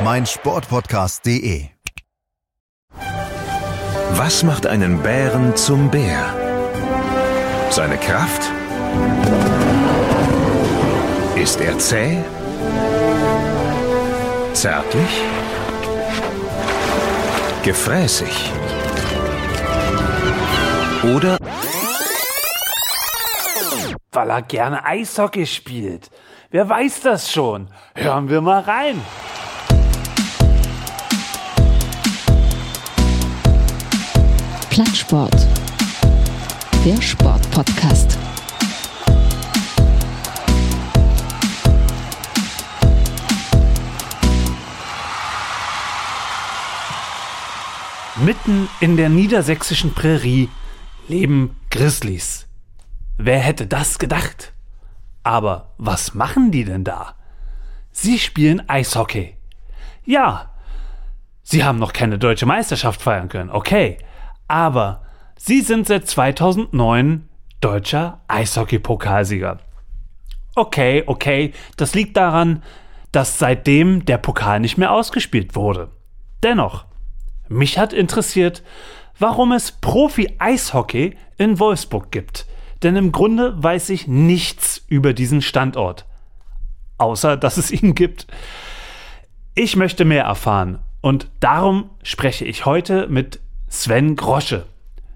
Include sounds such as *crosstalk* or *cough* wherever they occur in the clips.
meinsportpodcast.de. Was macht einen Bären zum Bär? Seine Kraft? Ist er zäh? Zärtlich? Gefräßig? Oder weil er gerne Eishockey spielt. Wer weiß das schon? Hören wir mal rein. Plattsport. Der Sportpodcast. Mitten in der niedersächsischen Prärie leben Grizzlies. Wer hätte das gedacht? Aber was machen die denn da? Sie spielen Eishockey. Ja, sie haben noch keine deutsche Meisterschaft feiern können, okay. Aber sie sind seit 2009 deutscher Eishockey-Pokalsieger. Okay, okay, das liegt daran, dass seitdem der Pokal nicht mehr ausgespielt wurde. Dennoch, mich hat interessiert, warum es Profi-Eishockey in Wolfsburg gibt. Denn im Grunde weiß ich nichts über diesen Standort. Außer, dass es ihn gibt. Ich möchte mehr erfahren und darum spreche ich heute mit Sven Grosche.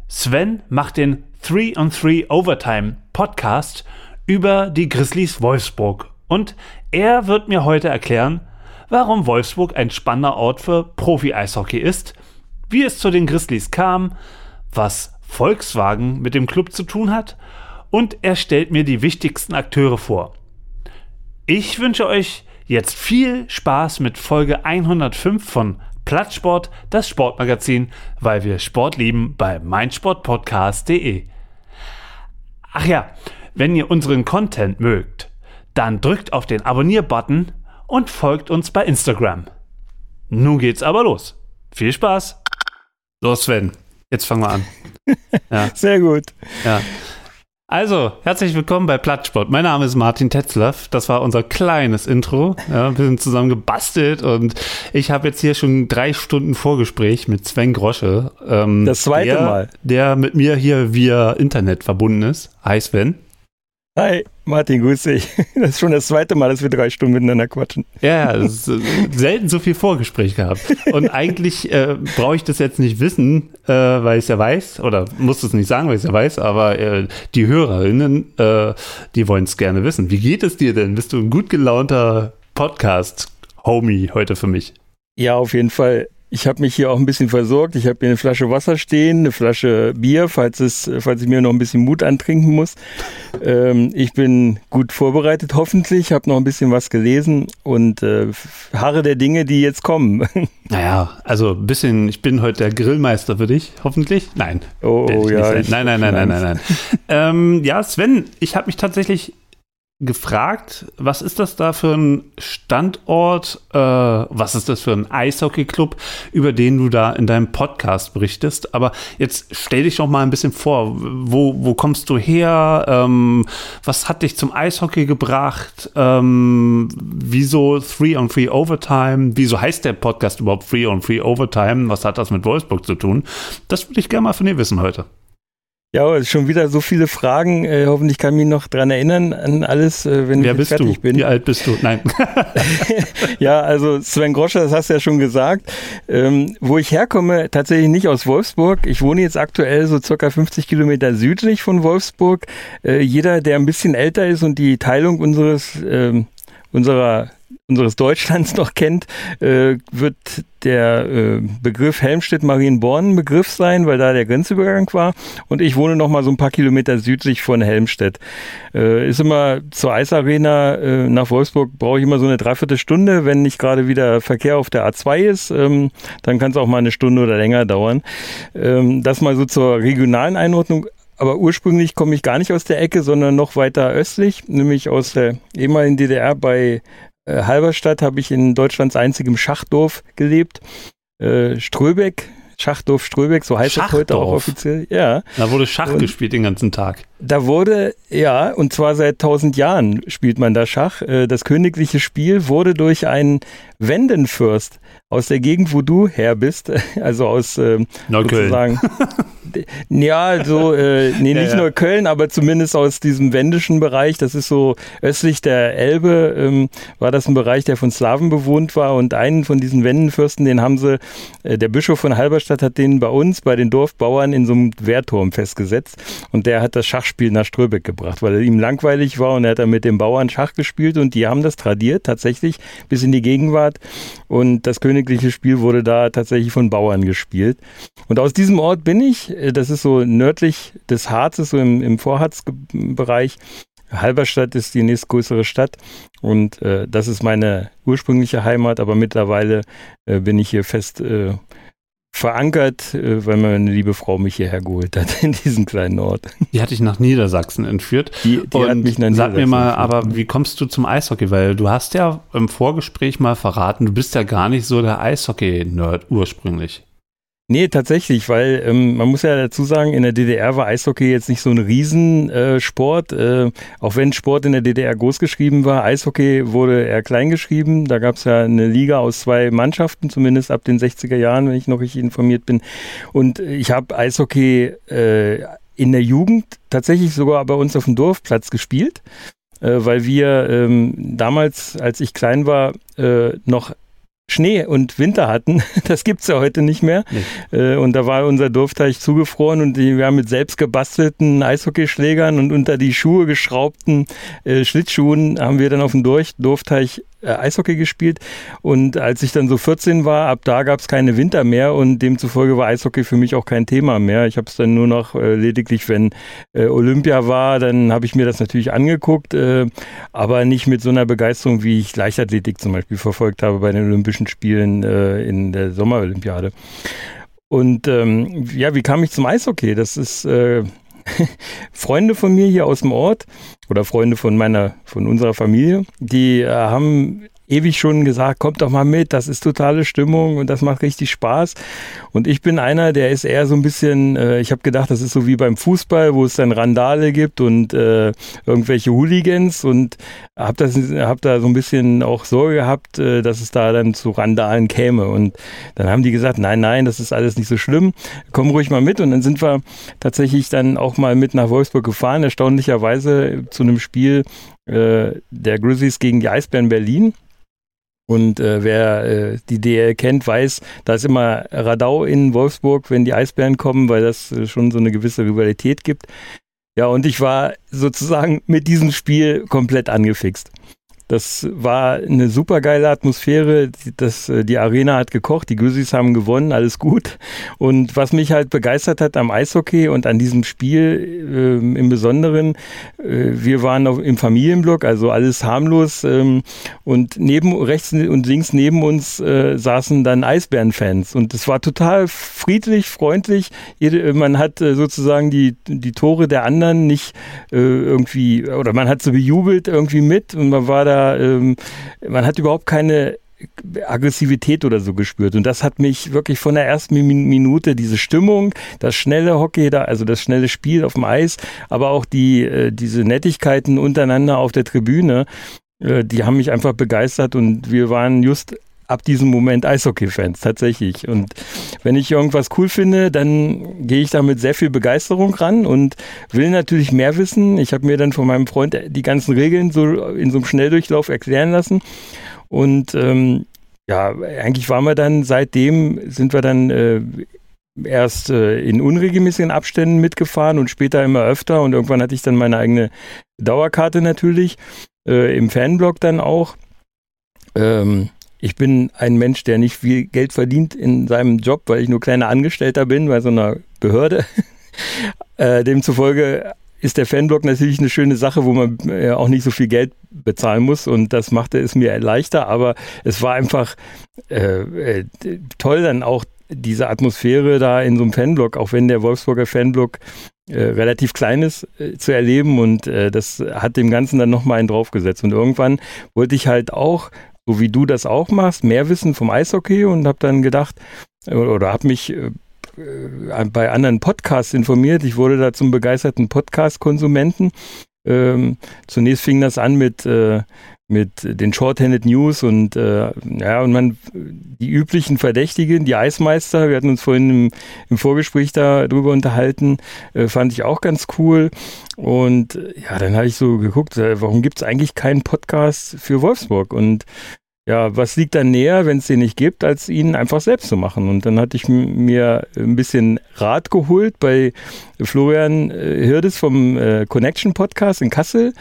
Sven macht den 3 on 3 Overtime Podcast über die Grizzlies Wolfsburg und er wird mir heute erklären, warum Wolfsburg ein spannender Ort für Profi-Eishockey ist, wie es zu den Grizzlies kam, was Volkswagen mit dem Club zu tun hat und er stellt mir die wichtigsten Akteure vor. Ich wünsche euch jetzt viel Spaß mit Folge 105 von Plattsport, das Sportmagazin, weil wir Sport lieben bei meinsportpodcast.de. Ach ja, wenn ihr unseren Content mögt, dann drückt auf den Abonnier-Button und folgt uns bei Instagram. Nun geht's aber los. Viel Spaß! So, Sven, jetzt fangen wir an. *laughs* Ja. Sehr gut. Ja. Also, herzlich willkommen bei Plattsport. Mein Name ist Martin Tetzlaff. Das war unser kleines Intro. Ja, wir sind zusammen gebastelt und ich habe jetzt hier schon drei Stunden Vorgespräch mit Sven Grosche. Ähm, das zweite der, Mal. Der mit mir hier via Internet verbunden ist. Hi Sven. Hi, Martin, grüß dich. *laughs* Das ist schon das zweite Mal, dass wir drei Stunden miteinander quatschen. Ja, ist, äh, selten so viel Vorgespräch gehabt. Und eigentlich äh, brauche ich das jetzt nicht wissen, äh, weil ich es ja weiß, oder muss es nicht sagen, weil ich es ja weiß, aber äh, die Hörerinnen, äh, die wollen es gerne wissen. Wie geht es dir denn? Bist du ein gut gelaunter Podcast-Homie heute für mich? Ja, auf jeden Fall. Ich habe mich hier auch ein bisschen versorgt. Ich habe hier eine Flasche Wasser stehen, eine Flasche Bier, falls, es, falls ich mir noch ein bisschen Mut antrinken muss. Ähm, ich bin gut vorbereitet, hoffentlich. Habe noch ein bisschen was gelesen und äh, harre der Dinge, die jetzt kommen. *laughs* Naja, also ein bisschen, ich bin heute der Grillmeister für dich, hoffentlich. Nein. Oh, oh ja. Nein, nein, nein, nein, nein, nein, nein. ähm, ja, Sven, ich habe mich tatsächlich gefragt, was ist das da für ein Standort, äh, was ist das für ein Eishockey-Club, über den du da in deinem Podcast berichtest. Aber jetzt stell dich doch mal ein bisschen vor, wo, wo kommst du her, ähm, was hat dich zum Eishockey gebracht, ähm, wieso 3 on 3 Overtime, wieso heißt der Podcast überhaupt 3 on 3 Overtime, was hat das mit Wolfsburg zu tun? Das würde ich gerne mal von dir wissen heute. Ja, schon wieder so viele Fragen. Äh, hoffentlich kann ich mich noch dran erinnern an alles, äh, wenn Wer ich bist fertig du? bin. Wie alt bist du? Nein. *laughs* *laughs* ja, also Sven Groscher, das hast du ja schon gesagt. Ähm, wo ich herkomme, tatsächlich nicht aus Wolfsburg. Ich wohne jetzt aktuell so circa 50 Kilometer südlich von Wolfsburg. Äh, jeder, der ein bisschen älter ist und die Teilung unseres, ähm, unserer unseres Deutschlands *laughs* noch kennt, äh, wird der äh, Begriff Helmstedt-Marienborn ein Begriff sein, weil da der Grenzübergang war. Und ich wohne noch mal so ein paar Kilometer südlich von Helmstedt. Äh, ist immer zur Eisarena äh, nach Wolfsburg brauche ich immer so eine Dreiviertelstunde, wenn nicht gerade wieder Verkehr auf der A2 ist. Ähm, dann kann es auch mal eine Stunde oder länger dauern. Ähm, das mal so zur regionalen Einordnung. Aber ursprünglich komme ich gar nicht aus der Ecke, sondern noch weiter östlich, nämlich aus der ehemaligen DDR bei Halberstadt habe ich in Deutschlands einzigem Schachdorf gelebt. Äh, Ströbeck, Schachdorf Ströbeck, so heißt es heute auch offiziell. Ja. Da wurde Schach und gespielt den ganzen Tag. Da wurde, ja, und zwar seit tausend Jahren spielt man da Schach. Äh, das königliche Spiel wurde durch einen Wendenfürst aus der Gegend, wo du her bist, *laughs* also aus äh, Neukölln. *laughs* ja, so, äh, nee, nicht ja, ja. Neukölln, aber zumindest aus diesem wendischen Bereich. Das ist so östlich der Elbe, ähm, war das ein Bereich, der von Slawen bewohnt war. Und einen von diesen Wendenfürsten, den haben sie, äh, der Bischof von Halberstadt hat den bei uns, bei den Dorfbauern, in so einem Wehrturm festgesetzt. Und der hat das Schachspiel nach Ströbeck gebracht, weil er ihm langweilig war und er hat dann mit den Bauern Schach gespielt und die haben das tradiert, tatsächlich, bis in die Gegenwart. Und das königliche Spiel wurde da tatsächlich von Bauern gespielt. Und aus diesem Ort bin ich. Das ist so nördlich des Harzes, so im, im Vorharzbereich. Halberstadt ist die nächstgrößere Stadt und äh, das ist meine ursprüngliche Heimat, aber mittlerweile äh, bin ich hier fest äh, verankert, äh, weil meine liebe Frau mich hierher geholt hat, *laughs* in diesen kleinen Ort. Die hat dich nach Niedersachsen entführt. Die, die hat mich nach Niedersachsen Sag mir mal, entführt. aber wie kommst du zum Eishockey? Weil du hast ja im Vorgespräch mal verraten, du bist ja gar nicht so der Eishockey-Nerd ursprünglich. Nee, tatsächlich, weil ähm, man muss ja dazu sagen, in der DDR war Eishockey jetzt nicht so ein Riesensport. Äh, auch wenn Sport in der DDR groß geschrieben war, Eishockey wurde eher klein geschrieben. Da gab es ja eine Liga aus zwei Mannschaften, zumindest ab den 60er Jahren, wenn ich noch richtig informiert bin. Und ich habe Eishockey äh, in der Jugend tatsächlich sogar bei uns auf dem Dorfplatz gespielt äh, weil wir ähm, damals, als ich klein war, äh, noch Schnee und Winter hatten. *laughs* Das gibt es ja heute nicht mehr. Nee. Äh, und da war unser Dorfteich zugefroren und wir haben mit selbst gebastelten Eishockeyschlägern und unter die Schuhe geschraubten äh, Schlittschuhen haben wir dann auf dem Dorfteich Eishockey gespielt. Und als ich dann so 14 war, ab da gab es keine Winter mehr und demzufolge war Eishockey für mich auch kein Thema mehr. Ich habe es dann nur noch äh, lediglich, wenn äh, Olympia war, dann habe ich mir das natürlich angeguckt, äh, aber nicht mit so einer Begeisterung, wie ich Leichtathletik zum Beispiel verfolgt habe bei den Olympischen Spielen äh, in der Sommerolympiade. Und ähm, ja, wie kam ich zum Eishockey? Das ist äh, *laughs* Freunde von mir hier aus dem Ort oder Freunde von meiner, von unserer Familie, die äh, haben ewig schon gesagt, kommt doch mal mit, das ist totale Stimmung und das macht richtig Spaß. Und ich bin einer, der ist eher so ein bisschen, äh, ich habe gedacht, das ist so wie beim Fußball, wo es dann Randale gibt und äh, irgendwelche Hooligans und habe hab da so ein bisschen auch Sorge gehabt, äh, dass es da dann zu Randalen käme. Und dann haben die gesagt, nein, nein, das ist alles nicht so schlimm, komm ruhig mal mit. Und dann sind wir tatsächlich dann auch mal mit nach Wolfsburg gefahren, erstaunlicherweise zu einem Spiel äh, der Grizzlies gegen die Eisbären Berlin. Und äh, wer äh, die DL kennt, weiß, da ist immer Radau in Wolfsburg, wenn die Eisbären kommen, weil das äh, schon so eine gewisse Rivalität gibt. Ja, und ich war sozusagen mit diesem Spiel komplett angefixt. Das war eine super geile Atmosphäre. Das, äh, die Arena hat gekocht, die Grizzlies haben gewonnen, alles gut. Und was mich halt begeistert hat am Eishockey und an diesem Spiel äh, im Besonderen, äh, wir waren auf, im Familienblock, also alles harmlos. Ähm, und neben rechts und links neben uns äh, saßen dann Eisbärenfans. Und es war total friedlich, freundlich. Jede, man hat äh, sozusagen die, die Tore der anderen nicht äh, irgendwie, oder man hat so bejubelt irgendwie mit und man war da ähm, man hat überhaupt keine Aggressivität oder so gespürt. Und das hat mich wirklich von der ersten Minute, diese Stimmung, das schnelle Hockey da, also das schnelle Spiel auf dem Eis, aber auch die, äh, diese Nettigkeiten untereinander auf der Tribüne, äh, die haben mich einfach begeistert und wir waren just ab diesem Moment Eishockey-Fans, tatsächlich. Und wenn ich irgendwas cool finde, dann gehe ich da mit sehr viel Begeisterung ran und will natürlich mehr wissen. Ich habe mir dann von meinem Freund die ganzen Regeln so in so einem Schnelldurchlauf erklären lassen. Und ähm, ja, eigentlich waren wir dann seitdem, sind wir dann äh, erst äh, in unregelmäßigen Abständen mitgefahren und später immer öfter. Und irgendwann hatte ich dann meine eigene Dauerkarte natürlich, äh, im Fanblog dann auch. Ähm, ich bin ein Mensch, der nicht viel Geld verdient in seinem Job, weil ich nur kleiner Angestellter bin bei so einer Behörde. *laughs* äh, demzufolge ist der Fanblog natürlich eine schöne Sache, wo man äh, auch nicht so viel Geld bezahlen muss. Und das machte es mir leichter, aber es war einfach äh, äh, toll dann auch diese Atmosphäre da in so einem Fanblog, auch wenn der Wolfsburger Fanblog äh, relativ klein ist, äh, zu erleben. Und äh, das hat dem Ganzen dann nochmal einen draufgesetzt. Und irgendwann wollte ich halt auch so wie du das auch machst, mehr wissen vom Eishockey und habe dann gedacht oder habe mich äh, bei anderen Podcasts informiert. Ich wurde da zum begeisterten Podcast-Konsumenten. Ähm, zunächst fing das an mit, äh, mit den Shorthanded News und äh, ja, und man die üblichen Verdächtigen, die Eismeister, wir hatten uns vorhin im, im Vorgespräch darüber unterhalten, äh, fand ich auch ganz cool. Und ja, dann habe ich so geguckt, äh, warum gibt es eigentlich keinen Podcast für Wolfsburg? Und ja, was liegt da näher, wenn es den nicht gibt, als ihn einfach selbst zu machen? Und dann hatte ich mir ein bisschen Rat geholt bei Florian äh, Hirdes vom äh, Connection Podcast in Kassel.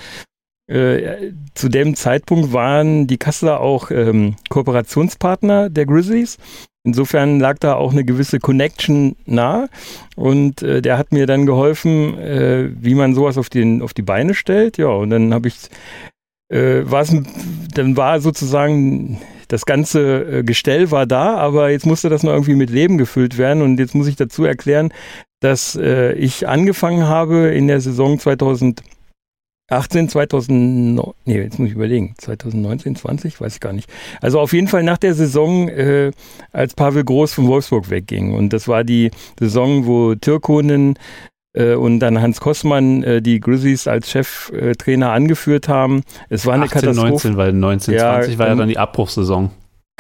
Äh, zu dem Zeitpunkt waren die Kasseler auch ähm, Kooperationspartner der Grizzlies. Insofern lag da auch eine gewisse Connection nah und äh, der hat mir dann geholfen, äh, wie man sowas auf, den, auf die Beine stellt. Ja, und dann habe ich äh, dann war sozusagen das ganze äh, Gestell war da, aber jetzt musste das noch irgendwie mit Leben gefüllt werden. Und jetzt muss ich dazu erklären, dass äh, ich angefangen habe in der Saison 2018, 2009, nee, jetzt muss ich überlegen, 2019, 20, weiß ich gar nicht. Also auf jeden Fall nach der Saison, äh, als Pavel Groß von Wolfsburg wegging. Und das war die Saison, wo Türkonen äh, und dann Hans Kossmann äh, die Grizzlies als Cheftrainer angeführt haben. Es war eine 18, Katastrophe. 19, weil 19, ja, 20 war ja dann die Abbruchssaison.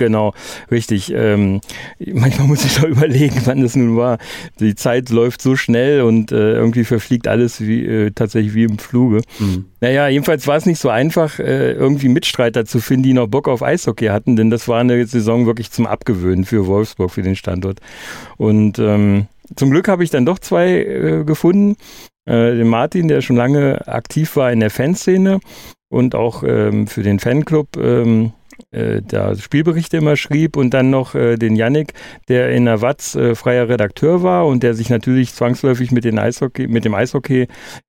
Genau, richtig. Ähm, manchmal muss ich *laughs* doch überlegen, wann das nun war. Die Zeit läuft so schnell und äh, irgendwie verfliegt alles wie, äh, tatsächlich wie im Fluge. Mhm. Naja, jedenfalls war es nicht so einfach, äh, irgendwie Mitstreiter zu finden, die noch Bock auf Eishockey hatten, denn das war eine Saison wirklich zum Abgewöhnen für Wolfsburg, für den Standort. Und ähm, zum Glück habe ich dann doch zwei äh, gefunden. Äh, den Martin, der schon lange aktiv war in der Fanszene und auch ähm, für den Fanclub ähm, äh, da Spielberichte immer schrieb und dann noch äh, den Yannick, der in der Watz äh, freier Redakteur war und der sich natürlich zwangsläufig mit, den Eishockey, mit dem Eishockey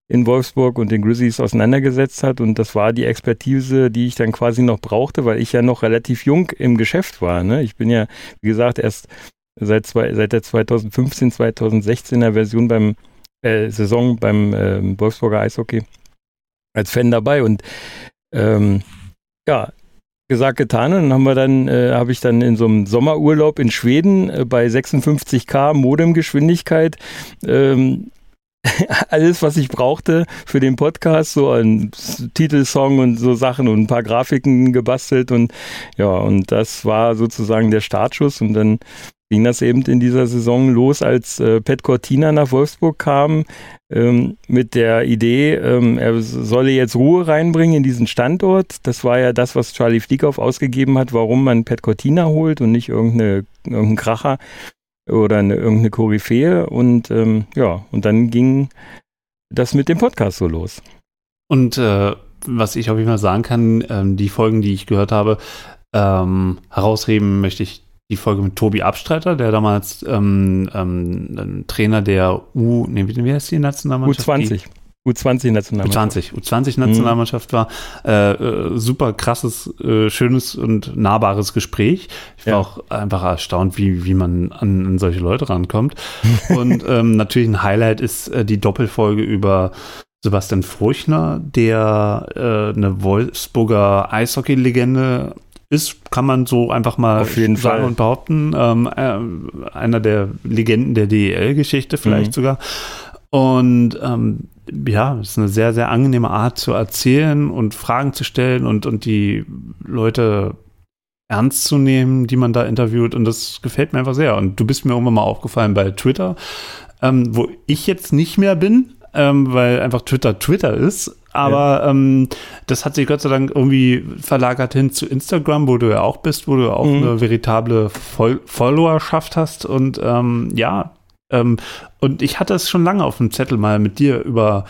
in Wolfsburg und den Grizzlies auseinandergesetzt hat und das war die Expertise, die ich dann quasi noch brauchte, weil ich ja noch relativ jung im Geschäft war. Ne? Ich bin ja, wie gesagt, erst seit, zwei, seit der 2015, 2016er Version beim äh, Saison beim äh, Wolfsburger Eishockey als Fan dabei und ähm, ja, gesagt, getan. Und dann haben wir dann, äh, habe ich dann in so einem Sommerurlaub in Schweden äh, bei 56k Modemgeschwindigkeit ähm, *laughs* alles, was ich brauchte für den Podcast, so ein Titelsong und so Sachen und ein paar Grafiken gebastelt und ja, und das war sozusagen der Startschuss und dann ging das eben in dieser Saison los, als äh, Pat Cortina nach Wolfsburg kam ähm, mit der Idee, ähm, er solle jetzt Ruhe reinbringen in diesen Standort. Das war ja das, was Charlie Flieghoff ausgegeben hat, warum man Pat Cortina holt und nicht irgendeine, irgendeinen Kracher oder eine, irgendeine Koryphäe. Und ähm, ja, und dann ging das mit dem Podcast so los. Und äh, was ich auf jeden Fall sagen kann, ähm, die Folgen, die ich gehört habe, ähm, herausheben möchte ich die Folge mit Tobi Abstreiter, der damals ähm, ähm, Trainer der U, nee, wie heißt die Nationalmannschaft? U20. U20-Nationalmannschaft. U20, U20-Nationalmannschaft mhm. war. Äh, äh, super krasses, äh, schönes und nahbares Gespräch. Ich war ja. auch einfach erstaunt, wie, wie man an, an solche Leute rankommt. *laughs* und ähm, natürlich ein Highlight ist äh, die Doppelfolge über Sebastian Furchner, der äh, eine Wolfsburger Eishockey-Legende ist, kann man so einfach mal Auf jeden sagen Fall. und behaupten. Ähm, äh, einer der Legenden der DEL-Geschichte vielleicht mhm. sogar. Und ähm, ja, es ist eine sehr, sehr angenehme Art zu erzählen und Fragen zu stellen und, und die Leute ernst zu nehmen, die man da interviewt. Und das gefällt mir einfach sehr. Und du bist mir irgendwann mal aufgefallen bei Twitter, ähm, wo ich jetzt nicht mehr bin, ähm, weil einfach Twitter Twitter ist. Aber ja. ähm, das hat sich Gott sei Dank irgendwie verlagert hin zu Instagram, wo du ja auch bist, wo du auch mhm. eine veritable Fol Followerschaft hast. Und ähm, ja, ähm, und ich hatte es schon lange auf dem Zettel mal mit dir über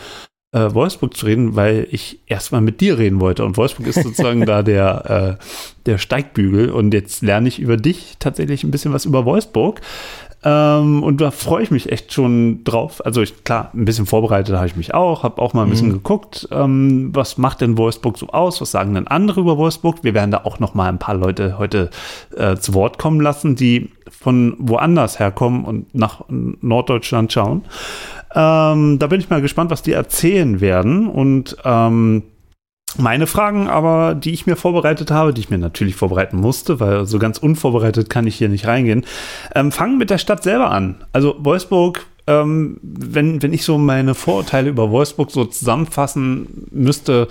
äh, Wolfsburg zu reden, weil ich erstmal mit dir reden wollte. Und Wolfsburg ist sozusagen *laughs* da der, äh, der Steigbügel. Und jetzt lerne ich über dich tatsächlich ein bisschen was über Wolfsburg. Ähm, und da freue ich mich echt schon drauf. Also ich, klar, ein bisschen vorbereitet habe ich mich auch, habe auch mal ein bisschen mhm. geguckt, ähm, was macht denn Wolfsburg so aus, was sagen denn andere über Wolfsburg. Wir werden da auch noch mal ein paar Leute heute äh, zu Wort kommen lassen, die von woanders herkommen und nach Norddeutschland schauen. Ähm, da bin ich mal gespannt, was die erzählen werden und ähm, meine Fragen aber, die ich mir vorbereitet habe, die ich mir natürlich vorbereiten musste, weil so ganz unvorbereitet kann ich hier nicht reingehen, ähm, fangen mit der Stadt selber an. Also Wolfsburg, ähm, wenn, wenn ich so meine Vorurteile über Wolfsburg so zusammenfassen müsste,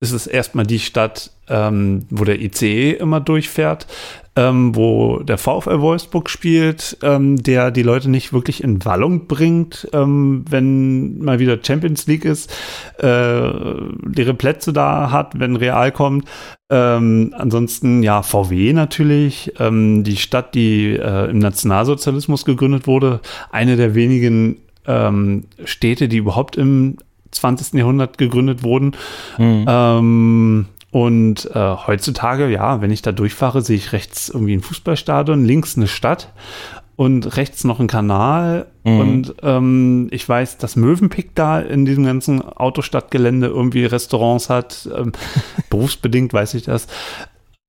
ist es erstmal die Stadt, ähm, wo der ICE immer durchfährt ähm, wo der VfL Wolfsburg spielt, ähm, der die Leute nicht wirklich in Wallung bringt, ähm, wenn mal wieder Champions League ist, äh, leere Plätze da hat, wenn Real kommt. Ähm, ansonsten ja VW natürlich, ähm, die Stadt, die äh, im Nationalsozialismus gegründet wurde, eine der wenigen ähm, Städte, die überhaupt im 20. Jahrhundert gegründet wurden. Mhm. Ähm, und äh, heutzutage, ja, wenn ich da durchfahre, sehe ich rechts irgendwie ein Fußballstadion, links eine Stadt und rechts noch ein Kanal. Mhm. Und ähm, ich weiß, dass Mövenpick da in diesem ganzen Autostadtgelände irgendwie Restaurants hat. Ähm, *laughs* berufsbedingt weiß ich das.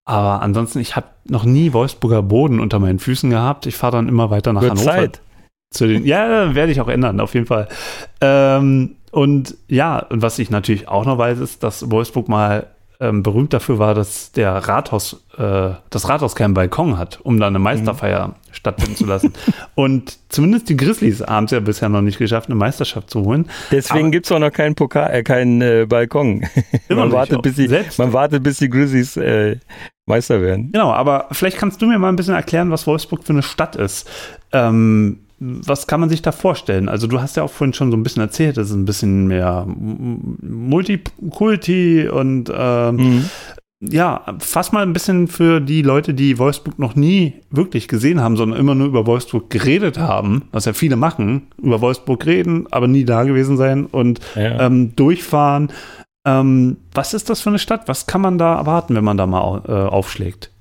Aber ansonsten, ich habe noch nie Wolfsburger Boden unter meinen Füßen gehabt. Ich fahre dann immer weiter nach Wird Hannover. Zeit. Zu den, ja, werde ich auch ändern, auf jeden Fall. Ähm, und ja, und was ich natürlich auch noch weiß, ist, dass Wolfsburg mal ähm, berühmt dafür war, dass der Rathaus, äh, das Rathaus keinen Balkon hat, um da eine Meisterfeier mhm. stattfinden zu lassen. *laughs* Und zumindest die Grizzlies haben es ja bisher noch nicht geschafft, eine Meisterschaft zu holen. Deswegen gibt es auch noch keinen Pokal, äh, keinen äh, Balkon. *laughs* man, wartet, bis die, man wartet, bis die Grizzlies äh, Meister werden. Genau, aber vielleicht kannst du mir mal ein bisschen erklären, was Wolfsburg für eine Stadt ist. Ähm, was kann man sich da vorstellen? Also du hast ja auch vorhin schon so ein bisschen erzählt, es ist ein bisschen mehr Multikulti und äh, mhm. ja, fass mal ein bisschen für die Leute, die Wolfsburg noch nie wirklich gesehen haben, sondern immer nur über Wolfsburg geredet haben, was ja viele machen, über Wolfsburg reden, aber nie da gewesen sein und ja. ähm, durchfahren. Ähm, was ist das für eine Stadt? Was kann man da erwarten, wenn man da mal äh, aufschlägt?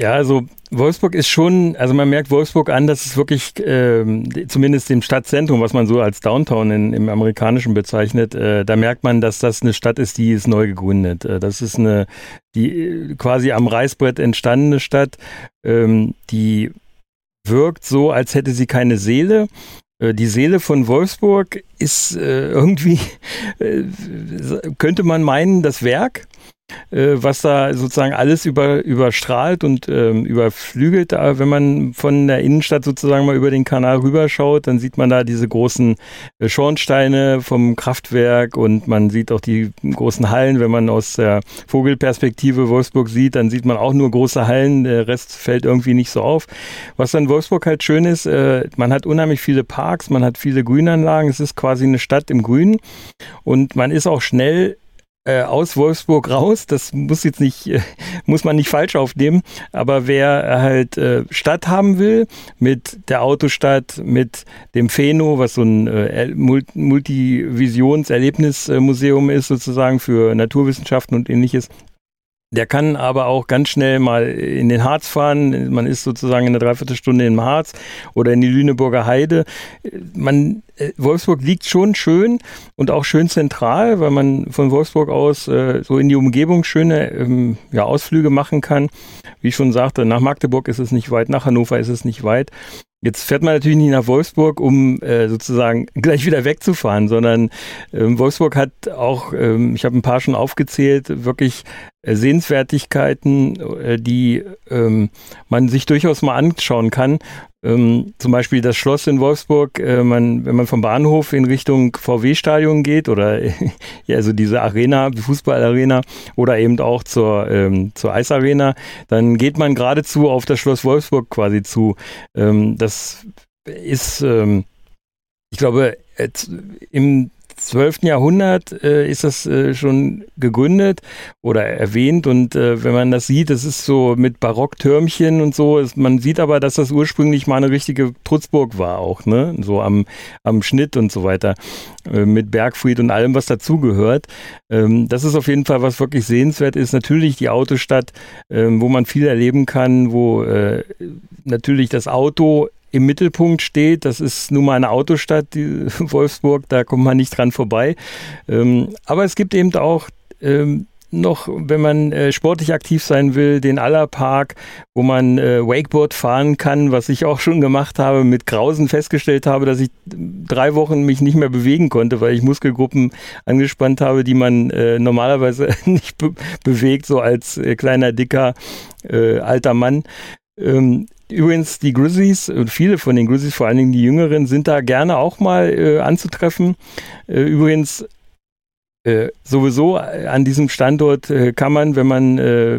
Ja, also Wolfsburg ist schon, also man merkt Wolfsburg an, dass es wirklich, äh, zumindest im Stadtzentrum, was man so als Downtown in, im Amerikanischen bezeichnet, äh, da merkt man, dass das eine Stadt ist, die ist neu gegründet. Äh, das ist eine, die äh, quasi am Reißbrett entstandene Stadt, ähm, die wirkt so, als hätte sie keine Seele. Äh, die Seele von Wolfsburg ist äh, irgendwie, *laughs* könnte man meinen, das Werk äh, was da sozusagen alles über, überstrahlt und ähm, überflügelt. Da, wenn man von der Innenstadt sozusagen mal über den Kanal rüberschaut, dann sieht man da diese großen äh, Schornsteine vom Kraftwerk und man sieht auch die großen Hallen. Wenn man aus der Vogelperspektive Wolfsburg sieht, dann sieht man auch nur große Hallen. Der Rest fällt irgendwie nicht so auf. Was an Wolfsburg halt schön ist, äh, man hat unheimlich viele Parks, man hat viele Grünanlagen. Es ist quasi eine Stadt im Grün und man ist auch schnell äh, aus Wolfsburg raus. Das muss jetzt nicht, äh, muss man nicht falsch aufnehmen. Aber wer halt äh, Stadt haben will, mit der Autostadt, mit dem Pheno, was so ein äh, Multivisions-Erlebnismuseum ist, sozusagen für Naturwissenschaften und ähnliches, der kann aber auch ganz schnell mal in den Harz fahren. Man ist sozusagen in einer Dreiviertelstunde im Harz oder in die Lüneburger Heide. Man, äh, Wolfsburg liegt schon schön und auch schön zentral, weil man von Wolfsburg aus äh, so in die Umgebung schöne ähm, ja, Ausflüge machen kann. Wie ich schon sagte, nach Magdeburg ist es nicht weit, nach Hannover ist es nicht weit. Jetzt fährt man natürlich nicht nach Wolfsburg, um äh, sozusagen *laughs* gleich wieder wegzufahren, sondern ähm, Wolfsburg hat auch, ähm, ich habe ein paar schon aufgezählt, wirklich äh, Sehenswertigkeiten, äh, die ähm, man sich durchaus mal anschauen kann. Ähm, zum Beispiel das Schloss in Wolfsburg, äh, man, wenn man vom Bahnhof in Richtung VW-Stadion geht oder *laughs* ja, also diese Arena, die Fußballarena oder eben auch zur, ähm, zur Eisarena, dann geht man geradezu auf das Schloss Wolfsburg quasi zu. Ähm, das ist, ähm, ich glaube, im 12. Jahrhundert äh, ist das äh, schon gegründet oder erwähnt und äh, wenn man das sieht, das ist so mit Barocktürmchen und so, ist, man sieht aber, dass das ursprünglich mal eine richtige Trutzburg war auch, ne? so am, am Schnitt und so weiter, äh, mit Bergfried und allem, was dazugehört. Ähm, das ist auf jeden Fall, was wirklich sehenswert ist. Natürlich die Autostadt, ähm, wo man viel erleben kann, wo äh, natürlich das Auto im Mittelpunkt steht. Das ist nun mal eine Autostadt, die *laughs* Wolfsburg, da kommt man nicht dran vorbei. Ähm, aber es gibt eben auch ähm, noch, wenn man äh, sportlich aktiv sein will, den Allerpark, wo man äh, Wakeboard fahren kann, was ich auch schon gemacht habe, mit Grausen festgestellt habe, dass ich drei Wochen mich nicht mehr bewegen konnte, weil ich Muskelgruppen angespannt habe, die man äh, normalerweise *laughs* nicht be bewegt, so als äh, kleiner, dicker, äh, alter Mann. Ähm, Übrigens, die Grizzlies und viele von den Grizzlies, vor allen Dingen die Jüngeren, sind da gerne auch mal äh, anzutreffen. Äh, übrigens, äh, sowieso äh, an diesem Standort äh, kann man, wenn man äh,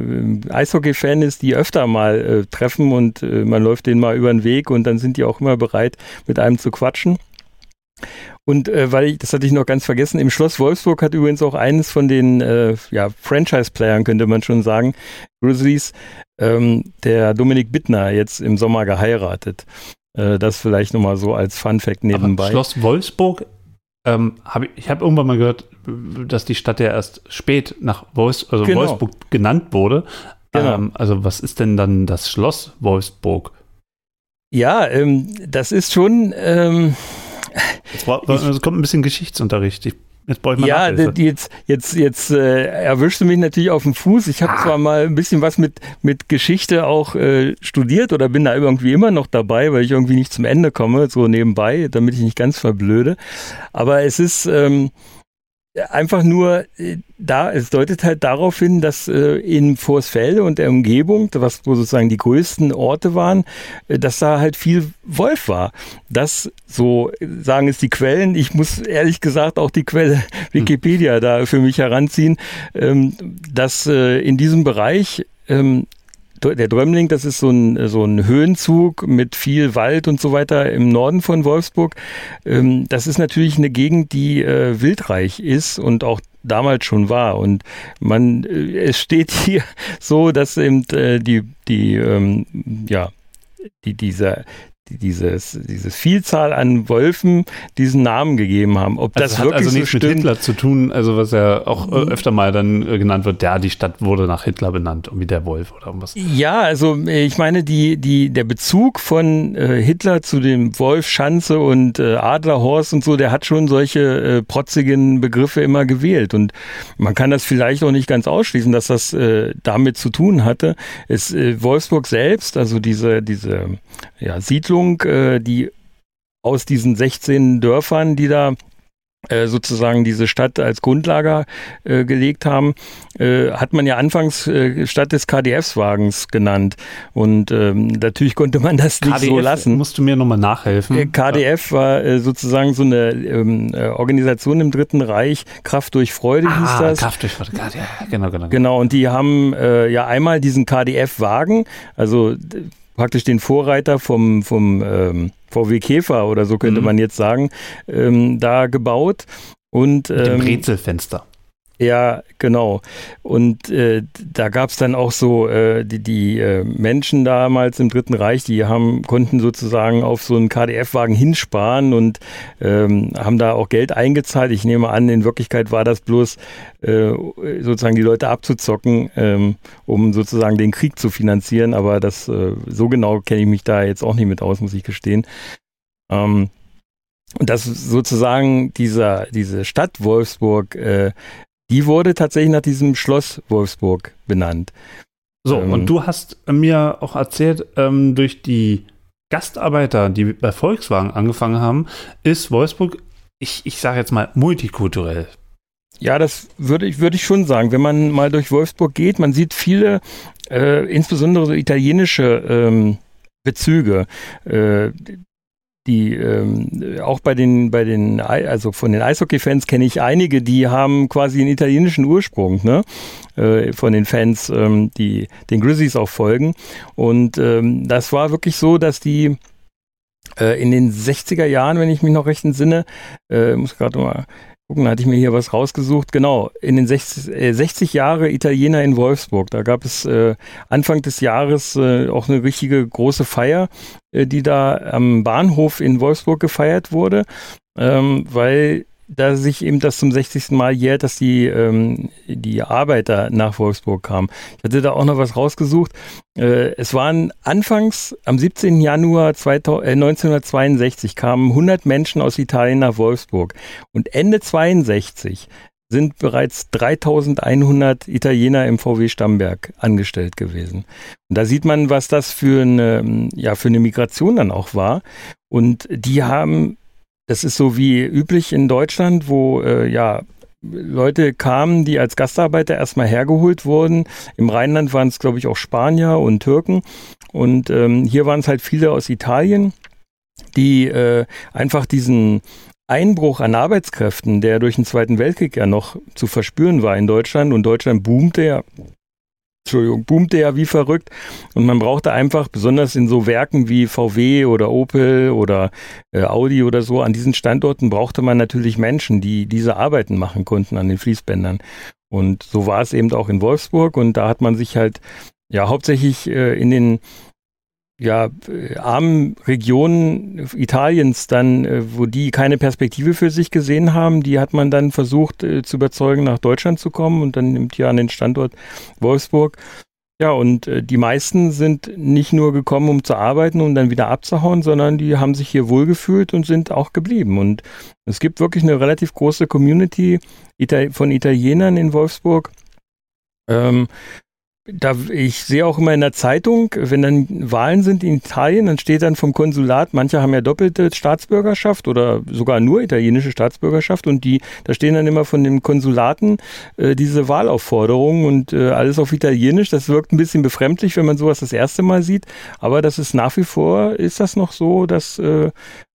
Eishockey-Fan ist, die öfter mal äh, treffen und äh, man läuft denen mal über den Weg und dann sind die auch immer bereit, mit einem zu quatschen. Und äh, weil ich, das hatte ich noch ganz vergessen, im Schloss Wolfsburg hat übrigens auch eines von den äh, ja, Franchise-Playern, könnte man schon sagen, Grizzlies, ähm, der Dominik Bittner jetzt im Sommer geheiratet. Äh, das vielleicht nochmal so als Fun-Fact nebenbei. Aber Schloss Wolfsburg, ähm, hab ich, ich habe irgendwann mal gehört, dass die Stadt ja erst spät nach Wolfs also Genau. Wolfsburg genannt wurde. Genau. Ähm, also was ist denn dann das Schloss Wolfsburg? Ja, ähm, das ist schon. Jetzt bra- es kommt ein bisschen Geschichtsunterricht. Ich, jetzt brauche ich mal Ja, Nachhilfe. jetzt, jetzt, jetzt äh, erwischst du mich natürlich auf dem Fuß. Ich habe zwar mal ein bisschen was mit, mit Geschichte auch äh, studiert oder bin da irgendwie immer noch dabei, weil ich irgendwie nicht zum Ende komme, so nebenbei, damit ich nicht ganz verblöde. Aber es ist ähm, einfach nur äh, da, es deutet halt darauf hin, dass äh, in Vorsfelde und der Umgebung, was wo sozusagen die größten Orte waren, äh, dass da halt viel Wolf war. Das, so sagen es die Quellen, ich muss ehrlich gesagt auch die Quelle *laughs* Wikipedia da für mich heranziehen, ähm, dass äh, in diesem Bereich ähm, der Drömling, das ist so ein, so ein Höhenzug mit viel Wald und so weiter im Norden von Wolfsburg. Ähm, das ist natürlich eine Gegend, die äh, wildreich ist und auch damals schon war. Und man, äh, es steht *laughs* hier so, dass eben äh, die, die, ähm, ja, die, dieser, die, dieses, dieses Vielzahl an Wölfen diesen Namen gegeben haben. Ob Also das hat wirklich also so nichts mit stimmt, Hitler zu tun, also was ja auch äh, öfter mal dann äh, genannt wird, ja, die Stadt wurde nach Hitler benannt, irgendwie der Wolf oder irgendwas. Ja, also äh, ich meine, die, die, der Bezug von äh, Hitler zu dem Wolf, Schanze und äh, Adlerhorst und so, der hat schon solche äh, protzigen Begriffe immer gewählt. Und man kann das vielleicht auch nicht ganz ausschließen, dass das äh, damit zu tun hatte. Es, Wolfsburg selbst, also diese, diese ja, Siedlung, äh, die aus diesen 16 Dörfern, die da äh, sozusagen diese Stadt als Grundlage äh, gelegt haben, äh, hat man ja anfangs äh, Stadt des KDFs-Wagens genannt. Und ähm, natürlich konnte man das nicht so lassen. musst du mir nochmal nachhelfen. Äh, KDF war äh, sozusagen so eine ähm, äh, Organisation im Dritten Reich, Kraft durch Freude hieß ah, das. Kraft durch Warte, ja, genau, genau. Genau, und die haben ja einmal diesen KDF-Wagen, also praktisch den Vorreiter vom, vom ähm, VW Käfer oder so könnte Mhm. man jetzt sagen, ähm, da gebaut. Und Mit dem ähm, Rätselfenster. Ja, genau. Und äh, da gab es dann auch so äh, die, die äh, Menschen damals im Dritten Reich, die haben konnten sozusagen auf so einen KDF-Wagen hinsparen und ähm, haben da auch Geld eingezahlt. Ich nehme an, in Wirklichkeit war das bloß äh, sozusagen die Leute abzuzocken, ähm, um sozusagen den Krieg zu finanzieren. Aber das äh, so genau kenne ich mich da jetzt auch nicht mit aus, muss ich gestehen. Ähm, und das sozusagen dieser, diese Stadt Wolfsburg, äh, die wurde tatsächlich nach diesem Schloss Wolfsburg benannt. So, ähm, und du hast mir auch erzählt, ähm, durch die Gastarbeiter, die bei Volkswagen angefangen haben, ist Wolfsburg, ich, ich sage jetzt mal, multikulturell. Ja, das würde ich, würde ich schon sagen. Wenn man mal durch Wolfsburg geht, man sieht viele, äh, insbesondere so italienische ähm, Bezüge. Äh, die ähm, auch bei den bei den also von den Eishockey-Fans kenne ich einige, die haben quasi einen italienischen Ursprung, ne? Äh, von den Fans, ähm, die den Grizzlies auch folgen. Und ähm, das war wirklich so, dass die äh, in den 60er Jahren, wenn ich mich noch recht entsinne, äh, muss gerade mal gucken, hatte ich mir hier was rausgesucht. Genau, in den 60, äh, 60 Jahre Italiener in Wolfsburg. Da gab es äh, Anfang des Jahres äh, auch eine richtige große Feier, äh, die da am Bahnhof in Wolfsburg gefeiert wurde, ähm, weil da sich eben das zum 60. Mal jährt, dass die, ähm, die Arbeiter nach Wolfsburg kamen. Ich hatte da auch noch was rausgesucht. Äh, es waren anfangs am 17. Januar 2000, äh, 1962 kamen 100 Menschen aus Italien nach Wolfsburg und Ende 62 sind bereits 3100 Italiener im VW Stammberg angestellt gewesen. Und da sieht man, was das für eine, ja, für eine Migration dann auch war. Und die haben das ist so wie üblich in Deutschland, wo äh, ja Leute kamen, die als Gastarbeiter erstmal hergeholt wurden. Im Rheinland waren es, glaube ich, auch Spanier und Türken. Und ähm, hier waren es halt viele aus Italien, die äh, einfach diesen Einbruch an Arbeitskräften, der durch den Zweiten Weltkrieg ja noch zu verspüren war in Deutschland und Deutschland boomte ja Entschuldigung, boomte ja wie verrückt. Und man brauchte einfach, besonders in so Werken wie VW oder Opel oder äh, Audi oder so, an diesen Standorten brauchte man natürlich Menschen, die diese Arbeiten machen konnten an den Fließbändern. Und so war es eben auch in Wolfsburg. Und da hat man sich halt ja hauptsächlich äh, in den ja, äh, armen Regionen Italiens dann, äh, wo die keine Perspektive für sich gesehen haben, die hat man dann versucht äh, zu überzeugen, nach Deutschland zu kommen und dann nimmt ja an den Standort Wolfsburg. Ja, und äh, die meisten sind nicht nur gekommen, um zu arbeiten und dann wieder abzuhauen, sondern die haben sich hier wohlgefühlt und sind auch geblieben. Und es gibt wirklich eine relativ große Community von Italienern in Wolfsburg. Ähm, da, ich sehe auch immer in der Zeitung, wenn dann Wahlen sind in Italien, dann steht dann vom Konsulat, manche haben ja doppelte Staatsbürgerschaft oder sogar nur italienische Staatsbürgerschaft und die, da stehen dann immer von den Konsulaten äh, diese Wahlaufforderungen und äh, alles auf Italienisch. Das wirkt ein bisschen befremdlich, wenn man sowas das erste Mal sieht, aber das ist nach wie vor, ist das noch so, dass äh,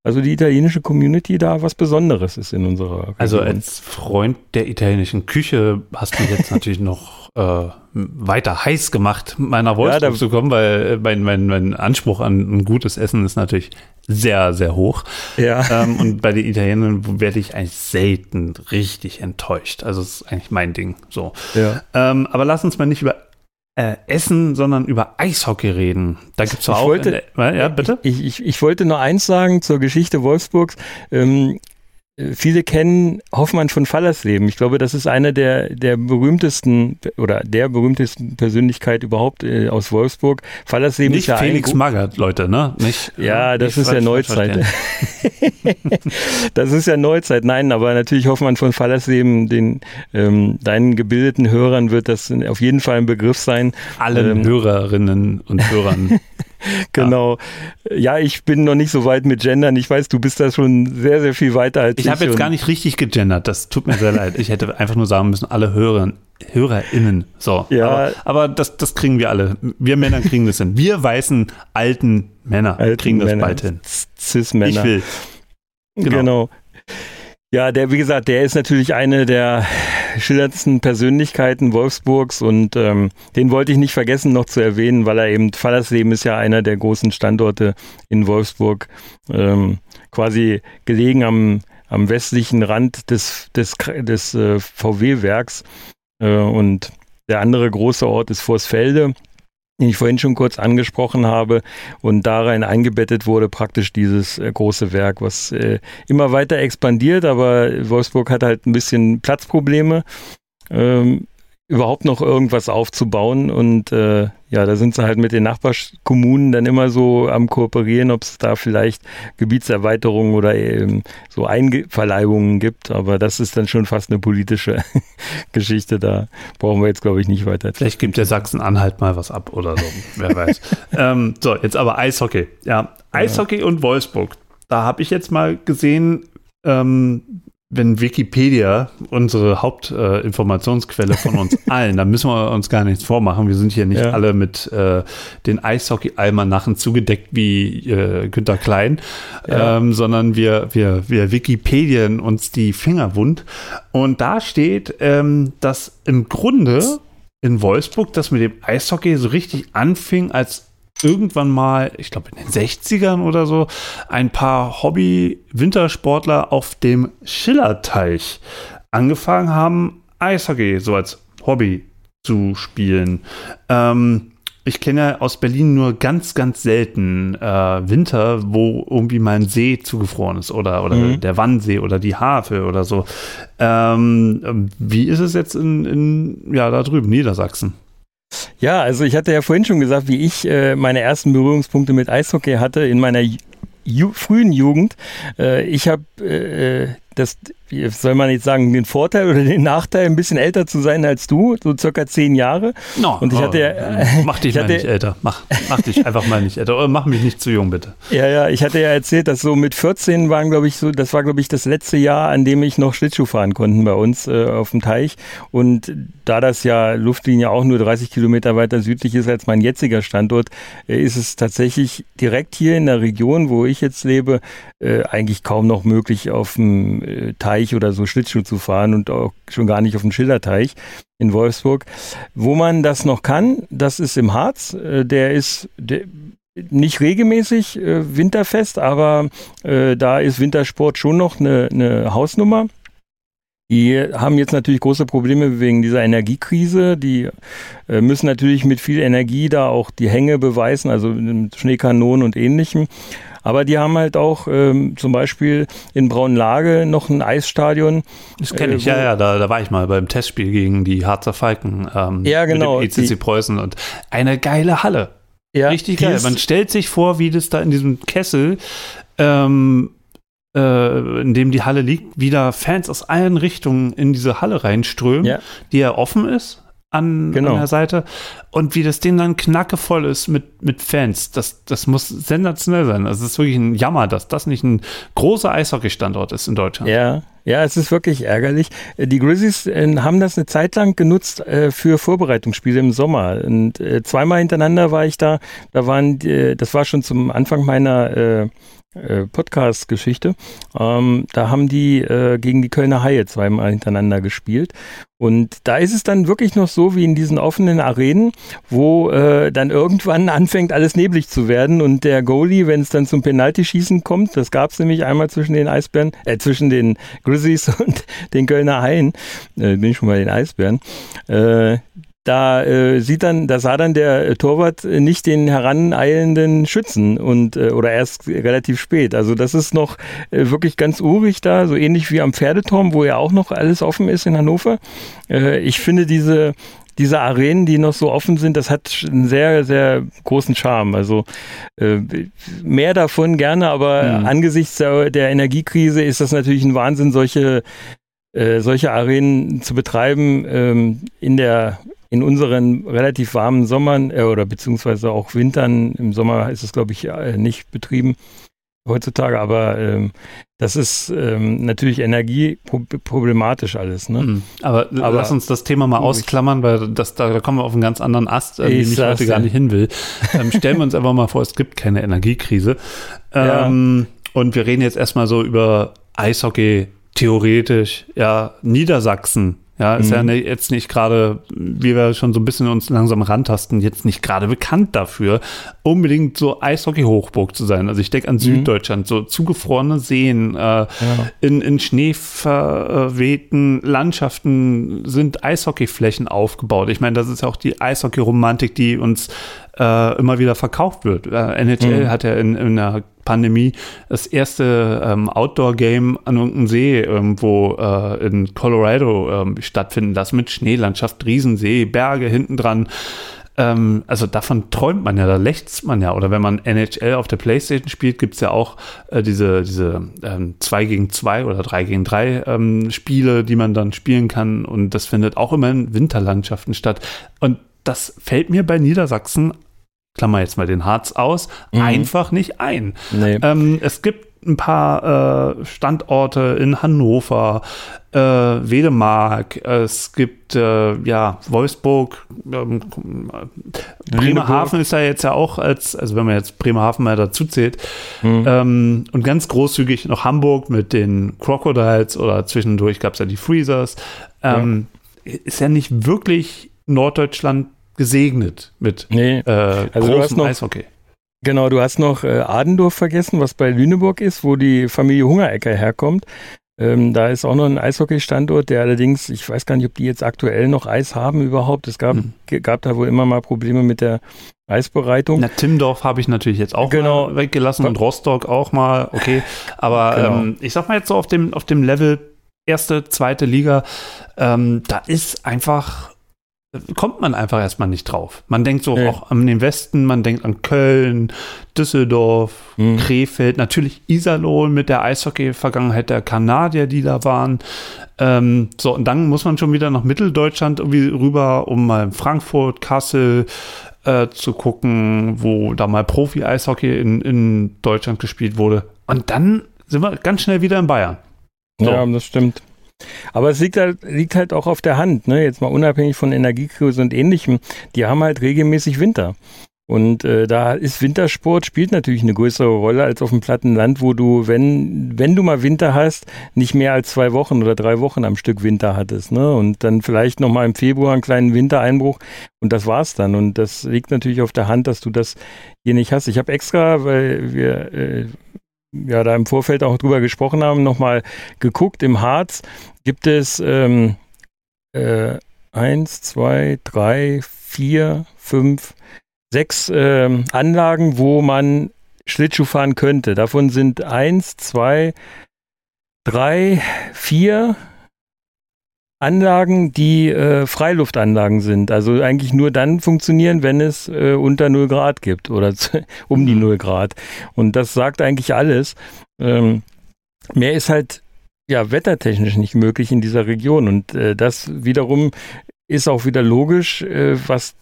also die italienische Community da was Besonderes ist in unserer also Region. Also als Freund der italienischen Küche hast du jetzt natürlich noch äh, weiter heiß gemacht, meiner Wolfsburg ja, zu kommen, weil äh, mein, mein, mein Anspruch an ein gutes Essen ist natürlich sehr, sehr hoch. Ja. Ähm, und bei den Italienern werde ich eigentlich selten richtig enttäuscht. Also das ist eigentlich mein Ding. So. Ja. Ähm, aber lass uns mal nicht über äh, Essen, sondern über Eishockey reden. Da gibt es auch. Wollte, der, ja, bitte? Ich, ich, ich wollte nur eins sagen zur Geschichte Wolfsburgs. Ähm, Viele kennen Hoffmann von Fallersleben. Ich glaube, das ist eine der, der berühmtesten oder der berühmtesten Persönlichkeit überhaupt äh, aus Wolfsburg. Fallersleben nicht ist ja Felix Magath, Leute, ne? Nicht, ja, das ist ja Neuzeit. *laughs* das ist ja Neuzeit. Nein, aber natürlich Hoffmann von Fallersleben, den ähm, deinen gebildeten Hörern wird das auf jeden Fall ein Begriff sein. Allen ähm, Hörerinnen und Hörern. *laughs* *laughs* genau. Ja. ja. ich bin noch nicht so weit mit Gendern. Ich weiß, du bist da schon sehr, sehr viel weiter als ich. Ich habe jetzt gar nicht richtig gegendert. Das tut mir sehr leid. Ich hätte einfach nur sagen müssen, alle Hörer, HörerInnen. So. Ja. Aber, aber, das, das kriegen wir alle. Wir Männer kriegen das hin. Wir weißen alten Männer alten kriegen das Männer. bald hin. Cis-Männer. Ich will. Genau. genau. Ja, der, wie gesagt, der ist natürlich eine der schillerndsten Persönlichkeiten Wolfsburgs und ähm, den wollte ich nicht vergessen noch zu erwähnen, weil er eben, Fallersleben ist ja einer der großen Standorte in Wolfsburg, ähm, quasi gelegen am, am westlichen Rand des, des, des äh, VW-Werks äh, und der andere große Ort ist Vorsfelde den ich vorhin schon kurz angesprochen habe und darin eingebettet wurde praktisch dieses äh, große Werk, was äh, immer weiter expandiert, aber Wolfsburg hat halt ein bisschen Platzprobleme. Ähm, überhaupt noch irgendwas aufzubauen. Und äh, ja, da sind sie halt mit den Nachbarkommunen dann immer so am Kooperieren, ob es da vielleicht Gebietserweiterungen oder eben so Einverleibungen gibt. Aber das ist dann schon fast eine politische *laughs* Geschichte. Da brauchen wir jetzt, glaube ich, nicht weiter. Vielleicht gibt der Sachsen-Anhalt mal was ab oder so. Wer weiß. *laughs* ähm, so, jetzt aber Eishockey. Ja, Eishockey ja. und Wolfsburg. Da habe ich jetzt mal gesehen, ähm, wenn Wikipedia unsere Hauptinformationsquelle äh, von uns *laughs* allen, dann müssen wir uns gar nichts vormachen. Wir sind hier nicht ja. alle mit äh, den Eishockey-Almanachen zugedeckt wie äh, Günter Klein, ja. ähm, sondern wir, wir, wir Wikipedien uns die Finger wund. Und da steht, ähm, dass im Grunde in Wolfsburg das mit dem Eishockey so richtig anfing, als irgendwann mal, ich glaube in den 60ern oder so, ein paar Hobby-Wintersportler auf dem Schillerteich angefangen haben, Eishockey so als Hobby zu spielen. Ähm, ich kenne ja aus Berlin nur ganz, ganz selten äh, Winter, wo irgendwie mal ein See zugefroren ist oder, oder mhm. der Wannsee oder die Havel oder so. Ähm, wie ist es jetzt in, in, ja, da drüben, Niedersachsen? Ja, also ich hatte ja vorhin schon gesagt, wie ich äh, meine ersten Berührungspunkte mit Eishockey hatte in meiner Ju frühen Jugend. Äh, ich habe äh, das soll man jetzt sagen, den Vorteil oder den Nachteil, ein bisschen älter zu sein als du, so circa zehn Jahre. No, und ich hatte ja, oh, mach dich *laughs* mal hatte, nicht älter. Mach, mach dich einfach mal nicht älter. Oder mach mich nicht zu jung, bitte. Ja, ja, ich hatte ja erzählt, dass so mit 14 waren, glaube ich, so, das war, glaube ich, das letzte Jahr, an dem ich noch Schlittschuh fahren konnte bei uns äh, auf dem Teich. Und da das ja Luftlinie auch nur 30 Kilometer weiter südlich ist als mein jetziger Standort, äh, ist es tatsächlich direkt hier in der Region, wo ich jetzt lebe, äh, eigentlich kaum noch möglich auf dem Teich oder so Schlittschuh zu fahren und auch schon gar nicht auf dem Schilderteich in Wolfsburg. Wo man das noch kann, das ist im Harz. Äh, der ist der, nicht regelmäßig äh, winterfest, aber äh, da ist Wintersport schon noch eine, eine Hausnummer. Die haben jetzt natürlich große Probleme wegen dieser Energiekrise. Die äh, müssen natürlich mit viel Energie da auch die Hänge beweisen, also mit Schneekanonen und ähnlichem. Aber die haben halt auch ähm, zum Beispiel in Braunlage noch ein Eisstadion. Das kenne ich, äh, ja, ja, da, da war ich mal beim Testspiel gegen die Harzer Falken. Ähm, ja, genau. Mit dem ECC die, Preußen und eine geile Halle. Ja, Richtig geil. Man stellt sich vor, wie das da in diesem Kessel ähm, äh, in dem die Halle liegt, wieder Fans aus allen Richtungen in diese Halle reinströmen, ja. die ja offen ist an, genau. an der Seite. Und wie das Ding dann knackevoll ist mit, mit Fans, das, das muss sensationell sein. Also es ist wirklich ein Jammer, dass das nicht ein großer Eishockey-Standort ist in Deutschland. Ja, ja, es ist wirklich ärgerlich. Die Grizzlies äh, haben das eine Zeit lang genutzt äh, für Vorbereitungsspiele im Sommer. Und äh, zweimal hintereinander war ich da. Da waren, die, das war schon zum Anfang meiner äh, äh, Podcast-Geschichte. Ähm, da haben die äh, gegen die Kölner Haie zweimal hintereinander gespielt. Und da ist es dann wirklich noch so wie in diesen offenen Arenen, wo äh, dann irgendwann *laughs* anfängt, alles neblig zu werden und der Goalie, wenn es dann zum Penaltyschießen kommt, das gab es nämlich einmal zwischen den Eisbären, äh, zwischen den Grizzlies *laughs* und den Kölner Haien, äh, bin ich schon bei den Eisbären, äh, da äh, sieht dann, da sah dann der Torwart nicht den heraneilenden Schützen und äh, oder erst relativ spät. Also das ist noch äh, wirklich ganz urig da, so ähnlich wie am Pferdeturm, wo ja auch noch alles offen ist in Hannover. Äh, ich finde diese diese Arenen, die noch so offen sind, das hat einen sehr, sehr großen Charme. Also äh, mehr davon gerne, aber mhm. angesichts der, der Energiekrise ist das natürlich ein Wahnsinn, solche äh, solche Arenen zu betreiben ähm, in der in unseren relativ warmen Sommern äh, oder beziehungsweise auch Wintern, im Sommer ist es, glaube ich, äh, nicht betrieben heutzutage, aber ähm, das ist ähm, natürlich energieproblematisch alles. Ne? Mhm. Aber, aber, lass uns das Thema mal ausklammern, weil das, da, da kommen wir auf einen ganz anderen Ast, äh, den ich heute gar nicht hin will. Ähm, stellen wir uns einfach mal vor, es gibt keine Energiekrise. Ähm, ja. Und wir reden jetzt erstmal so über Eishockey theoretisch, ja, Niedersachsen ja, ist mhm. ja ne, jetzt nicht gerade, wie wir schon so ein bisschen uns langsam rantasten, jetzt nicht gerade bekannt dafür, unbedingt so Eishockey-Hochburg zu sein. Also ich denke an mhm. Süddeutschland, so zugefrorene Seen, äh, ja. in, in schneeverwehten Landschaften sind Eishockeyflächen aufgebaut. Ich meine, das ist ja auch die Eishockey-Romantik, die uns äh, immer wieder verkauft wird. Äh, NHL mhm. hat ja in, in der Pandemie das erste ähm, Outdoor-Game an irgendeinem See irgendwo äh, in Colorado ähm, stattfinden lassen mit Schneelandschaft, Riesensee, Berge hinten dran. Ähm, also davon träumt man ja, da lächzt man ja. Oder wenn man NHL auf der Playstation spielt, gibt es ja auch äh, diese, diese ähm, 2 gegen 2 oder 3 gegen 3 ähm, Spiele, die man dann spielen kann. Und das findet auch immer in Winterlandschaften statt. Und das fällt mir bei Niedersachsen Klammer jetzt mal den Harz aus, mhm. einfach nicht ein. Nee. Ähm, es gibt ein paar äh, Standorte in Hannover, äh, Wedemark, es gibt äh, ja Wolfsburg, ähm, Bremerhaven ist ja jetzt ja auch als, also wenn man jetzt Bremerhaven mal dazu zählt, mhm. ähm, und ganz großzügig noch Hamburg mit den Crocodiles oder zwischendurch gab es ja die Freezers. Ähm, ja. Ist ja nicht wirklich Norddeutschland gesegnet mit Nee. äh, Also du großem hast noch- Eishockey. Genau, du hast noch äh, Adendorf vergessen, was bei Lüneburg ist, wo die Familie Hungerecker herkommt. Ähm, da ist auch noch ein Eishockey-Standort, der allerdings, ich weiß gar nicht, ob die jetzt aktuell noch Eis haben überhaupt. Es gab, Mhm. gab da wohl immer mal Probleme mit der Eisbereitung. Na, Timmendorf habe ich natürlich jetzt auch Genau. mal weggelassen und Rostock auch mal, okay. Aber Genau. ähm, ich sag mal jetzt so auf dem, auf dem Level erste, zweite Liga, ähm, da ist einfach, kommt man einfach erstmal nicht drauf. Man denkt so Nee. auch an den Westen, man denkt an Köln, Düsseldorf, Mhm. Krefeld, natürlich Iserlohn mit der Eishockey-Vergangenheit der Kanadier, die da waren. Ähm, so, und dann muss man schon wieder nach Mitteldeutschland irgendwie rüber, um mal in Frankfurt, Kassel äh, zu gucken, wo da mal Profi-Eishockey in, in Deutschland gespielt wurde. Und dann sind wir ganz schnell wieder in Bayern. So. Ja, das stimmt. Aber es liegt halt, liegt halt auch auf der Hand, ne? jetzt mal unabhängig von Energiekrise und ähnlichem. Die haben halt regelmäßig Winter. Und äh, da ist Wintersport, spielt natürlich eine größere Rolle als auf dem platten Land, wo du, wenn, wenn du mal Winter hast, nicht mehr als zwei Wochen oder drei Wochen am Stück Winter hattest. Ne? Und dann vielleicht nochmal im Februar einen kleinen Wintereinbruch und das war's dann. Und das liegt natürlich auf der Hand, dass du das hier nicht hast. Ich habe extra, weil wir äh, ja da im Vorfeld auch drüber gesprochen haben, nochmal geguckt. Im Harz gibt es ähm, äh, eins, zwei, drei, vier, fünf, sechs ähm, Anlagen, wo man Schlittschuh fahren könnte. Davon sind eins, zwei, drei, vier Anlagen, die äh, Freiluftanlagen sind. Also eigentlich nur dann funktionieren, wenn es äh, unter 0 Grad gibt oder *laughs* um die Mhm. 0 Grad. Und das sagt eigentlich alles. Ähm, mehr ist halt ja wettertechnisch nicht möglich in dieser Region. Und äh, das wiederum ist auch wieder logisch, äh, was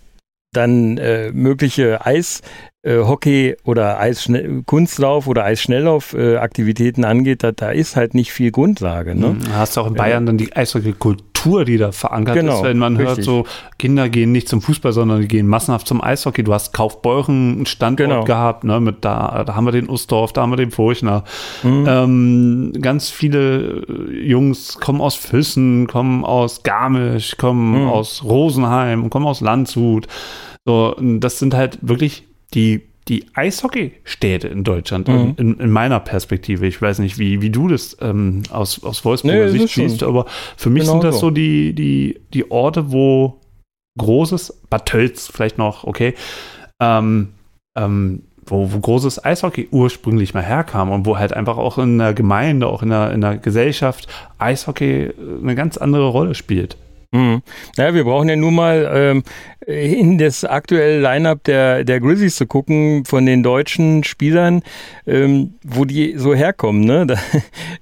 dann äh, mögliche Eis, äh, Hockey oder Eisschnell Kunstlauf oder Eisschnelllauf äh, Aktivitäten angeht, da, da ist halt nicht viel Grundlage. Ne? Mhm. Da hast du auch in Bayern dann die Eishockey-Kultur, die da verankert Genau, ist, wenn man hört, richtig. so Kinder gehen nicht zum Fußball, sondern die gehen massenhaft zum Eishockey. Du hast Kaufbeuren einen Standort Genau. gehabt, ne, mit da, da haben wir den Ustorf, da haben wir den Furchner. Mhm. Ähm, ganz viele äh, Jungs kommen aus Füssen, kommen aus Garmisch, kommen Mhm. aus Rosenheim, kommen aus Landshut. So, das sind halt wirklich die, die Eishockeystädte in Deutschland, Mhm. in, in meiner Perspektive. Ich weiß nicht, wie, wie du das ähm, aus, aus Wolfsburger Nee, Sicht siehst, aber für mich genau sind das so. so die, die, die Orte, wo großes, Bad Tölz vielleicht noch, okay, ähm, ähm, wo, wo großes Eishockey ursprünglich mal herkam und wo halt einfach auch in der Gemeinde, auch in der, in der Gesellschaft Eishockey äh, eine ganz andere Rolle spielt. Mhm. Ja, wir brauchen ja nur mal ähm, in das aktuelle Line-up der, der Grizzlies zu gucken von den deutschen Spielern, ähm, wo die so herkommen. Ne? Da,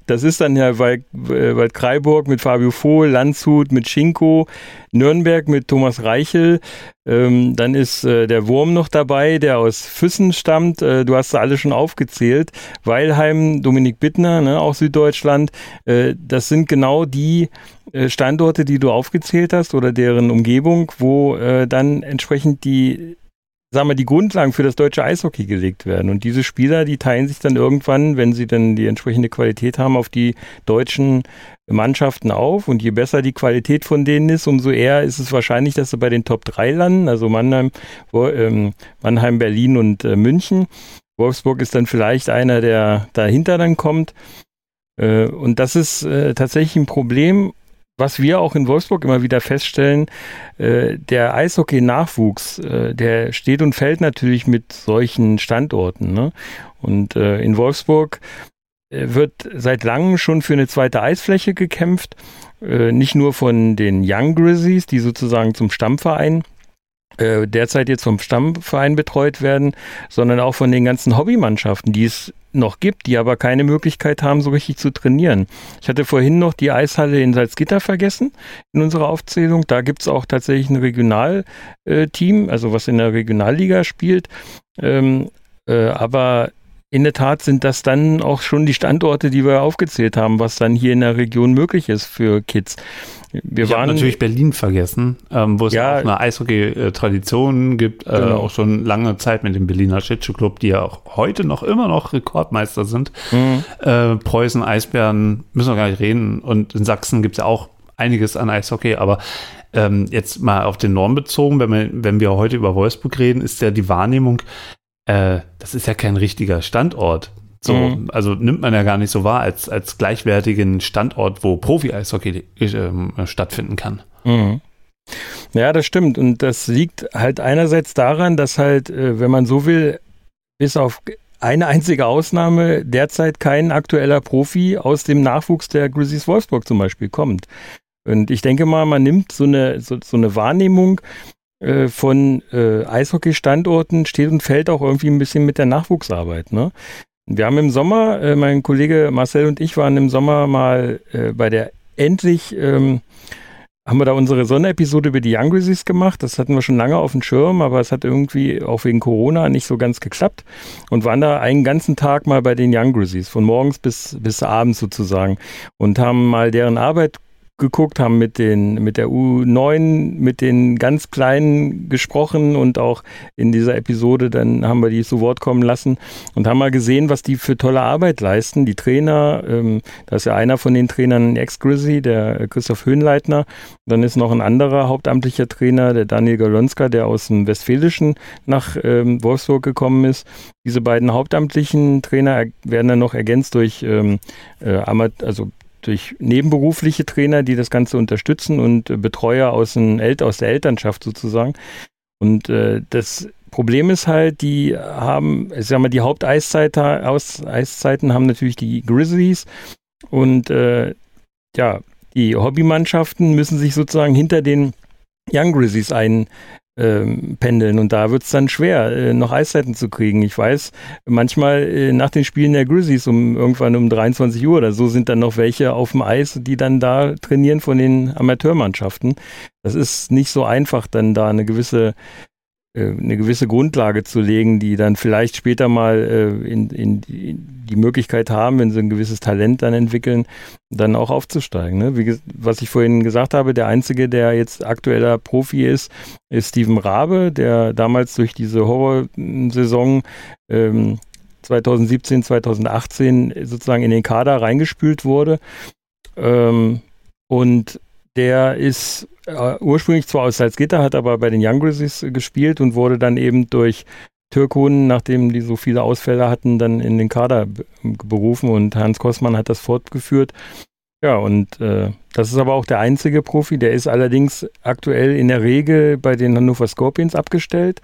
das ist dann ja Wald, äh, Wald Kreiburg mit Fabio Vohl, Landshut mit Schinko, Nürnberg mit Thomas Reichel. Ähm, dann ist äh, der Wurm noch dabei, der aus Füssen stammt. Äh, du hast sie alle schon aufgezählt. Weilheim, Dominik Bittner, ne, auch Süddeutschland. Äh, das sind genau die äh, Standorte, die du aufgezählt hast oder deren Umgebung, wo äh, dann entsprechend die, sagen wir, die Grundlagen für das deutsche Eishockey gelegt werden. Und diese Spieler, die teilen sich dann irgendwann, wenn sie dann die entsprechende Qualität haben, auf die deutschen Mannschaften auf. Und je besser die Qualität von denen ist, umso eher ist es wahrscheinlich, dass sie bei den Top 3 landen, also Mannheim, ähm, Mannheim Berlin und äh, München. Wolfsburg ist dann vielleicht einer, der dahinter dann kommt. Äh, und das ist äh, tatsächlich ein Problem, was wir auch in Wolfsburg immer wieder feststellen, äh, der Eishockey-Nachwuchs, äh, der steht und fällt natürlich mit solchen Standorten. Ne? Und äh, in Wolfsburg äh, wird seit langem schon für eine zweite Eisfläche gekämpft, äh, nicht nur von den Young Grizzlies, die sozusagen zum Stammverein äh, derzeit jetzt vom Stammverein betreut werden, sondern auch von den ganzen Hobbymannschaften, die es noch gibt, die aber keine Möglichkeit haben, so richtig zu trainieren. Ich hatte vorhin noch die Eishalle in Salzgitter vergessen in unserer Aufzählung. Da gibt es auch tatsächlich ein Regionalteam, also was in der Regionalliga spielt. Ähm, äh, aber in der Tat sind das dann auch schon die Standorte, die wir aufgezählt haben, was dann hier in der Region möglich ist für Kids. Wir ich waren natürlich Berlin vergessen, ähm, wo es Ja. auch eine Eishockey-Tradition gibt, äh, Genau. auch schon lange Zeit mit dem Berliner Schlittschuh-Club, die ja auch heute noch immer noch Rekordmeister sind. Mhm. Äh, Preußen, Eisbären, müssen wir gar nicht reden. Und in Sachsen gibt es ja auch einiges an Eishockey, aber ähm, jetzt mal auf den Norden bezogen, wenn wir, wenn wir heute über Wolfsburg reden, ist ja die Wahrnehmung, äh, das ist ja kein richtiger Standort. So, mhm. also nimmt man ja gar nicht so wahr als, als gleichwertigen Standort, wo Profi-Eishockey äh, stattfinden kann. Mhm. Ja, das stimmt. Und das liegt halt einerseits daran, dass halt, äh, wenn man so will, bis auf eine einzige Ausnahme derzeit kein aktueller Profi aus dem Nachwuchs der Grizzlies Wolfsburg zum Beispiel kommt. Und ich denke mal, man nimmt so eine, so, so eine Wahrnehmung äh, von äh, Eishockey-Standorten, steht und fällt auch irgendwie ein bisschen mit der Nachwuchsarbeit. Ne? Wir haben im Sommer, äh, mein Kollege Marcel und ich waren im Sommer mal äh, bei der endlich ähm, haben wir da unsere Sonderepisode über die Young Grizzlies gemacht. Das hatten wir schon lange auf dem Schirm, aber es hat irgendwie auch wegen Corona nicht so ganz geklappt und waren da einen ganzen Tag mal bei den Young Grizzlies, von morgens bis, bis abends sozusagen und haben mal deren Arbeit geguckt, haben mit den mit der U9 mit den ganz kleinen gesprochen und auch in dieser Episode dann haben wir die zu Wort kommen lassen und haben mal gesehen, was die für tolle Arbeit leisten. Die Trainer, ähm, da ist ja einer von den Trainern Ex-Grizzly, der Christoph Höhenleitner. Dann ist noch ein anderer hauptamtlicher Trainer, der Daniel Galonska, der aus dem Westfälischen nach ähm, Wolfsburg gekommen ist. Diese beiden hauptamtlichen Trainer werden dann noch ergänzt durch ähm, äh, also durch nebenberufliche Trainer, die das Ganze unterstützen und äh, Betreuer aus, El aus der Elternschaft sozusagen. Und äh, das Problem ist halt, die haben, ich sag mal, die Haupteiszeiten haben natürlich die Grizzlies und äh, ja, die Hobbymannschaften müssen sich sozusagen hinter den Young Grizzlies ein, ähm, pendeln und da wird es dann schwer, äh, noch Eiszeiten zu kriegen. Ich weiß, manchmal äh, nach den Spielen der Grizzlies um irgendwann um 23 Uhr oder so sind dann noch welche auf dem Eis, die dann da trainieren von den Amateurmannschaften. Das ist nicht so einfach, dann da eine gewisse eine gewisse Grundlage zu legen, die dann vielleicht später mal äh, in, in, die Möglichkeit haben, wenn sie ein gewisses Talent dann entwickeln, dann auch aufzusteigen. Ne? Wie, was ich vorhin gesagt habe, der einzige, der jetzt aktueller Profi ist, ist Steven Rabe, der damals durch diese Horrorsaison ähm, 2017, 2018 sozusagen in den Kader reingespült wurde. Ähm, und der ist äh, ursprünglich zwar aus Salzgitter, hat aber bei den Young Grizzlies gespielt und wurde dann eben durch Türkonen, nachdem die so viele Ausfälle hatten, dann in den Kader berufen und Hans Kossmann hat das fortgeführt. Ja, und äh, das ist aber auch der einzige Profi, der ist allerdings aktuell in der Regel bei den Hannover Scorpions abgestellt,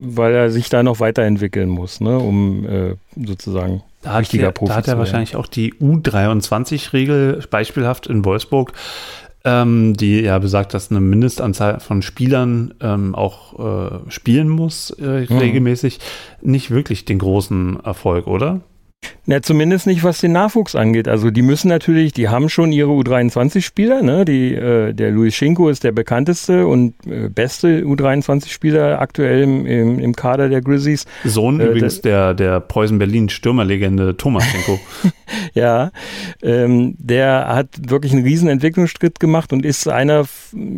weil er sich da noch weiterentwickeln muss, ne, um äh, sozusagen da richtiger Profi zu werden. Da hat er wahrscheinlich auch die U23-Regel beispielhaft in Wolfsburg ähm, die ja besagt, dass eine Mindestanzahl von Spielern ähm, auch äh, spielen muss äh, mhm. regelmäßig, nicht wirklich den großen Erfolg, oder? Na, zumindest nicht, was den Nachwuchs angeht. Also die müssen natürlich, die haben schon ihre U23-Spieler. Ne? Die, äh, der Luis Schinko ist der bekannteste und äh, beste U23-Spieler aktuell im, im, im, Kader der Grizzlies. Sohn äh, übrigens der, der Preußen Berlin Stürmerlegende Thomas Schinko. *laughs* ja, ähm, der hat wirklich einen riesen Entwicklungsschritt gemacht und ist einer,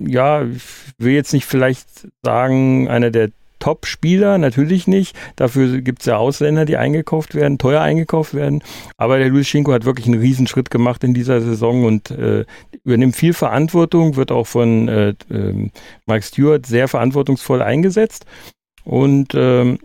ja, ich will jetzt nicht vielleicht sagen, einer der Top-Spieler, natürlich nicht. Dafür gibt es ja Ausländer, die eingekauft werden, teuer eingekauft werden. Aber der Luis Schinko hat wirklich einen Riesenschritt gemacht in dieser Saison und äh, übernimmt viel Verantwortung, wird auch von äh, äh, Mike Stewart sehr verantwortungsvoll eingesetzt. Und ähm,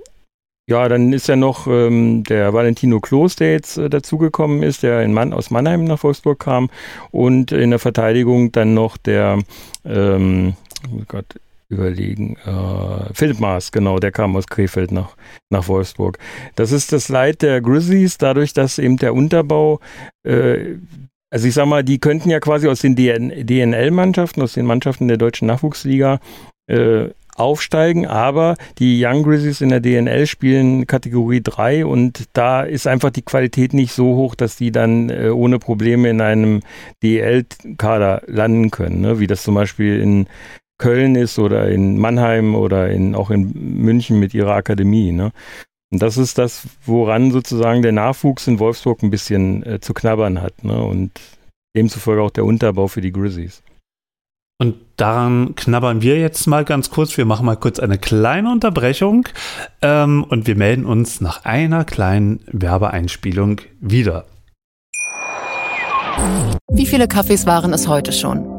ja, dann ist ja noch ähm, der Valentino Klos, der jetzt äh, dazugekommen ist, der in Mann, aus Mannheim nach Wolfsburg kam. Und in der Verteidigung dann noch der, ähm, oh Gott, überlegen. Äh, Philipp Maas, genau, der kam aus Krefeld nach, nach Wolfsburg. Das ist das Leid der Grizzlies, dadurch, dass eben der Unterbau, äh, also ich sag mal, die könnten ja quasi aus den DNL-Mannschaften, aus den Mannschaften der deutschen Nachwuchsliga äh, aufsteigen, aber die Young Grizzlies in der DNL spielen Kategorie 3 und da ist einfach die Qualität nicht so hoch, dass die dann äh, ohne Probleme in einem DL-Kader landen können, ne? wie das zum Beispiel in Köln ist oder in Mannheim oder in, auch in München mit ihrer Akademie. Ne? Und das ist das, woran sozusagen der Nachwuchs in Wolfsburg ein bisschen äh, zu knabbern hat. Ne? Und demzufolge auch der Unterbau für die Grizzlies. Und daran knabbern wir jetzt mal ganz kurz. Wir machen mal kurz eine kleine Unterbrechung ähm, und wir melden uns nach einer kleinen Werbeeinspielung wieder. Wie viele Kaffees waren es heute schon?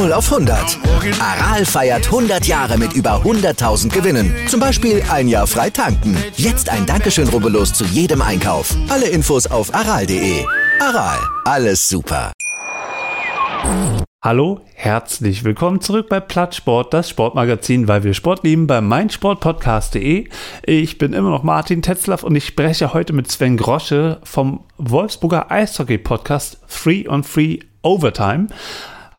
0 auf 100. Aral feiert 100 Jahre mit über 100.000 Gewinnen. Zum Beispiel ein Jahr frei tanken. Jetzt ein Dankeschön, rubbellos zu jedem Einkauf. Alle Infos auf aral.de. Aral, alles super. Hallo, herzlich willkommen zurück bei Plattsport, das Sportmagazin, weil wir Sport lieben, bei meinsportpodcast.de. Ich bin immer noch Martin Tetzlaff und ich spreche heute mit Sven Grosche vom Wolfsburger Eishockey-Podcast Free on Free Overtime.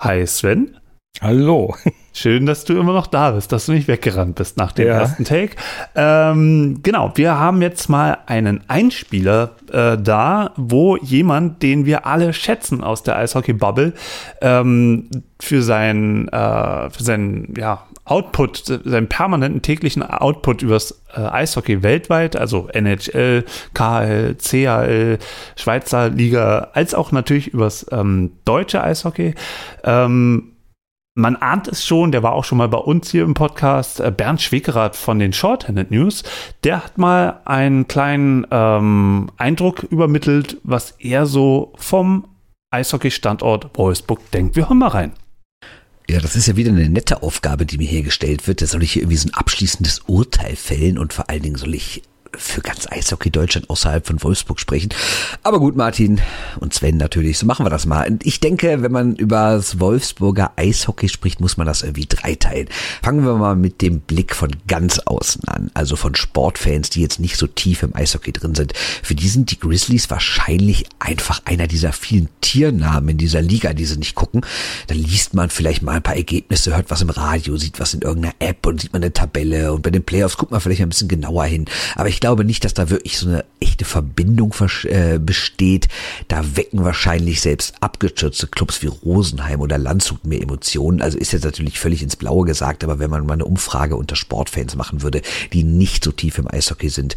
Hi Sven. Hallo. Schön, dass du immer noch da bist, dass du nicht weggerannt bist nach dem ja. ersten Take. Ähm, genau, wir haben jetzt mal einen Einspieler äh, da, wo jemand, den wir alle schätzen aus der Eishockey-Bubble, ähm, für seinen, äh, für seinen ja, Output, seinen permanenten täglichen Output übers äh, Eishockey weltweit, also NHL, KHL, CHL, Schweizer Liga, als auch natürlich übers ähm, deutsche Eishockey. Ähm, man ahnt es schon, der war auch schon mal bei uns hier im Podcast, äh, Bernd Schwickerath von den Shorthanded News, der hat mal einen kleinen ähm, Eindruck übermittelt, was er so vom Eishockey-Standort Wolfsburg denkt. Wir hören mal rein. Ja, das ist ja wieder eine nette Aufgabe, die mir hier gestellt wird. Da soll ich hier irgendwie so ein abschließendes Urteil fällen und vor allen Dingen soll ich für ganz Eishockey Deutschland außerhalb von Wolfsburg sprechen. Aber gut, Martin und Sven natürlich, so machen wir das mal. Ich denke, wenn man über das Wolfsburger Eishockey spricht, muss man das irgendwie dreiteilen. Fangen wir mal mit dem Blick von ganz außen an, also von Sportfans, die jetzt nicht so tief im Eishockey drin sind. Für die sind die Grizzlies wahrscheinlich einfach einer dieser vielen Tiernamen in dieser Liga, die sie nicht gucken. Dann liest man vielleicht mal ein paar Ergebnisse, hört was im Radio, sieht was in irgendeiner App und sieht man eine Tabelle und bei den Playoffs guckt man vielleicht ein bisschen genauer hin. Aber ich glaube nicht, dass da wirklich so eine echte Verbindung äh, besteht. Da wecken wahrscheinlich selbst abgestürzte Clubs wie Rosenheim oder Landshut mehr Emotionen. Also ist jetzt natürlich völlig ins Blaue gesagt, aber wenn man mal eine Umfrage unter Sportfans machen würde, die nicht so tief im Eishockey sind,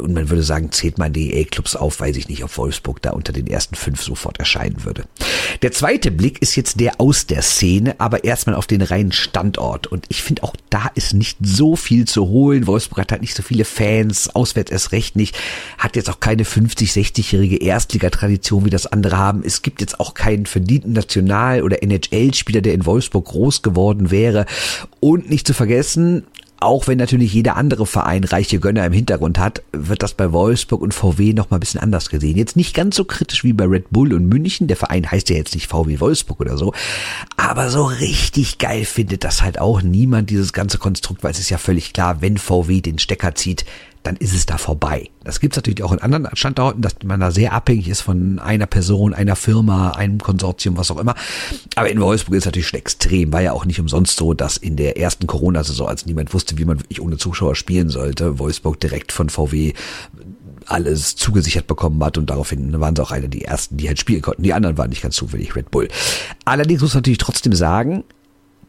und man würde sagen, zählt man die EA-Clubs auf, weiß ich nicht, ob Wolfsburg da unter den ersten fünf sofort erscheinen würde. Der zweite Blick ist jetzt der aus der Szene, aber erstmal auf den reinen Standort. Und ich finde auch da ist nicht so viel zu holen. Wolfsburg hat halt nicht so viele Fans, auswärts erst recht nicht, hat jetzt auch keine 50, 60-jährige Erstligatradition, wie das andere haben. Es gibt jetzt auch keinen verdienten National- oder NHL-Spieler, der in Wolfsburg groß geworden wäre. Und nicht zu vergessen, auch wenn natürlich jeder andere Verein reiche Gönner im Hintergrund hat, wird das bei Wolfsburg und VW noch mal ein bisschen anders gesehen. Jetzt nicht ganz so kritisch wie bei Red Bull und München. Der Verein heißt ja jetzt nicht VW Wolfsburg oder so. Aber so richtig geil findet das halt auch niemand, dieses ganze Konstrukt, weil es ist ja völlig klar, wenn VW den Stecker zieht, dann ist es da vorbei. Das gibt es natürlich auch in anderen Standorten, dass man da sehr abhängig ist von einer Person, einer Firma, einem Konsortium, was auch immer. Aber in Wolfsburg ist es natürlich schon extrem. War ja auch nicht umsonst so, dass in der ersten Corona-Saison, als niemand wusste, wie man wirklich ohne Zuschauer spielen sollte, Wolfsburg direkt von VW alles zugesichert bekommen hat und daraufhin waren sie auch eine der ersten, die halt spielen konnten. Die anderen waren nicht ganz zufällig Red Bull. Allerdings muss man natürlich trotzdem sagen,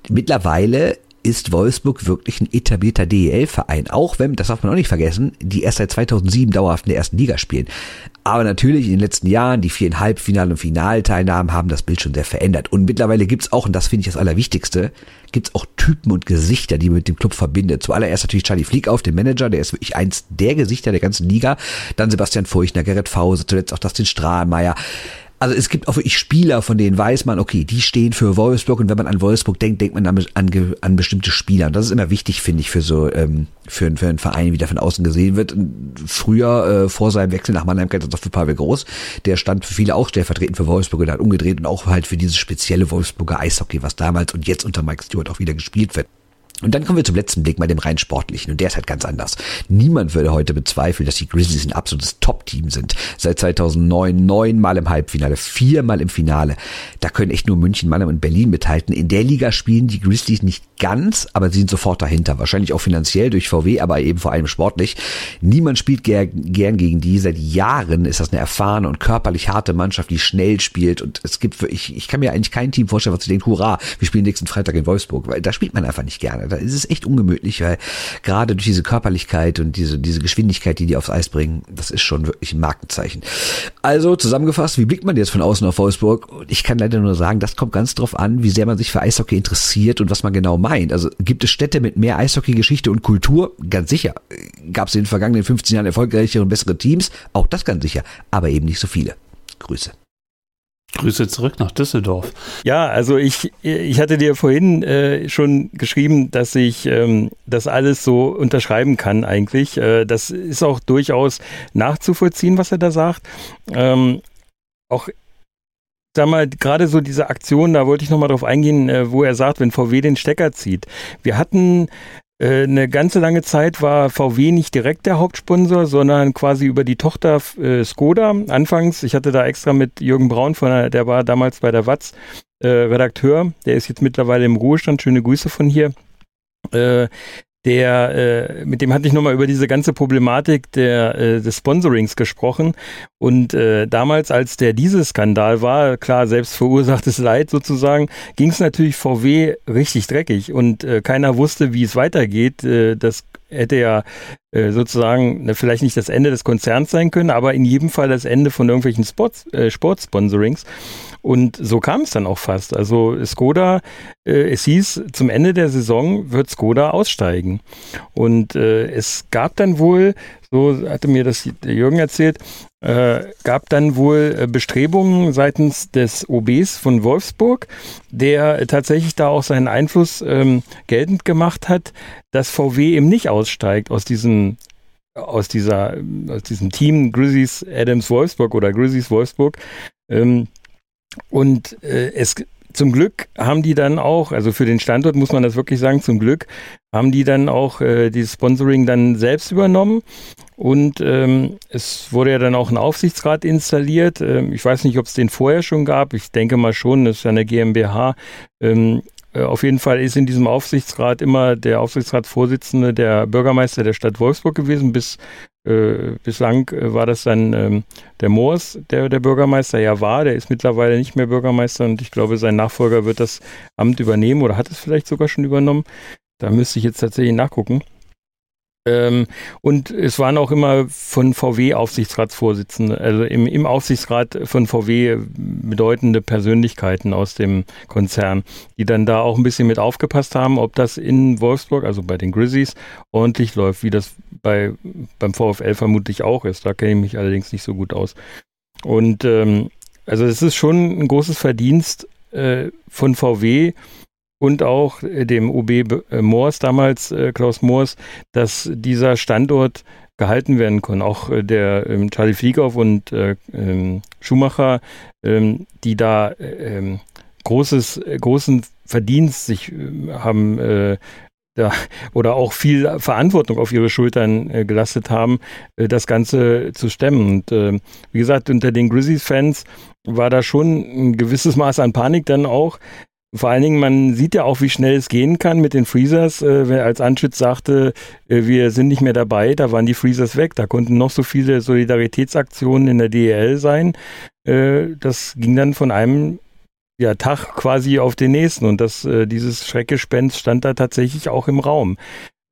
mittlerweile ist Wolfsburg wirklich ein etablierter DEL-Verein, auch wenn, das darf man auch nicht vergessen, die erst seit 2007 dauerhaft in der ersten Liga spielen. Aber natürlich in den letzten Jahren, die vielen Halbfinal- und Finalteilnahmen haben das Bild schon sehr verändert. Und mittlerweile gibt's auch, und das finde ich das Allerwichtigste, gibt's auch Typen und Gesichter, die man mit dem Club verbindet. Zuallererst natürlich Charlie Flieg auf, den Manager, der ist wirklich eins der Gesichter der ganzen Liga. Dann Sebastian Furchner, Gerrit Fause, zuletzt auch Dustin Strahlmeier. Also es gibt auch wirklich Spieler, von denen weiß man, okay, die stehen für Wolfsburg und wenn man an Wolfsburg denkt, denkt man an, an, an bestimmte Spieler. Und das ist immer wichtig, finde ich, für so ähm, für, für einen Verein, wie der von außen gesehen wird. Früher, äh, vor seinem Wechsel nach Mannheim, kennt das auch für Pavel Groß, der stand für viele auch stellvertretend für Wolfsburg und hat umgedreht und auch halt für dieses spezielle Wolfsburger Eishockey, was damals und jetzt unter Mike Stewart auch wieder gespielt wird. Und dann kommen wir zum letzten Blick, mal dem rein sportlichen. Und der ist halt ganz anders. Niemand würde heute bezweifeln, dass die Grizzlies ein absolutes Top-Team sind. Seit 2009 neunmal im Halbfinale, viermal im Finale. Da können echt nur München, Mannheim und Berlin mithalten. In der Liga spielen die Grizzlies nicht ganz, aber sie sind sofort dahinter. Wahrscheinlich auch finanziell durch VW, aber eben vor allem sportlich. Niemand spielt ger gern gegen die. Seit Jahren ist das eine erfahrene und körperlich harte Mannschaft, die schnell spielt. Und es gibt, ich, ich kann mir eigentlich kein Team vorstellen, was sich denkt, hurra, wir spielen nächsten Freitag in Wolfsburg, weil da spielt man einfach nicht gerne da ist es echt ungemütlich, weil gerade durch diese Körperlichkeit und diese, diese Geschwindigkeit, die die aufs Eis bringen, das ist schon wirklich ein Markenzeichen. Also zusammengefasst, wie blickt man jetzt von außen auf Wolfsburg? Ich kann leider nur sagen, das kommt ganz drauf an, wie sehr man sich für Eishockey interessiert und was man genau meint. Also gibt es Städte mit mehr Eishockey-Geschichte und Kultur? Ganz sicher. Gab es in den vergangenen 15 Jahren erfolgreichere und bessere Teams? Auch das ganz sicher. Aber eben nicht so viele. Grüße. Grüße zurück nach Düsseldorf. Ja, also ich, ich hatte dir vorhin äh, schon geschrieben, dass ich ähm, das alles so unterschreiben kann eigentlich. Äh, das ist auch durchaus nachzuvollziehen, was er da sagt. Ähm, auch sag mal, gerade so diese Aktion, da wollte ich nochmal drauf eingehen, äh, wo er sagt, wenn VW den Stecker zieht. Wir hatten eine ganze lange Zeit war VW nicht direkt der Hauptsponsor, sondern quasi über die Tochter äh, Skoda. Anfangs, ich hatte da extra mit Jürgen Braun, von der, der war damals bei der Watz äh, Redakteur, der ist jetzt mittlerweile im Ruhestand, schöne Grüße von hier. Äh, der, äh, mit dem hatte ich nochmal über diese ganze Problematik der, äh, des Sponsorings gesprochen. Und äh, damals, als der Dieselskandal war, klar, selbst verursachtes Leid sozusagen, ging es natürlich VW richtig dreckig und äh, keiner wusste, wie es weitergeht. Äh, das hätte ja äh, sozusagen ne, vielleicht nicht das Ende des Konzerns sein können, aber in jedem Fall das Ende von irgendwelchen Sports, äh, Sportsponsorings. Und so kam es dann auch fast. Also Skoda, äh, es hieß, zum Ende der Saison wird Skoda aussteigen. Und äh, es gab dann wohl, so hatte mir das Jürgen erzählt, äh, gab dann wohl äh, Bestrebungen seitens des OBs von Wolfsburg, der tatsächlich da auch seinen Einfluss ähm, geltend gemacht hat, dass VW eben nicht aussteigt aus diesem aus dieser aus diesem Team Grizzlies Adams Wolfsburg oder Grizzlies Wolfsburg. Ähm, und äh, es zum Glück haben die dann auch, also für den Standort muss man das wirklich sagen, zum Glück haben die dann auch äh, dieses Sponsoring dann selbst übernommen und ähm, es wurde ja dann auch ein Aufsichtsrat installiert. Ähm, ich weiß nicht, ob es den vorher schon gab. Ich denke mal schon, das ist ja eine GmbH. Ähm, äh, auf jeden Fall ist in diesem Aufsichtsrat immer der Aufsichtsratsvorsitzende der Bürgermeister der Stadt Wolfsburg gewesen. Bis äh, bislang äh, war das dann ähm, der Moors, der der Bürgermeister ja war. Der ist mittlerweile nicht mehr Bürgermeister und ich glaube, sein Nachfolger wird das Amt übernehmen oder hat es vielleicht sogar schon übernommen. Da müsste ich jetzt tatsächlich nachgucken. Ähm, und es waren auch immer von VW Aufsichtsratsvorsitzende, also im, im Aufsichtsrat von VW bedeutende Persönlichkeiten aus dem Konzern, die dann da auch ein bisschen mit aufgepasst haben, ob das in Wolfsburg, also bei den Grizzlies, ordentlich läuft, wie das bei, beim VfL vermutlich auch ist. Da kenne ich mich allerdings nicht so gut aus. Und ähm, also es ist schon ein großes Verdienst äh, von VW, und auch äh, dem OB äh, Moors damals, äh, Klaus Moors, dass dieser Standort gehalten werden kann. Auch der ähm, Charlie Fliegauf und ähm, Schumacher, ähm, die da ähm, großes, großen Verdienst sich haben äh, da, oder auch viel Verantwortung auf ihre Schultern äh, gelastet haben, äh, das Ganze zu stemmen. Und äh, wie gesagt, unter den Grizzlies-Fans war da schon ein gewisses Maß an Panik dann auch, vor allen Dingen, man sieht ja auch, wie schnell es gehen kann mit den Freezers. Äh, als Anschütz sagte, äh, wir sind nicht mehr dabei, da waren die Freezers weg. Da konnten noch so viele Solidaritätsaktionen in der DEL sein. Äh, das ging dann von einem ja, Tag quasi auf den nächsten. Und das, äh, dieses Schreckgespenst stand da tatsächlich auch im Raum.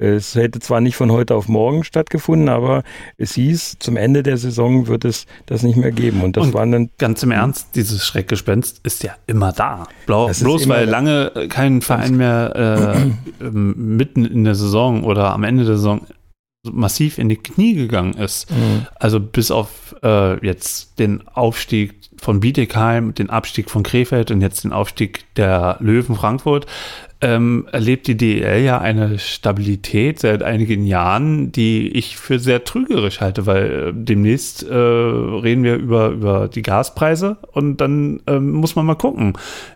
Es hätte zwar nicht von heute auf morgen stattgefunden, aber es hieß, zum Ende der Saison wird es das nicht mehr geben. Und das und waren dann. Ganz im Ernst, dieses Schreckgespenst ist ja immer da. Blau, bloß weil lange kein Verein mehr äh, ähm, mitten in der Saison oder am Ende der Saison massiv in die Knie gegangen ist. Mhm. Also bis auf äh, jetzt den Aufstieg von Bietigheim, den Abstieg von Krefeld und jetzt den Aufstieg der Löwen Frankfurt, ähm, erlebt die DEL ja eine Stabilität seit einigen Jahren, die ich für sehr trügerisch halte, weil äh, demnächst äh, reden wir über, über die Gaspreise und dann ähm, muss man mal gucken,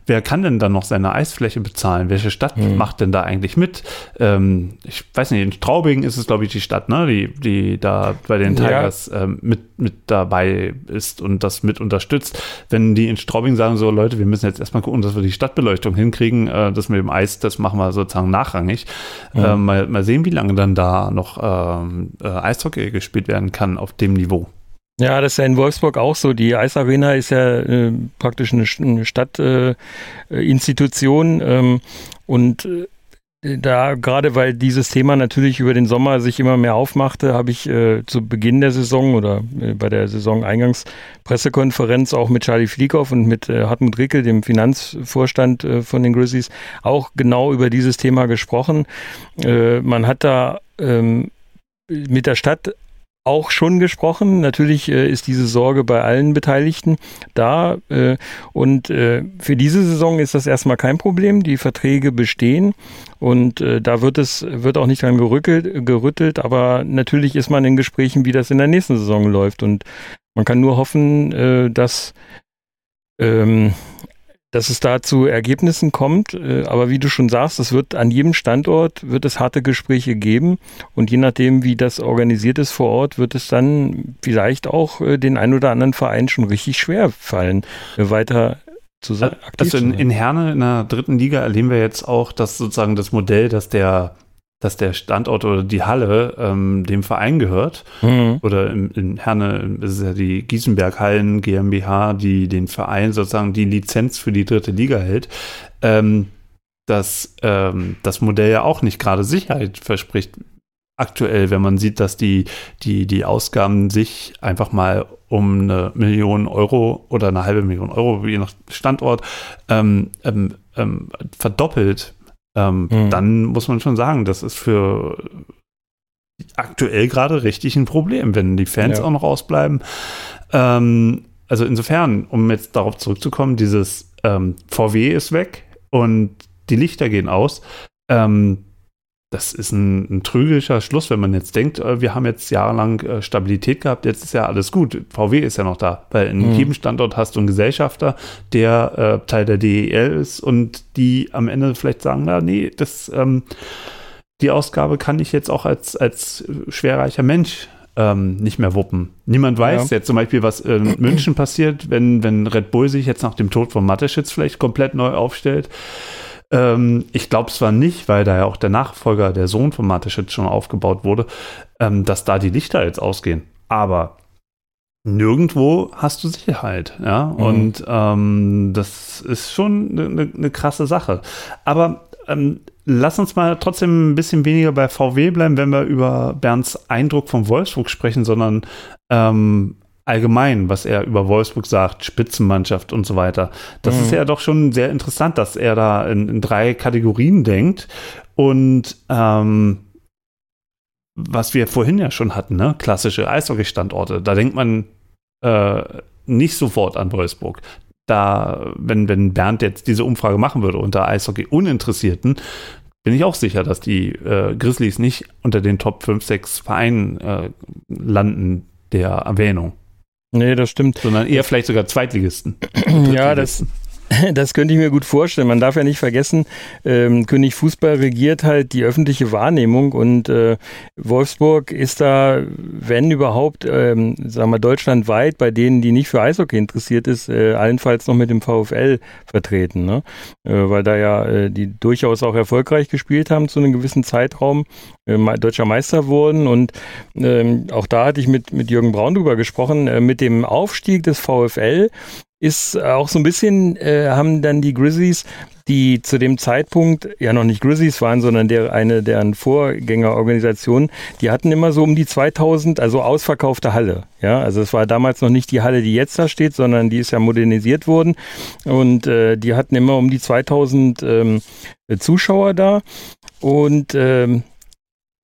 wer kann denn dann noch seine Eisfläche bezahlen? Welche Stadt hm. macht denn da eigentlich mit? Ähm, ich weiß nicht, in Straubing ist es, glaube ich, die Stadt, ne, die, die da bei den Tigers ja. ähm, mit, mit dabei ist und das mit unterstützt. Wenn die in Straubing sagen, so Leute, wir müssen jetzt erstmal gucken, dass wir die Stadtbeleuchtung hinkriegen, äh, das mit dem Eis das machen wir sozusagen nachrangig. Mhm. Äh, mal, mal sehen, wie lange dann da noch ähm, äh, Eishockey gespielt werden kann auf dem Niveau. Ja, das ist ja in Wolfsburg auch so. Die Eisarena ist ja äh, praktisch eine, eine Stadtinstitution äh, ähm, und äh, da gerade weil dieses Thema natürlich über den Sommer sich immer mehr aufmachte, habe ich äh, zu Beginn der Saison oder äh, bei der Saison-Eingangspressekonferenz auch mit Charlie Flieghoff und mit äh, Hartmut Rickel, dem Finanzvorstand äh, von den Grizzlies, auch genau über dieses Thema gesprochen. Äh, man hat da ähm, mit der Stadt auch schon gesprochen. Natürlich äh, ist diese Sorge bei allen Beteiligten da. Äh, und äh, für diese Saison ist das erstmal kein Problem. Die Verträge bestehen und äh, da wird es wird auch nicht dran gerückelt, gerüttelt. Aber natürlich ist man in Gesprächen, wie das in der nächsten Saison läuft. Und man kann nur hoffen, äh, dass ähm, dass es da zu Ergebnissen kommt. Äh, aber wie du schon sagst, es wird an jedem Standort wird es harte Gespräche geben und je nachdem, wie das organisiert ist vor Ort, wird es dann vielleicht auch äh, den ein oder anderen Verein schon richtig schwer fallen, äh, weiter zu sein. Also in, in Herne in der dritten Liga erleben wir jetzt auch, dass sozusagen das Modell, dass der dass der Standort oder die Halle ähm, dem Verein gehört. Mhm. Oder in, in Herne ist es ja die Gießenberg Hallen GmbH, die den Verein sozusagen die Lizenz für die dritte Liga hält. Ähm, dass ähm, das Modell ja auch nicht gerade Sicherheit verspricht. Aktuell, wenn man sieht, dass die, die, die Ausgaben sich einfach mal um eine Million Euro oder eine halbe Million Euro, je nach Standort, ähm, ähm, ähm verdoppelt ähm, mhm. dann muss man schon sagen, das ist für aktuell gerade richtig ein Problem, wenn die Fans ja. auch noch ausbleiben. Ähm, also insofern, um jetzt darauf zurückzukommen, dieses ähm, VW ist weg und die Lichter gehen aus. Ähm, das ist ein, ein, trügerischer Schluss, wenn man jetzt denkt, äh, wir haben jetzt jahrelang äh, Stabilität gehabt, jetzt ist ja alles gut. VW ist ja noch da, weil in mhm. jedem Standort hast du einen Gesellschafter, der äh, Teil der DEL ist und die am Ende vielleicht sagen, na nee, das, ähm, die Ausgabe kann ich jetzt auch als, als schwerreicher Mensch ähm, nicht mehr wuppen. Niemand weiß ja. jetzt zum Beispiel, was in München passiert, wenn, wenn Red Bull sich jetzt nach dem Tod von Mateschitz vielleicht komplett neu aufstellt. Ähm, ich glaube zwar nicht, weil da ja auch der Nachfolger, der Sohn von Mateschitz schon aufgebaut wurde, ähm, dass da die Lichter jetzt ausgehen. Aber nirgendwo hast du Sicherheit, ja. Mhm. Und ähm, das ist schon eine ne, ne krasse Sache. Aber ähm, lass uns mal trotzdem ein bisschen weniger bei VW bleiben, wenn wir über Bernds Eindruck von Wolfsburg sprechen, sondern ähm, allgemein, was er über Wolfsburg sagt, Spitzenmannschaft und so weiter. Das mhm. ist ja doch schon sehr interessant, dass er da in, in drei Kategorien denkt. Und ähm, was wir vorhin ja schon hatten, ne? klassische Eishockey-Standorte, da denkt man äh, nicht sofort an Wolfsburg. Da, wenn, wenn Bernd jetzt diese Umfrage machen würde unter Eishockey-Uninteressierten, bin ich auch sicher, dass die äh, Grizzlies nicht unter den Top 5, 6 Vereinen äh, landen der Erwähnung. Nee, das stimmt. Sondern eher vielleicht sogar Zweitligisten. *clears throat* ja, das, *laughs* Das könnte ich mir gut vorstellen. Man darf ja nicht vergessen, ähm, König Fußball regiert halt die öffentliche Wahrnehmung und äh, Wolfsburg ist da, wenn überhaupt, ähm, sagen wir deutschlandweit bei denen, die nicht für Eishockey interessiert ist, äh, allenfalls noch mit dem VfL vertreten, ne? Äh, weil da ja äh, die durchaus auch erfolgreich gespielt haben zu einem gewissen Zeitraum, äh, deutscher Meister wurden und ähm, auch da hatte ich mit, mit Jürgen Braun drüber gesprochen, äh, mit dem Aufstieg des VfL ist auch so ein bisschen, äh, haben dann die Grizzlies, die zu dem Zeitpunkt ja noch nicht Grizzlies waren, sondern der, eine deren Vorgängerorganisationen, die hatten immer so um die 2000, also ausverkaufte Halle. Ja, also es war damals noch nicht die Halle, die jetzt da steht, sondern die ist ja modernisiert worden und äh, die hatten immer um die 2000 ähm, Zuschauer da und ähm,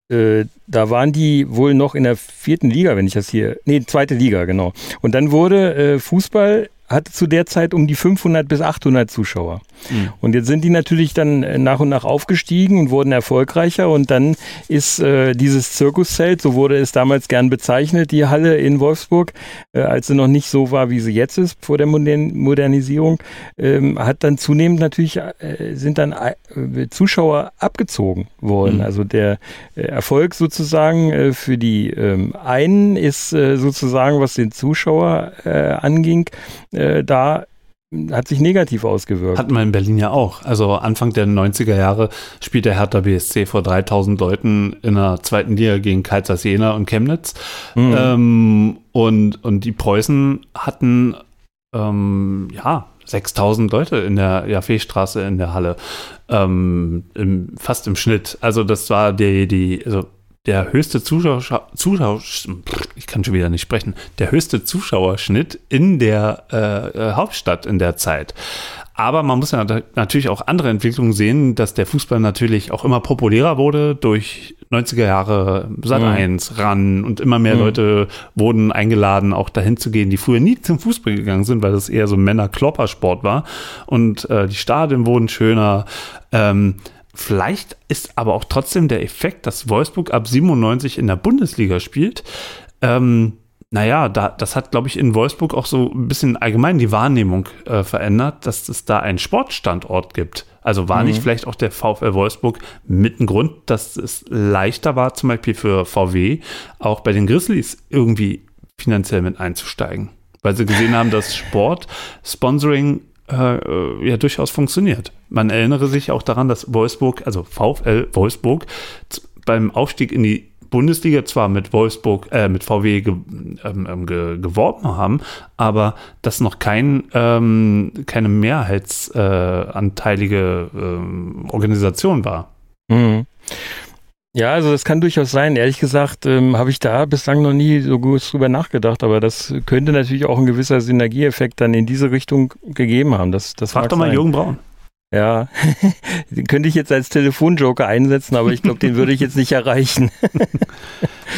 äh, da waren die wohl noch in der vierten Liga, wenn ich das hier, nee, zweite Liga, genau. Und dann wurde äh, Fußball hatte zu der Zeit um die 500 bis 800 Zuschauer. Mhm. Und jetzt sind die natürlich dann äh, nach und nach aufgestiegen und wurden erfolgreicher. Und dann ist äh, dieses Zirkuszelt, so wurde es damals gern bezeichnet, die Halle in Wolfsburg, äh, als sie noch nicht so war, wie sie jetzt ist vor der Modern Modernisierung, ähm, hat dann zunehmend natürlich, äh, sind dann äh, Zuschauer abgezogen worden. Mhm. Also der äh, Erfolg sozusagen für die ähm, einen ist sozusagen, was den Zuschauer anging, da hat sich negativ ausgewirkt. Hatten wir in Berlin ja auch. Also Anfang der 90er Jahre spielt der Hertha BSC vor 3000 Leuten in der zweiten Liga gegen Kaiserslautern und Chemnitz. Mhm. Ähm, und, und die Preußen hatten, ähm, ja, 6000 Leute in der Jaffeestraße in der Halle. Ähm, im, fast im Schnitt. Also das war die, die, also der höchste Zuschauer, Zuschauer, ich kann schon wieder nicht sprechen, der höchste Zuschauerschnitt in der äh, äh, Hauptstadt in der Zeit. Aber man muss ja natürlich auch andere Entwicklungen sehen, dass der Fußball natürlich auch immer populärer wurde durch 90er Jahre Sat 1 mhm. ran und immer mehr mhm. Leute wurden eingeladen, auch dahin zu gehen, die früher nie zum Fußball gegangen sind, weil das eher so Männer-Kloppersport war. Und äh, die Stadien wurden schöner. Ähm, Vielleicht ist aber auch trotzdem der Effekt, dass Wolfsburg ab 97 in der Bundesliga spielt. Ähm, naja, da, das hat, glaube ich, in Wolfsburg auch so ein bisschen allgemein die Wahrnehmung äh, verändert, dass es da einen Sportstandort gibt. Also war mhm. nicht vielleicht auch der VfL Wolfsburg mit ein Grund, dass es leichter war, zum Beispiel für VW auch bei den Grizzlies irgendwie finanziell mit einzusteigen? Weil sie gesehen haben, dass Sport, Sponsoring äh, ja durchaus funktioniert. Man erinnere sich auch daran, dass Wolfsburg, also VfL Wolfsburg, beim Aufstieg in die Bundesliga zwar mit Wolfsburg, äh, mit VW ge, ähm, ähm, ge, geworben haben, aber das noch kein, ähm, keine mehrheitsanteilige äh, Organisation war. Mhm. Ja, also das kann durchaus sein. Ehrlich gesagt ähm, habe ich da bislang noch nie so gut drüber nachgedacht, aber das könnte natürlich auch ein gewisser Synergieeffekt dann in diese Richtung gegeben haben. Das, das Frag doch mal sein. Jürgen Braun. Ja, den *laughs* könnte ich jetzt als Telefonjoker einsetzen, aber ich glaube, den würde ich jetzt nicht erreichen. *laughs*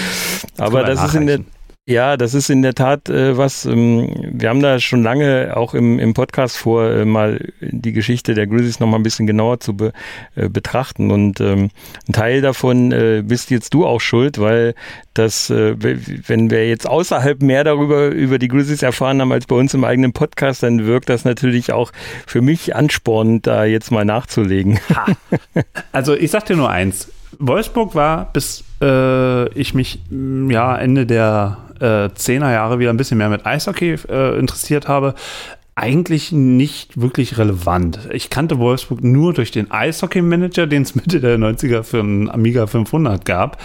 *laughs* aber das ist in der ja, das ist in der Tat äh, was, ähm, wir haben da schon lange auch im, im Podcast vor, äh, mal die Geschichte der Grizzlies nochmal ein bisschen genauer zu be, äh, betrachten. Und ähm, ein Teil davon äh, bist jetzt du auch schuld, weil das, äh, wenn wir jetzt außerhalb mehr darüber, über die Grizzlies erfahren haben als bei uns im eigenen Podcast, dann wirkt das natürlich auch für mich anspornend, da jetzt mal nachzulegen. Ha. Also ich sag dir nur eins. Wolfsburg war, bis äh, ich mich ja Ende der äh, 10er Jahre wieder ein bisschen mehr mit Eishockey äh, interessiert habe, eigentlich nicht wirklich relevant. Ich kannte Wolfsburg nur durch den Eishockey-Manager, den es *laughs* Mitte der 90er für einen Amiga 500 gab.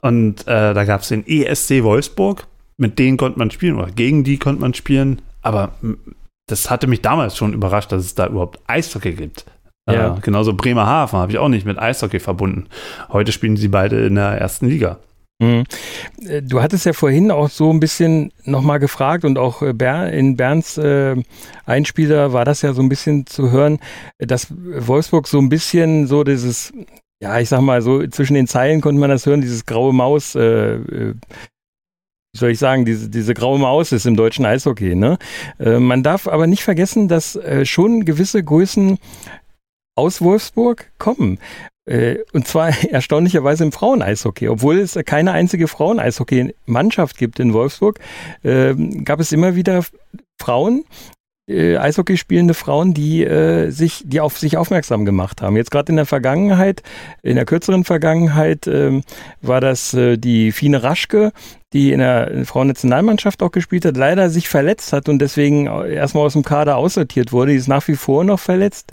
Und äh, da gab es den ESC Wolfsburg. Mit denen konnte man spielen oder gegen die konnte man spielen. Aber das hatte mich damals schon überrascht, dass es da überhaupt Eishockey gibt. Ja. Äh, genauso Bremerhaven habe ich auch nicht mit Eishockey verbunden. Heute spielen sie beide in der ersten Liga. Mhm. Äh, du hattest ja vorhin auch so ein bisschen nochmal gefragt und auch äh, in Bernds äh, Einspieler war das ja so ein bisschen zu hören, dass Wolfsburg so ein bisschen so dieses, ja, ich sag mal so, zwischen den Zeilen konnte man das hören, dieses graue Maus, wie soll ich sagen, diese, diese graue Maus ist im deutschen Eishockey. Ne? Man darf aber nicht vergessen, dass schon gewisse Größen aus Wolfsburg kommen. Äh, und zwar *laughs* erstaunlicherweise im Frauen-Eishockey. Obwohl es keine einzige Frauen-Eishockey-Mannschaft gibt in Wolfsburg, äh, gab es immer wieder Frauen, äh, Eishockey spielende Frauen, die äh, sich, die auf sich aufmerksam gemacht haben. Jetzt gerade in der Vergangenheit, in der kürzeren Vergangenheit, äh, war das äh, die Fine Raschke, die in der Frauennationalmannschaft auch gespielt hat, leider sich verletzt hat und deswegen erstmal aus dem Kader aussortiert wurde. Die ist nach wie vor noch verletzt.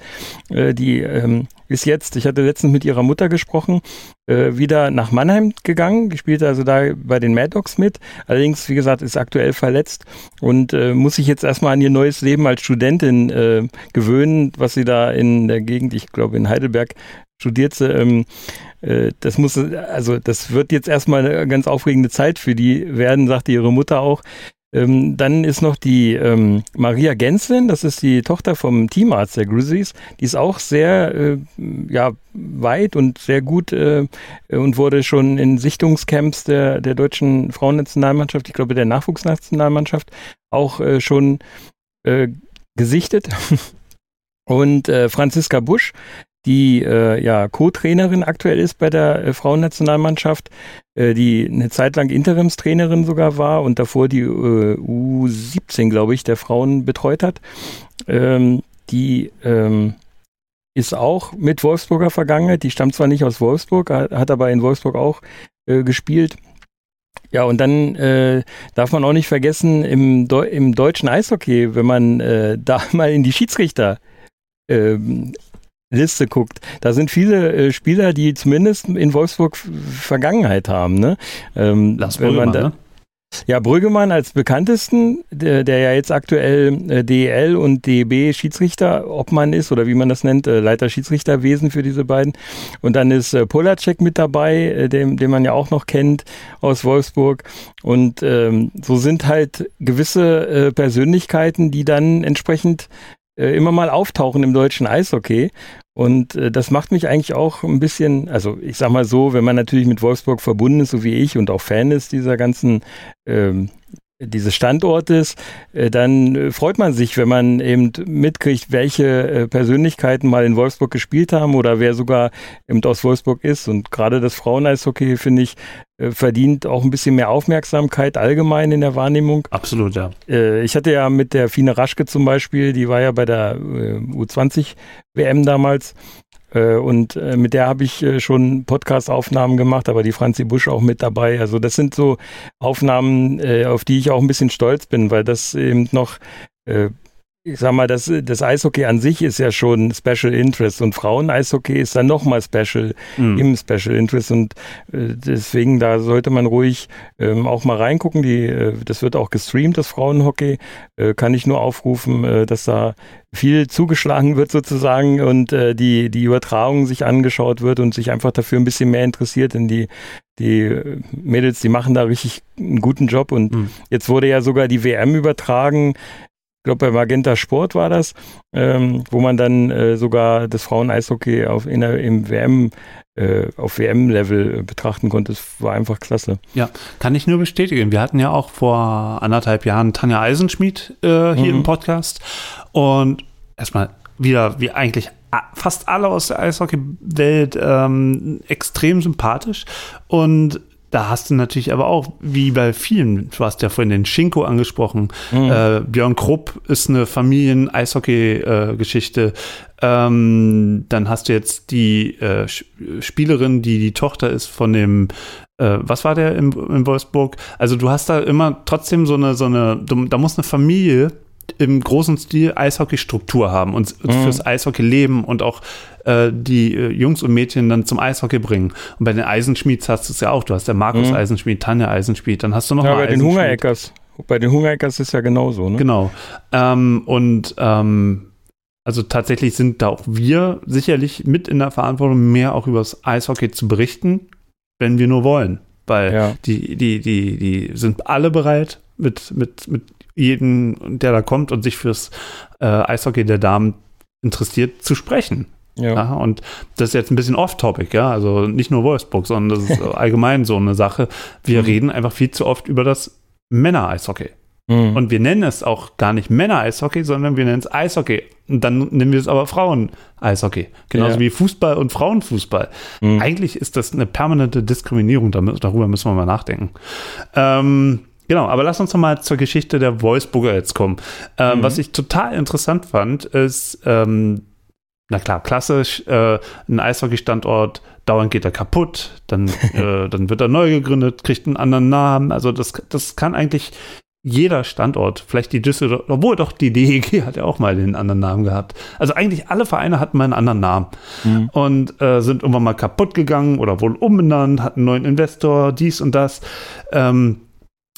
Äh, die ähm, ist jetzt, ich hatte letztens mit ihrer Mutter gesprochen, äh, wieder nach Mannheim gegangen, gespielt also da bei den Mad Dogs mit. Allerdings, wie gesagt, ist aktuell verletzt und äh, muss sich jetzt erstmal an ihr neues Leben als Studentin äh, gewöhnen, was sie da in der Gegend, ich glaube in Heidelberg, studiert. Ähm, äh, das muss, also das wird jetzt erstmal eine ganz aufregende Zeit für die werden, sagte ihre Mutter auch. Ähm, dann ist noch die ähm, Maria Genslin, das ist die Tochter vom Teamarzt der Grizzlies. Die ist auch sehr äh, ja, weit und sehr gut äh, und wurde schon in Sichtungscamps der, der deutschen Frauennationalmannschaft, ich glaube der Nachwuchsnationalmannschaft, auch äh, schon äh, gesichtet. *laughs* Und äh, Franziska Busch, die äh, ja Co-Trainerin aktuell ist bei der äh, Frauennationalmannschaft, äh, die eine Zeit lang Interimstrainerin sogar war und davor die äh, U17, glaube ich, der Frauen betreut hat. Ähm, die ähm, ist auch mit Wolfsburger Vergangenheit. Die stammt zwar nicht aus Wolfsburg, hat aber in Wolfsburg auch äh, gespielt. Ja, und dann äh, darf man auch nicht vergessen, im, Deu im deutschen Eishockey, wenn man äh, *laughs* da mal in die Schiedsrichter ähm, Liste guckt, da sind viele äh, Spieler, die zumindest in Wolfsburg Vergangenheit haben. Ne? Ähm, Lass man da, ne? Ja, Brüggemann als bekanntesten, der, der ja jetzt aktuell äh, DEL und DEB Schiedsrichter Obmann ist oder wie man das nennt, äh, Leiter Schiedsrichterwesen für diese beiden. Und dann ist äh, Polacek mit dabei, äh, den, den man ja auch noch kennt aus Wolfsburg. Und ähm, so sind halt gewisse äh, Persönlichkeiten, die dann entsprechend äh, immer mal auftauchen im deutschen Eishockey. Und äh, das macht mich eigentlich auch ein bisschen, also ich sag mal so, wenn man natürlich mit Wolfsburg verbunden ist, so wie ich und auch Fan ist dieser ganzen ähm, dieses Standortes, äh, dann äh, freut man sich, wenn man eben mitkriegt, welche äh, Persönlichkeiten mal in Wolfsburg gespielt haben oder wer sogar eben aus Wolfsburg ist. Und gerade das Fraueneishockey, finde ich, verdient auch ein bisschen mehr Aufmerksamkeit allgemein in der Wahrnehmung. Absolut, ja. Ich hatte ja mit der Fine Raschke zum Beispiel, die war ja bei der U20 WM damals, und äh, mit der habe ich äh, schon Podcast-Aufnahmen gemacht, aber die Franzi Busch auch mit dabei. Also das sind so Aufnahmen, auf die ich auch ein bisschen stolz bin, weil das eben noch ich sag mal, das, das Eishockey an sich ist ja schon Special Interest und Frauen-Eishockey ist dann nochmal Special mhm. im Special Interest und äh, deswegen da sollte man ruhig ähm, auch mal reingucken. Die, äh, das wird auch gestreamt, das Frauenhockey. Äh, kann ich nur aufrufen, äh, dass da viel zugeschlagen wird sozusagen und äh, die, die Übertragung sich angeschaut wird und sich einfach dafür ein bisschen mehr interessiert, denn die, die Mädels, die machen da richtig einen guten Job und mhm. jetzt wurde ja sogar die WM übertragen glaube bei Magenta Sport war das, ähm, wo man dann äh, sogar das Frauen-Eishockey auf, in der, im WM, äh, auf WM-Level betrachten konnte. Das war einfach klasse. Ja, kann ich nur bestätigen. Wir hatten ja auch vor anderthalb Jahren Tanja Eisenschmied äh, hier mhm. im Podcast und erstmal wieder wie eigentlich fast alle aus der Eishockey-Welt ähm, extrem sympathisch und da hast du natürlich aber auch, wie bei vielen, du hast ja vorhin den Schinko angesprochen, mhm. äh, Björn Krupp ist eine Familien-Eishockey-Geschichte. ähm, dann hast du jetzt die äh, Spielerin, die die Tochter ist von dem, äh, was war der in, in Wolfsburg? Also du hast da immer trotzdem so eine, so eine, da muss eine Familie im großen Stil Eishockey-Struktur haben und mhm. fürs Eishockey leben und auch äh, die äh, Jungs und Mädchen dann zum Eishockey bringen. Und bei den Eisenschmieds hast du es ja auch. Du hast ja Markus mhm. Eisenschmied, Tanja Eisenschmied, dann hast du noch ja, mal bei den Hungereckers. Bei den Hungereckers ist ja genauso, ne? Genau. Ähm, und ähm, also tatsächlich sind da auch wir sicherlich mit in der Verantwortung, mehr auch über das Eishockey zu berichten, wenn wir nur wollen. Weil ja. die, die, die, die sind alle bereit, mit, mit, mit jedem, der da kommt und sich fürs äh, Eishockey der Damen interessiert, zu sprechen. Ja. ja. und das ist jetzt ein bisschen off-topic, ja, also nicht nur Wolfsburg, sondern das ist *laughs* allgemein so eine Sache. Wir mhm. reden einfach viel zu oft über das Männer-Eishockey. Mhm. Und wir nennen es auch gar nicht Männer-Eishockey, sondern wir nennen es Eishockey. Und dann nennen wir es aber Frauen-Eishockey. Genauso ja. wie Fußball und Frauenfußball. Mhm. Eigentlich ist das eine permanente Diskriminierung, darüber müssen wir mal nachdenken. Ähm, Genau, aber lass uns noch mal zur Geschichte der Wolfsburger jetzt kommen. Ähm, mhm. Was ich total interessant fand, ist, ähm, na klar, klassisch, äh, ein Eishockey-Standort, dauernd geht er kaputt, dann, *laughs* äh, dann wird er neu gegründet, kriegt einen anderen Namen. Also das, das kann eigentlich jeder Standort, vielleicht die Düsseldorf, obwohl doch die DEG *laughs* hat ja auch mal den anderen Namen gehabt. Also eigentlich alle Vereine hatten mal einen anderen Namen mhm. und äh, sind irgendwann mal kaputt gegangen oder wurden umbenannt, hatten einen neuen Investor, dies und das. Ähm,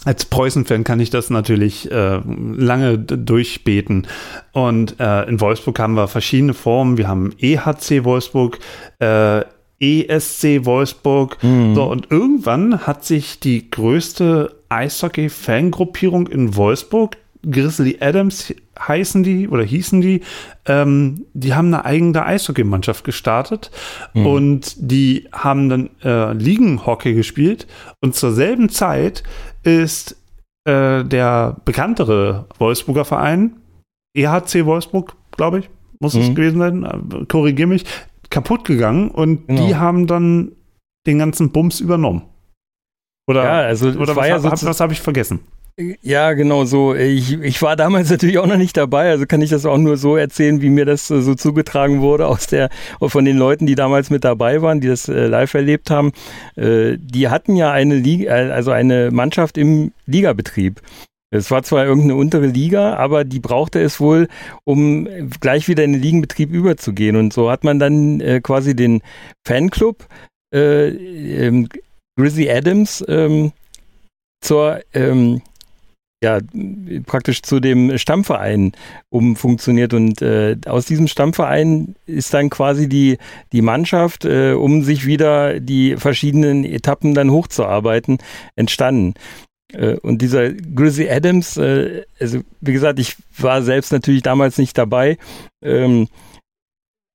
als Preußen-Fan kann ich das natürlich äh, lange durchbeten. Und äh, in Wolfsburg haben wir verschiedene Formen. Wir haben EHC Wolfsburg, äh, ESC Wolfsburg. Mhm. So, und irgendwann hat sich die größte Eishockey-Fangruppierung in Wolfsburg, Grizzly Adams heißen die oder hießen die, ähm, die haben eine eigene Eishockeymannschaft gestartet mhm. und die haben dann äh, Ligenhockey gespielt und zur selben Zeit ist äh, der bekanntere Wolfsburger Verein, EHC Wolfsburg, glaube ich, muss es Mhm. gewesen sein, korrigier mich, kaputt gegangen und Genau. die haben dann den ganzen Bums übernommen. Oder, Ja, also es oder war was, ja hab- was habe ich vergessen? Ja, genau so. Ich, ich war damals *laughs* natürlich auch noch nicht dabei, also kann ich das auch nur so erzählen, wie mir das äh, so zugetragen wurde aus der von den Leuten, die damals mit dabei waren, die das äh, live erlebt haben. Äh, die hatten ja eine Liga, also eine Mannschaft im Ligabetrieb. Es war zwar irgendeine untere Liga, aber die brauchte es wohl, um gleich wieder in den Ligenbetrieb überzugehen. Und so hat man dann quasi den Fanclub äh, ähm, Grizzly Adams ähm, zur ähm, ja, praktisch zu dem Stammverein umfunktioniert und äh, aus diesem Stammverein ist dann quasi die, die Mannschaft, äh, um sich wieder die verschiedenen Etappen dann hochzuarbeiten, entstanden. Äh, und dieser Grizzly Adams, äh, also wie gesagt, ich war selbst natürlich damals nicht dabei. Ähm,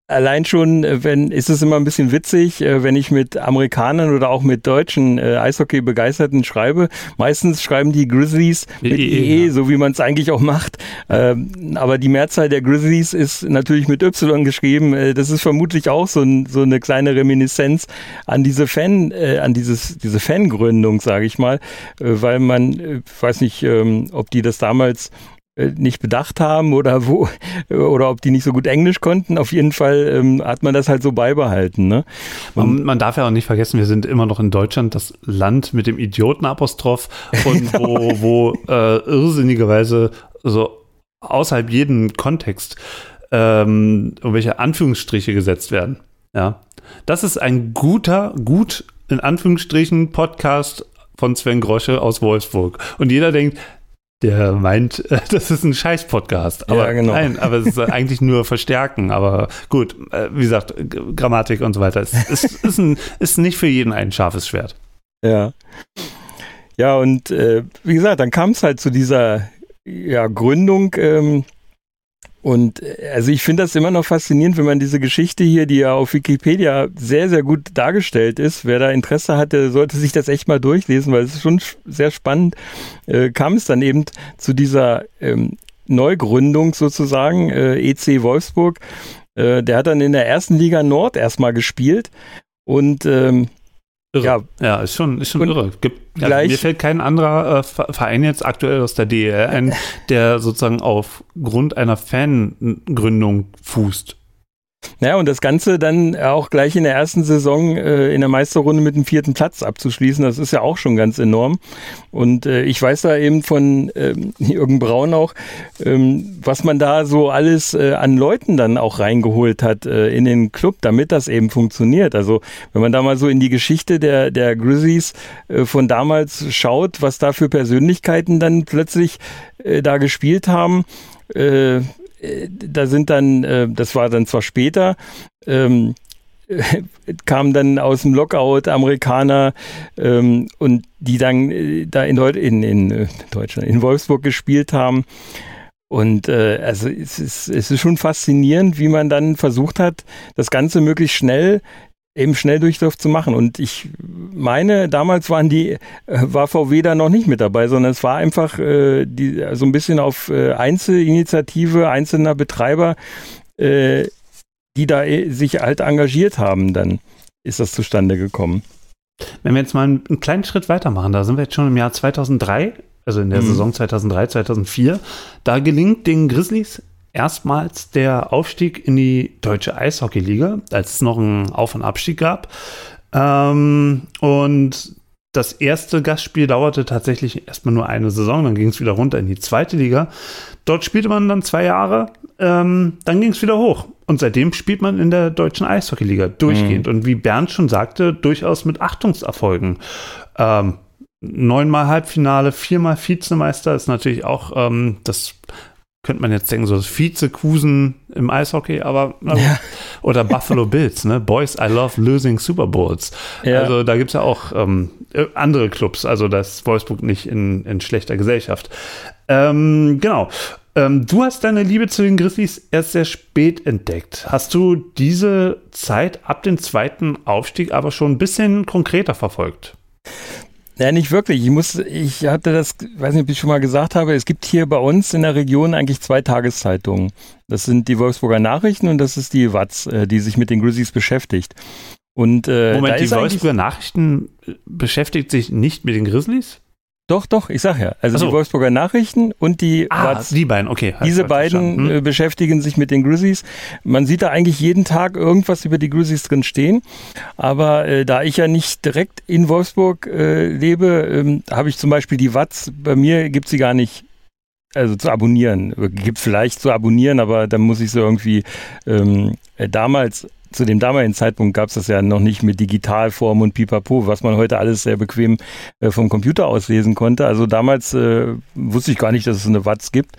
Allein schon, äh, wenn, ist es immer ein bisschen witzig, äh, wenn ich mit Amerikanern oder auch mit deutschen äh, Eishockey-Begeisterten schreibe. Meistens schreiben die Grizzlies mit IE, IE, ja. so wie man es eigentlich auch macht. Ähm, aber die Mehrzahl der Grizzlies ist natürlich mit Y geschrieben. Das ist vermutlich auch so, ein, so eine kleine Reminiszenz an diese Fan, äh, an dieses, diese Fangründung, sage ich mal, äh, weil man, weiß nicht, ähm, ob die das damals nicht bedacht haben oder wo *laughs* oder ob die nicht so gut Englisch konnten. Auf jeden Fall ähm, hat man das halt so beibehalten. Ne? Man, man darf ja auch nicht vergessen, wir sind immer noch in Deutschland das Land mit dem Idiotenapostroph und *laughs* wo, wo äh, irrsinnigerweise so außerhalb jeden Kontext ähm, irgendwelche Anführungsstriche gesetzt werden. Ja, das ist ein guter, gut in Anführungsstrichen Podcast von Sven Grosche aus Wolfsburg. Und jeder denkt, der meint, *laughs* das ist ein Scheiß-Podcast. Aber Ja, genau. nein, aber es ist eigentlich nur verstärken. Aber gut, äh, wie gesagt, Grammatik und so weiter. Es ist, ist, ein, ist nicht für jeden ein scharfes Schwert. Ja. Ja, und äh, wie gesagt, dann kam es halt zu dieser ja, Gründung. Ähm, und äh, also ich finde das immer noch faszinierend, wenn man diese Geschichte hier, die ja auf Wikipedia sehr, sehr gut dargestellt ist, wer da Interesse hatte, sollte sich das echt mal durchlesen, weil es ist schon sch- sehr spannend, äh, kam es dann eben zu dieser ähm, Neugründung sozusagen, äh, EC Wolfsburg. Äh, der hat dann in der ersten Liga Nord erstmal gespielt und ähm, Irre. Ja. Ja, ist schon, ist schon Und irre. Gibt, also mir fällt kein anderer äh, Ver- Verein jetzt aktuell aus der DEL ein, *laughs* der sozusagen aufgrund einer Fangründung fußt. Ja, und das Ganze dann auch gleich in der ersten Saison äh, in der Meisterrunde mit dem vierten Platz abzuschließen, das ist ja auch schon ganz enorm. Und äh, ich weiß da eben von ähm, *laughs* Jürgen Braun auch, ähm, was man da so alles äh, an Leuten dann auch reingeholt hat äh, in den Club, damit das eben funktioniert. Also wenn man da mal so in die Geschichte der, der Grizzlies äh, von damals schaut, was da für Persönlichkeiten dann plötzlich äh, da gespielt haben, da sind dann, äh, das war dann zwar später, ähm, *laughs* kamen dann aus dem Lockout Amerikaner ähm, und die dann äh, da in, Deu in, in äh, Deutschland, in Wolfsburg gespielt haben. Und äh, also es ist, es ist schon faszinierend, wie man dann versucht hat, das Ganze möglichst schnell eben Schnelldurchlauf zu machen. Und ich meine, damals waren die, äh, war VW da noch nicht mit dabei, sondern es war einfach äh, die, so ein bisschen auf äh, Einzelinitiative einzelner Betreiber, äh, die da äh, sich halt engagiert haben, dann ist das zustande gekommen. Wenn wir jetzt mal einen, einen kleinen Schritt weitermachen, da sind wir jetzt schon im Jahr 2003, also in der Mhm. Saison 2003, 2004. Da gelingt den Grizzlies erstmals der Aufstieg in die deutsche Eishockeyliga, als es noch einen Auf- und Abstieg gab. Ähm, und das erste Gastspiel dauerte tatsächlich erstmal nur eine Saison, dann ging es wieder runter in die zweite Liga. Dort spielte man dann zwei Jahre, ähm, dann ging es wieder hoch. Und seitdem spielt man in der deutschen Eishockeyliga durchgehend. Und wie Bernd schon sagte, durchaus mit Achtungserfolgen. Ähm, neunmal Halbfinale, viermal Vizemeister ist natürlich auch, ähm, das könnte man jetzt denken, so das Vizekusen im Eishockey, aber Ja. oder Buffalo *laughs* Bills, ne? Boys, I love losing Super Bowls. Ja. Also da gibt es ja auch ähm, äh, andere Clubs, also das Wolfsburg nicht in, in schlechter Gesellschaft. Ähm, genau. Ähm, du hast deine Liebe zu den Grizzlies erst sehr spät entdeckt. Hast du diese Zeit ab dem zweiten Aufstieg aber schon ein bisschen konkreter verfolgt? Ja, nicht wirklich. Ich muss, ich hatte das, weiß nicht, ob ich schon mal gesagt habe, es gibt hier bei uns in der Region eigentlich zwei Tageszeitungen. Das sind die Wolfsburger Nachrichten und das ist die Watz, äh, die sich mit den Grizzlies beschäftigt. Und, äh, Moment, die Wolfsburger Nachrichten beschäftigt sich nicht mit den Grizzlies? Doch, doch, ich sag ja. Also so. die Wolfsburger Nachrichten und die ah, Watz, die beiden, okay. Diese beiden hm. Äh, beschäftigen sich mit den Grizzlies. Man sieht da eigentlich jeden Tag irgendwas über die Grizzlies drin stehen. Aber äh, da ich ja nicht direkt in Wolfsburg äh, lebe, ähm, habe ich zum Beispiel die Watz, bei mir gibt sie gar nicht also zu abonnieren. Gibt vielleicht zu abonnieren, aber dann muss ich so irgendwie ähm, äh, damals zu dem damaligen Zeitpunkt gab es das ja noch nicht mit Digitalform und Pipapo, was man heute alles sehr bequem äh, vom Computer aus lesen konnte. Also damals äh, wusste ich gar nicht, dass es eine Watz gibt.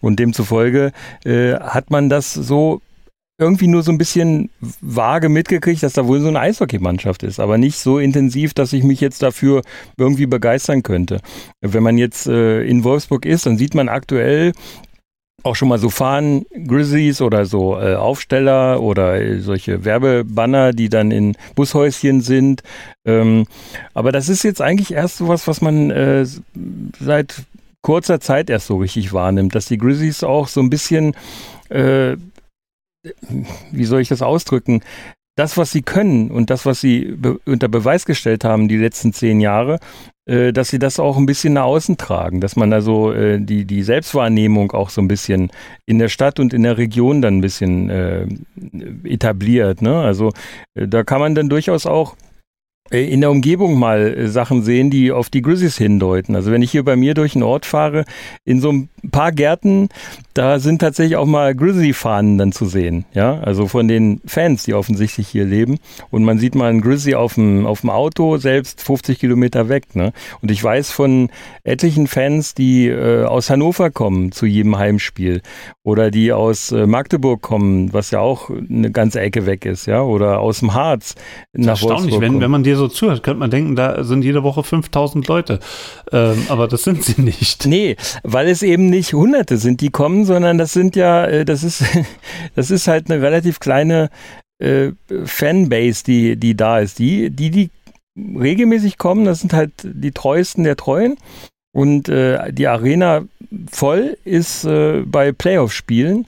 Und demzufolge äh, hat man das so irgendwie nur so ein bisschen vage mitgekriegt, dass da wohl so eine Eishockeymannschaft ist, aber nicht so intensiv, dass ich mich jetzt dafür irgendwie begeistern könnte. Wenn man jetzt äh, in Wolfsburg ist, dann sieht man aktuell auch schon mal so Fahnen, Grizzlies oder so äh, Aufsteller oder äh, solche Werbebanner, die dann in Bushäuschen sind. Ähm, aber das ist jetzt eigentlich erst so was, was man äh, seit kurzer Zeit erst so richtig wahrnimmt, dass die Grizzlies auch so ein bisschen, äh, wie soll ich das ausdrücken, das, was sie können und das, was sie be unter Beweis gestellt haben die letzten zehn Jahre, äh, dass sie das auch ein bisschen nach außen tragen, dass man also äh, die, die Selbstwahrnehmung auch so ein bisschen in der Stadt und in der Region dann ein bisschen äh, etabliert. Ne? Also äh, da kann man dann durchaus auch in der Umgebung mal äh, Sachen sehen, die auf die Grizzlies hindeuten. Also wenn ich hier bei mir durch den Ort fahre, in so ein paar Gärten, da sind tatsächlich auch mal Grizzly-Fahnen dann zu sehen. Ja, also von den Fans, die offensichtlich hier leben. Und man sieht mal einen Grizzly auf dem, auf dem Auto, selbst 50 Kilometer weg. Ne? Und ich weiß von etlichen Fans, die äh, aus Hannover kommen zu jedem Heimspiel oder die aus äh, Magdeburg kommen, was ja auch eine ganze Ecke weg ist, ja, oder aus dem Harz nach erstaunlich, Wolfsburg wenn, wenn man dir so zuhört, könnte man denken, da sind jede Woche 5000 Leute. Ähm, aber das sind sie nicht. Nee, weil es eben nicht Hunderte sind, die kommen, sondern das sind ja, äh, das ist, *laughs* das ist halt eine relativ kleine äh, Fanbase, die, die da ist. Die, die, die regelmäßig kommen, das sind halt die treuesten der Treuen. Und äh, die Arena voll ist äh, bei Playoff-Spielen.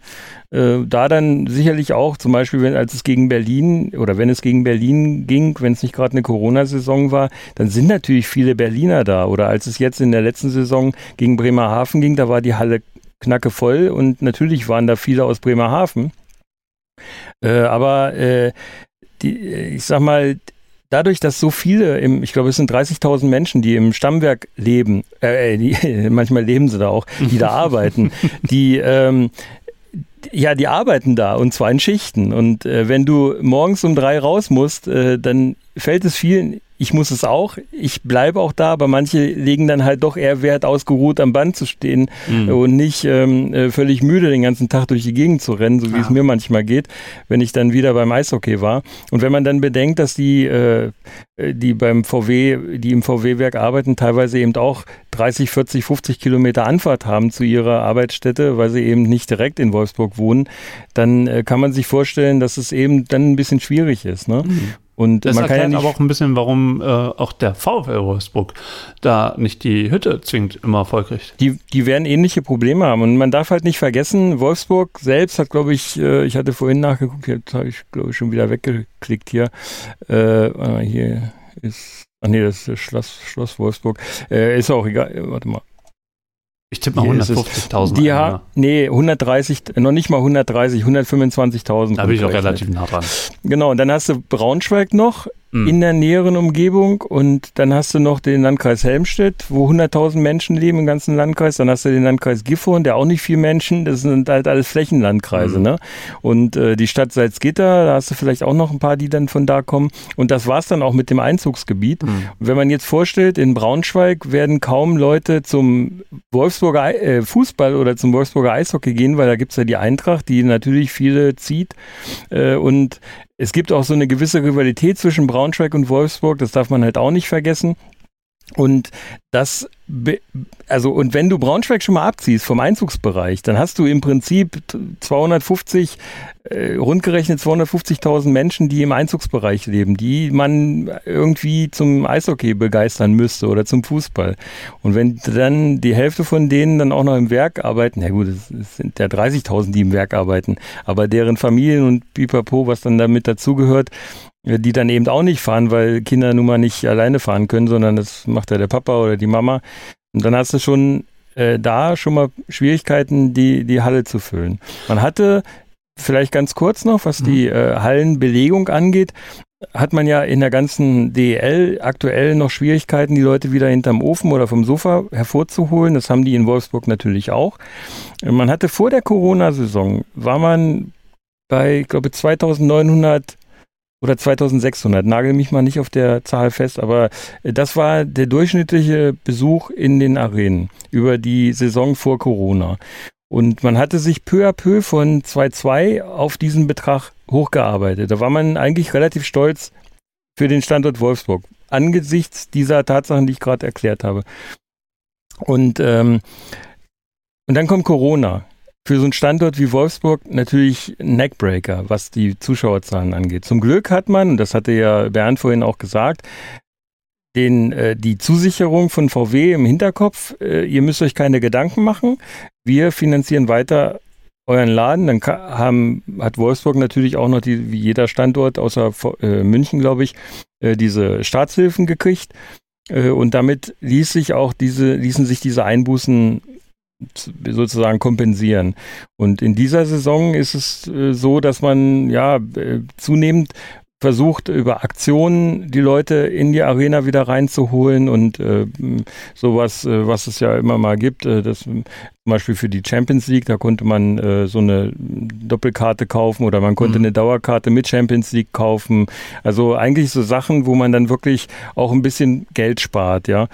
Äh, da dann sicherlich auch, zum Beispiel, wenn, als es gegen Berlin oder wenn es gegen Berlin ging, wenn es nicht gerade eine Corona-Saison war, dann sind natürlich viele Berliner da. Oder als es jetzt in der letzten Saison gegen Bremerhaven ging, da war die Halle knacke voll und natürlich waren da viele aus Bremerhaven. Äh, aber äh, die, ich sag mal, dadurch, dass so viele, im, ich glaube, es sind 30.000 Menschen, die im Stammwerk leben, äh, die, *laughs* manchmal leben sie da auch, die da *laughs* arbeiten, die ähm, ja, die arbeiten da und zwar in Schichten. Und äh, wenn du morgens um drei raus musst, äh, dann fällt es vielen ich muss es auch. Ich bleibe auch da, aber manche legen dann halt doch eher Wert, ausgeruht am Band zu stehen mhm. und nicht ähm, äh, völlig müde den ganzen Tag durch die Gegend zu rennen, so wie ja. es mir manchmal geht, wenn ich dann wieder beim Eishockey war. Und wenn man dann bedenkt, dass die, äh, die beim VW, die im VW-Werk arbeiten, teilweise eben auch 30, 40, 50 Kilometer Anfahrt haben zu ihrer Arbeitsstätte, weil sie eben nicht direkt in Wolfsburg wohnen, dann äh, kann man sich vorstellen, dass es eben dann ein bisschen schwierig ist. Ne? Mhm. Und das man erklärt kann ja aber auch ein bisschen, warum äh, auch der VfL Wolfsburg da nicht die Hütte zwingend immer voll kriegt. Die, die werden ähnliche Probleme haben. Und man darf halt nicht vergessen, Wolfsburg selbst hat, glaube ich, äh, ich hatte vorhin nachgeguckt, jetzt habe ich, glaube ich, schon wieder weggeklickt hier. Äh, hier ist, ach nee, das ist das Schloss, Schloss Wolfsburg. Äh, ist auch egal, warte mal. Ich tippe mal 150.000. Die haben, nee, 130, noch nicht mal 130, 125.000. Da bin ich auch relativ nah dran. Genau, und dann hast du Braunschweig noch, mhm. in der näheren Umgebung. Und dann hast du noch den Landkreis Helmstedt, wo 100.000 Menschen leben im ganzen Landkreis. Dann hast du den Landkreis Gifhorn, der auch nicht viel Menschen, das sind halt alles Flächenlandkreise. Mhm. Ne? Und äh, die Stadt Salzgitter, da hast du vielleicht auch noch ein paar, die dann von da kommen. Und das war's dann auch mit dem Einzugsgebiet. Mhm. Wenn man jetzt vorstellt, in Braunschweig werden kaum Leute zum Wolfsburger äh, Fußball oder zum Wolfsburger Eishockey gehen, weil da gibt's ja die Eintracht, die natürlich viele zieht. Äh, und es gibt auch so eine gewisse Rivalität zwischen Braunschweig und Wolfsburg, das darf man halt auch nicht vergessen. Und das also und wenn du Braunschweig schon mal abziehst vom Einzugsbereich, dann hast du im Prinzip 250, äh, rundgerechnet 250.000 Menschen, die im Einzugsbereich leben, die man irgendwie zum Eishockey begeistern müsste oder zum Fußball. Und wenn dann die Hälfte von denen dann auch noch im Werk arbeiten, na gut, es sind ja 30.000, die im Werk arbeiten, aber deren Familien und Pipapo, was dann damit dazugehört, die dann eben auch nicht fahren, weil Kinder nun mal nicht alleine fahren können, sondern das macht ja der Papa oder die Mama. Und dann hast du schon äh, da schon mal Schwierigkeiten, die, die Halle zu füllen. Man hatte vielleicht ganz kurz noch, was die mhm. äh, Hallenbelegung angeht, hat man ja in der ganzen DEL aktuell noch Schwierigkeiten, die Leute wieder hinterm Ofen oder vom Sofa hervorzuholen. Das haben die in Wolfsburg natürlich auch. Man hatte vor der Corona-Saison, war man bei, ich glaube, 2900 oder 2600, nagel mich mal nicht auf der Zahl fest, aber äh, das war der durchschnittliche Besuch in den Arenen über die Saison vor Corona. Und man hatte sich peu à peu von 2,2 auf diesen Betrag hochgearbeitet. Da war man eigentlich relativ stolz für den Standort Wolfsburg, angesichts dieser Tatsachen, die ich gerade erklärt habe. Und, ähm, und dann kommt Corona für so einen Standort wie Wolfsburg natürlich Neckbreaker, was die Zuschauerzahlen angeht. Zum Glück hat man, und das hatte ja Bernd vorhin auch gesagt, den, äh, die Zusicherung von VW im Hinterkopf, äh, ihr müsst euch keine Gedanken machen, wir finanzieren weiter euren Laden. Dann haben, hat Wolfsburg natürlich auch noch, die, wie jeder Standort außer äh, München, glaube ich, äh, diese Staatshilfen gekriegt. Äh, und damit ließ sich auch diese, ließen sich diese Einbußen sozusagen kompensieren. Und in dieser Saison ist es äh, so, dass man ja äh, zunehmend versucht, über Aktionen die Leute in die Arena wieder reinzuholen und äh, sowas, äh, was es ja immer mal gibt. Äh, das, zum Beispiel für die Champions League, da konnte man äh, so eine Doppelkarte kaufen oder man konnte mhm. eine Dauerkarte mit Champions League kaufen. Also eigentlich so Sachen, wo man dann wirklich auch ein bisschen Geld spart, ja.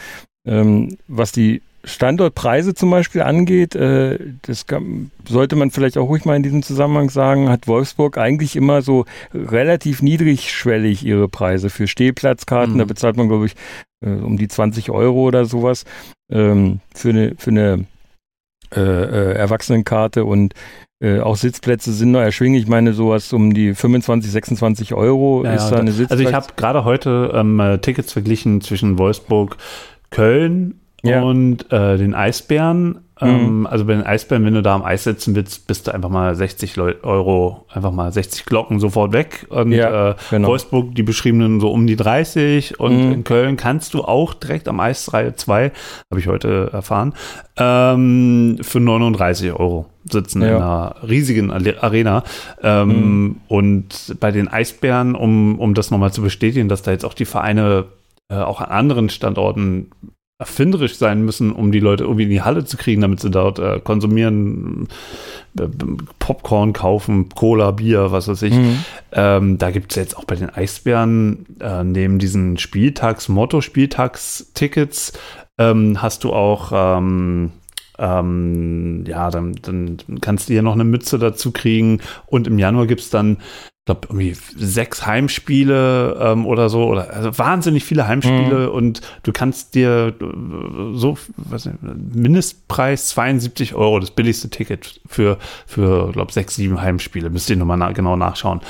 Ähm, was die Standortpreise zum Beispiel angeht, äh, das kann, sollte man vielleicht auch ruhig mal in diesem Zusammenhang sagen, hat Wolfsburg eigentlich immer so relativ niedrigschwellig ihre Preise für Stehplatzkarten. Mhm. Da bezahlt man, glaube ich, äh, um die 20 Euro oder sowas ähm, für eine, für eine äh, äh, Erwachsenenkarte und äh, auch Sitzplätze sind noch erschwinglich. Ich meine, sowas um die 25, 26 Euro ja, ist da eine Sitzplatz. Also ich habe gerade heute ähm, äh, Tickets verglichen zwischen Wolfsburg, Köln ja. und äh, den Eisbären. Ähm, mhm. Also bei den Eisbären, wenn du da am Eis sitzen willst, bist du einfach mal 60 Euro, einfach mal 60 Glocken sofort weg. Und ja, äh, genau. Wolfsburg, die beschriebenen so um die 30. Und mhm. in Köln kannst du auch direkt am Eis Reihe 2, habe ich heute erfahren, ähm, für 39 Euro sitzen ja. in einer riesigen Arena. Ähm, mhm. Und bei den Eisbären, um, um das nochmal zu bestätigen, dass da jetzt auch die Vereine äh, auch an anderen Standorten erfinderisch sein müssen, um die Leute irgendwie in die Halle zu kriegen, damit sie dort äh, konsumieren, äh, Popcorn kaufen, Cola, Bier, was weiß ich. Mhm. Ähm, da gibt es jetzt auch bei den Eisbären äh, neben diesen Spieltags, Motto-Spieltags-Tickets ähm, hast du auch ähm, ähm, ja, dann, dann kannst du hier noch eine Mütze dazu kriegen und im Januar gibt es dann glaube, irgendwie sechs Heimspiele ähm, oder so, oder also wahnsinnig viele Heimspiele mhm. und du kannst dir äh, so, was nicht, Mindestpreis 72 Euro, das billigste Ticket für, für glaube sechs, sieben Heimspiele, müsst ihr nochmal na, genau nachschauen.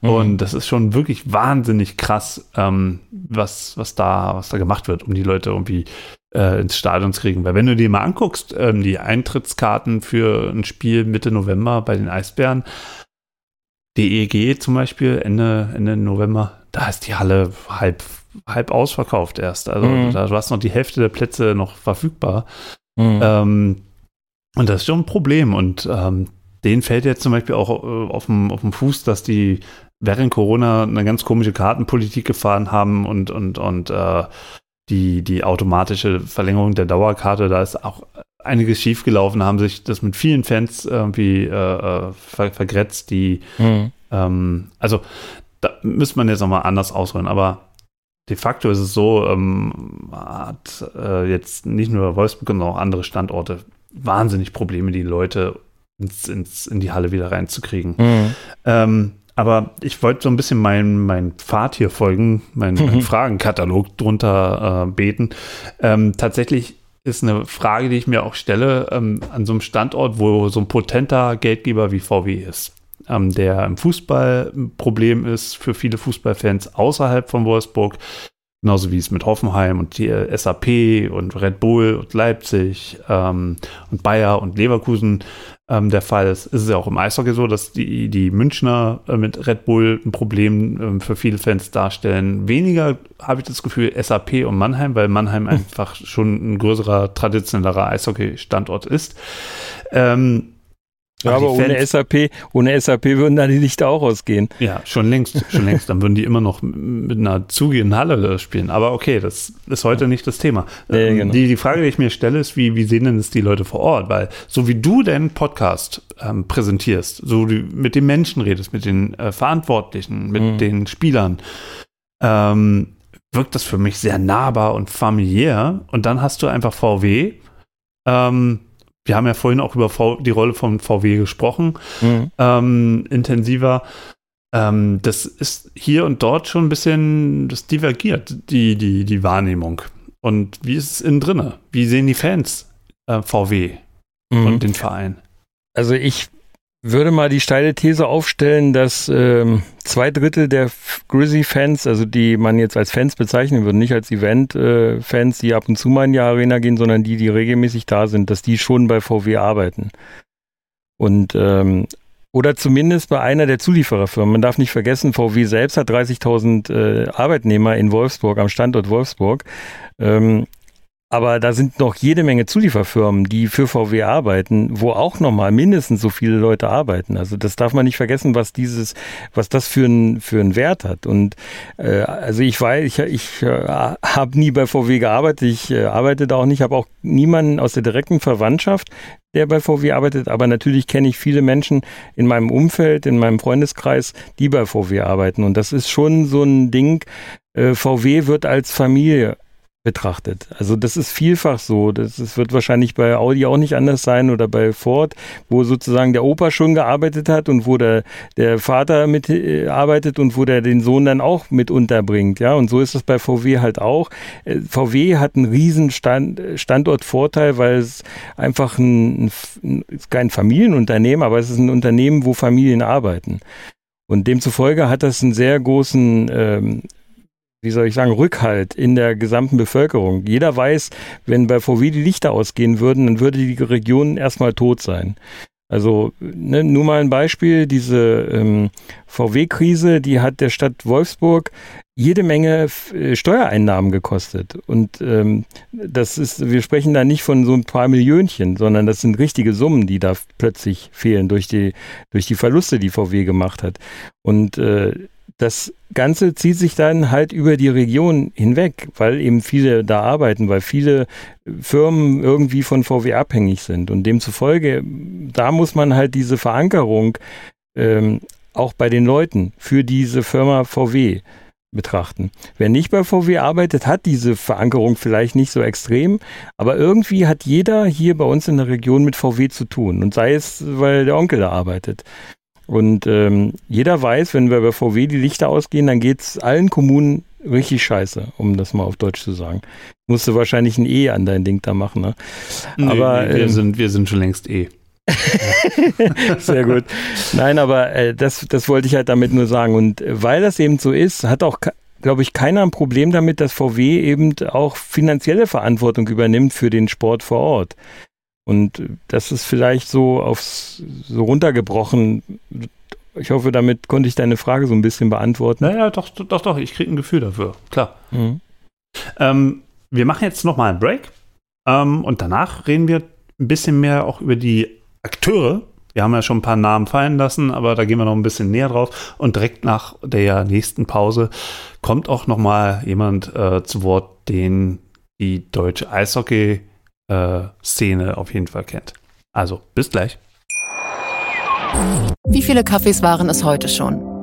Mhm. Und das ist schon wirklich wahnsinnig krass, ähm, was, was da, was da gemacht wird, um die Leute irgendwie äh, ins Stadion zu kriegen. Weil wenn du dir mal anguckst, ähm, die Eintrittskarten für ein Spiel Mitte November bei den Eisbären, DEG zum Beispiel, Ende, Ende November, da ist die Halle halb, halb ausverkauft erst. Also mhm. da, du hast noch die Hälfte der Plätze noch verfügbar. Mhm. Ähm, und das ist schon ein Problem. Und ähm, denen fällt jetzt zum Beispiel auch äh, auf dem Fuß, dass die während Corona eine ganz komische Kartenpolitik gefahren haben und, und, und äh, die, die automatische Verlängerung der Dauerkarte, da ist auch einiges schiefgelaufen, haben sich das mit vielen Fans irgendwie äh, äh, ver vergrätzt, die mhm. ähm, also da müsste man jetzt nochmal anders ausholen, aber de facto ist es so, ähm, hat äh, jetzt nicht nur Wolfsburg, sondern auch andere Standorte wahnsinnig Probleme, die Leute ins, ins, in die Halle wieder reinzukriegen. Mhm. Ähm, aber ich wollte so ein bisschen meinen mein Pfad hier folgen, meinen mein *laughs* Fragenkatalog drunter äh, beten. Ähm, tatsächlich ist eine Frage, die ich mir auch stelle, ähm, an so einem Standort, wo so ein potenter Geldgeber wie VW ist, ähm, der im Fußball ein Problem ist für viele Fußballfans außerhalb von Wolfsburg, genauso wie es mit Hoffenheim und die SAP und Red Bull und Leipzig ähm, und Bayer und Leverkusen ähm, der Fall ist, ist es ja auch im Eishockey so, dass die, die Münchner äh, mit Red Bull ein Problem ähm, für viele Fans darstellen. Weniger habe ich das Gefühl SAP und Mannheim, weil Mannheim hm. *laughs* einfach schon ein größerer, traditionellerer Eishockey-Standort ist. Ähm, ja, aber ohne SAP, ohne SAP würden da die Lichter auch ausgehen. Ja, schon längst, schon längst. Dann würden die immer noch mit einer zugehenden Halle spielen. Aber okay, das ist heute nicht das Thema. Nee, ähm, genau. die, die Frage, die ich mir stelle, ist, wie, wie sehen denn das die Leute vor Ort? Weil so wie du deinen Podcast ähm, präsentierst, so du mit den Menschen redest, mit den äh, Verantwortlichen, mit mhm. den Spielern, ähm, wirkt das für mich sehr nahbar und familiär. Und dann hast du einfach VW, ähm, wir haben ja vorhin auch über v die Rolle von VW gesprochen, mhm. ähm, intensiver. Ähm, das ist hier und dort schon ein bisschen, das divergiert, die, die, die Wahrnehmung. Und wie ist es innen drinne? Wie sehen die Fans äh, VW mhm. und den Verein? Also ich würde mal die steile These aufstellen, dass ähm, zwei Drittel der Grizzly-Fans, also die man jetzt als Fans bezeichnen würde, nicht als Event-Fans, die ab und zu mal in die Arena gehen, sondern die, die regelmäßig da sind, dass die schon bei VW arbeiten. Und ähm, oder zumindest bei einer der Zuliefererfirmen. Man darf nicht vergessen, VW selbst hat 30.000 äh, Arbeitnehmer in Wolfsburg, am Standort Wolfsburg. Ähm, aber da sind noch jede Menge Zulieferfirmen, die für VW arbeiten, wo auch nochmal mindestens so viele Leute arbeiten. Also das darf man nicht vergessen, was dieses, was das für einen für einen Wert hat. Und äh, also ich weiß, ich, ich äh, habe nie bei VW gearbeitet, ich äh, arbeite da auch nicht, habe auch niemanden aus der direkten Verwandtschaft, der bei VW arbeitet, aber natürlich kenne ich viele Menschen in meinem Umfeld, in meinem Freundeskreis, die bei VW arbeiten. Und das ist schon so ein Ding, äh, VW wird als Familie betrachtet. Also das ist vielfach so. Das, das, wird wahrscheinlich bei Audi auch nicht anders sein oder bei Ford, wo sozusagen der Opa schon gearbeitet hat und wo der, der Vater mitarbeitet äh, und wo der den Sohn dann auch mit unterbringt. Ja, und so ist es bei VW halt auch. Äh, VW hat einen riesen Stand, Standortvorteil, weil es einfach ein, ein, kein Familienunternehmen, aber es ist ein Unternehmen, wo Familien arbeiten. Und demzufolge hat das einen sehr großen ähm, wie soll ich sagen, Rückhalt in der gesamten Bevölkerung. Jeder weiß, wenn bei VW die Lichter ausgehen würden, dann würde die Region erstmal tot sein. Also ne, nur mal ein Beispiel, diese ähm, VW-Krise, die hat der Stadt Wolfsburg jede Menge äh, Steuereinnahmen gekostet. Und ähm, das ist, wir sprechen da nicht von so ein paar Millionchen, sondern das sind richtige Summen, die da plötzlich fehlen durch die, durch die Verluste, die VW gemacht hat. Und äh, das Ganze zieht sich dann halt über die Region hinweg, weil eben viele da arbeiten, weil viele Firmen irgendwie von VW abhängig sind. Und demzufolge, da muss man halt diese Verankerung ähm, auch bei den Leuten für diese Firma VW betrachten. Wer nicht bei VW arbeitet, hat diese Verankerung vielleicht nicht so extrem, aber irgendwie hat jeder hier bei uns in der Region mit VW zu tun. Und sei es, weil der Onkel da arbeitet. Und ähm, jeder weiß, wenn wir bei VW die Lichter ausgehen, dann geht's allen Kommunen richtig scheiße, um das mal auf Deutsch zu sagen. Musste wahrscheinlich ein E an dein Ding da machen, ne? Nee, aber nee, wir, ähm, sind, wir sind schon längst E. *laughs* Sehr gut. Nein, aber äh, das, das wollte ich halt damit nur sagen. Und weil das eben so ist, hat auch, glaube ich, keiner ein Problem damit, dass VW eben auch finanzielle Verantwortung übernimmt für den Sport vor Ort. Und das ist vielleicht so aufs so runtergebrochen. Ich hoffe, damit konnte ich deine Frage so ein bisschen beantworten. Naja, doch, doch, doch, ich kriege ein Gefühl dafür, klar. Mhm. Ähm, wir machen jetzt nochmal einen Break ähm, und danach reden wir ein bisschen mehr auch über die Akteure. Wir haben ja schon ein paar Namen fallen lassen, aber da gehen wir noch ein bisschen näher drauf. Und direkt nach der nächsten Pause kommt auch nochmal jemand äh, zu Wort, den die deutsche Eishockey äh, Szene auf jeden Fall kennt. Also, bis gleich. Wie viele Kaffees waren es heute schon?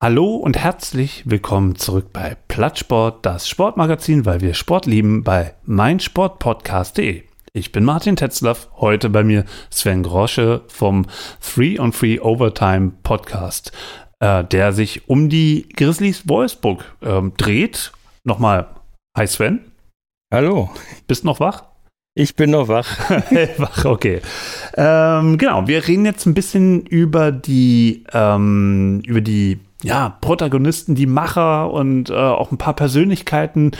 Hallo und herzlich willkommen zurück bei Plattsport, das Sportmagazin, weil wir Sport lieben, bei meinsportpodcast.de. Ich bin Martin Tetzlaff, heute bei mir Sven Grosche vom Free on Free Overtime Podcast, äh, der sich um die Grizzlies Wolfsburg äh, dreht. Nochmal, hi Sven. Hallo. Bist noch wach? Ich bin noch wach. *laughs* wach, okay. Ähm, genau, wir reden jetzt ein bisschen über die, ähm, über die ja, Protagonisten, die Macher und äh, auch ein paar Persönlichkeiten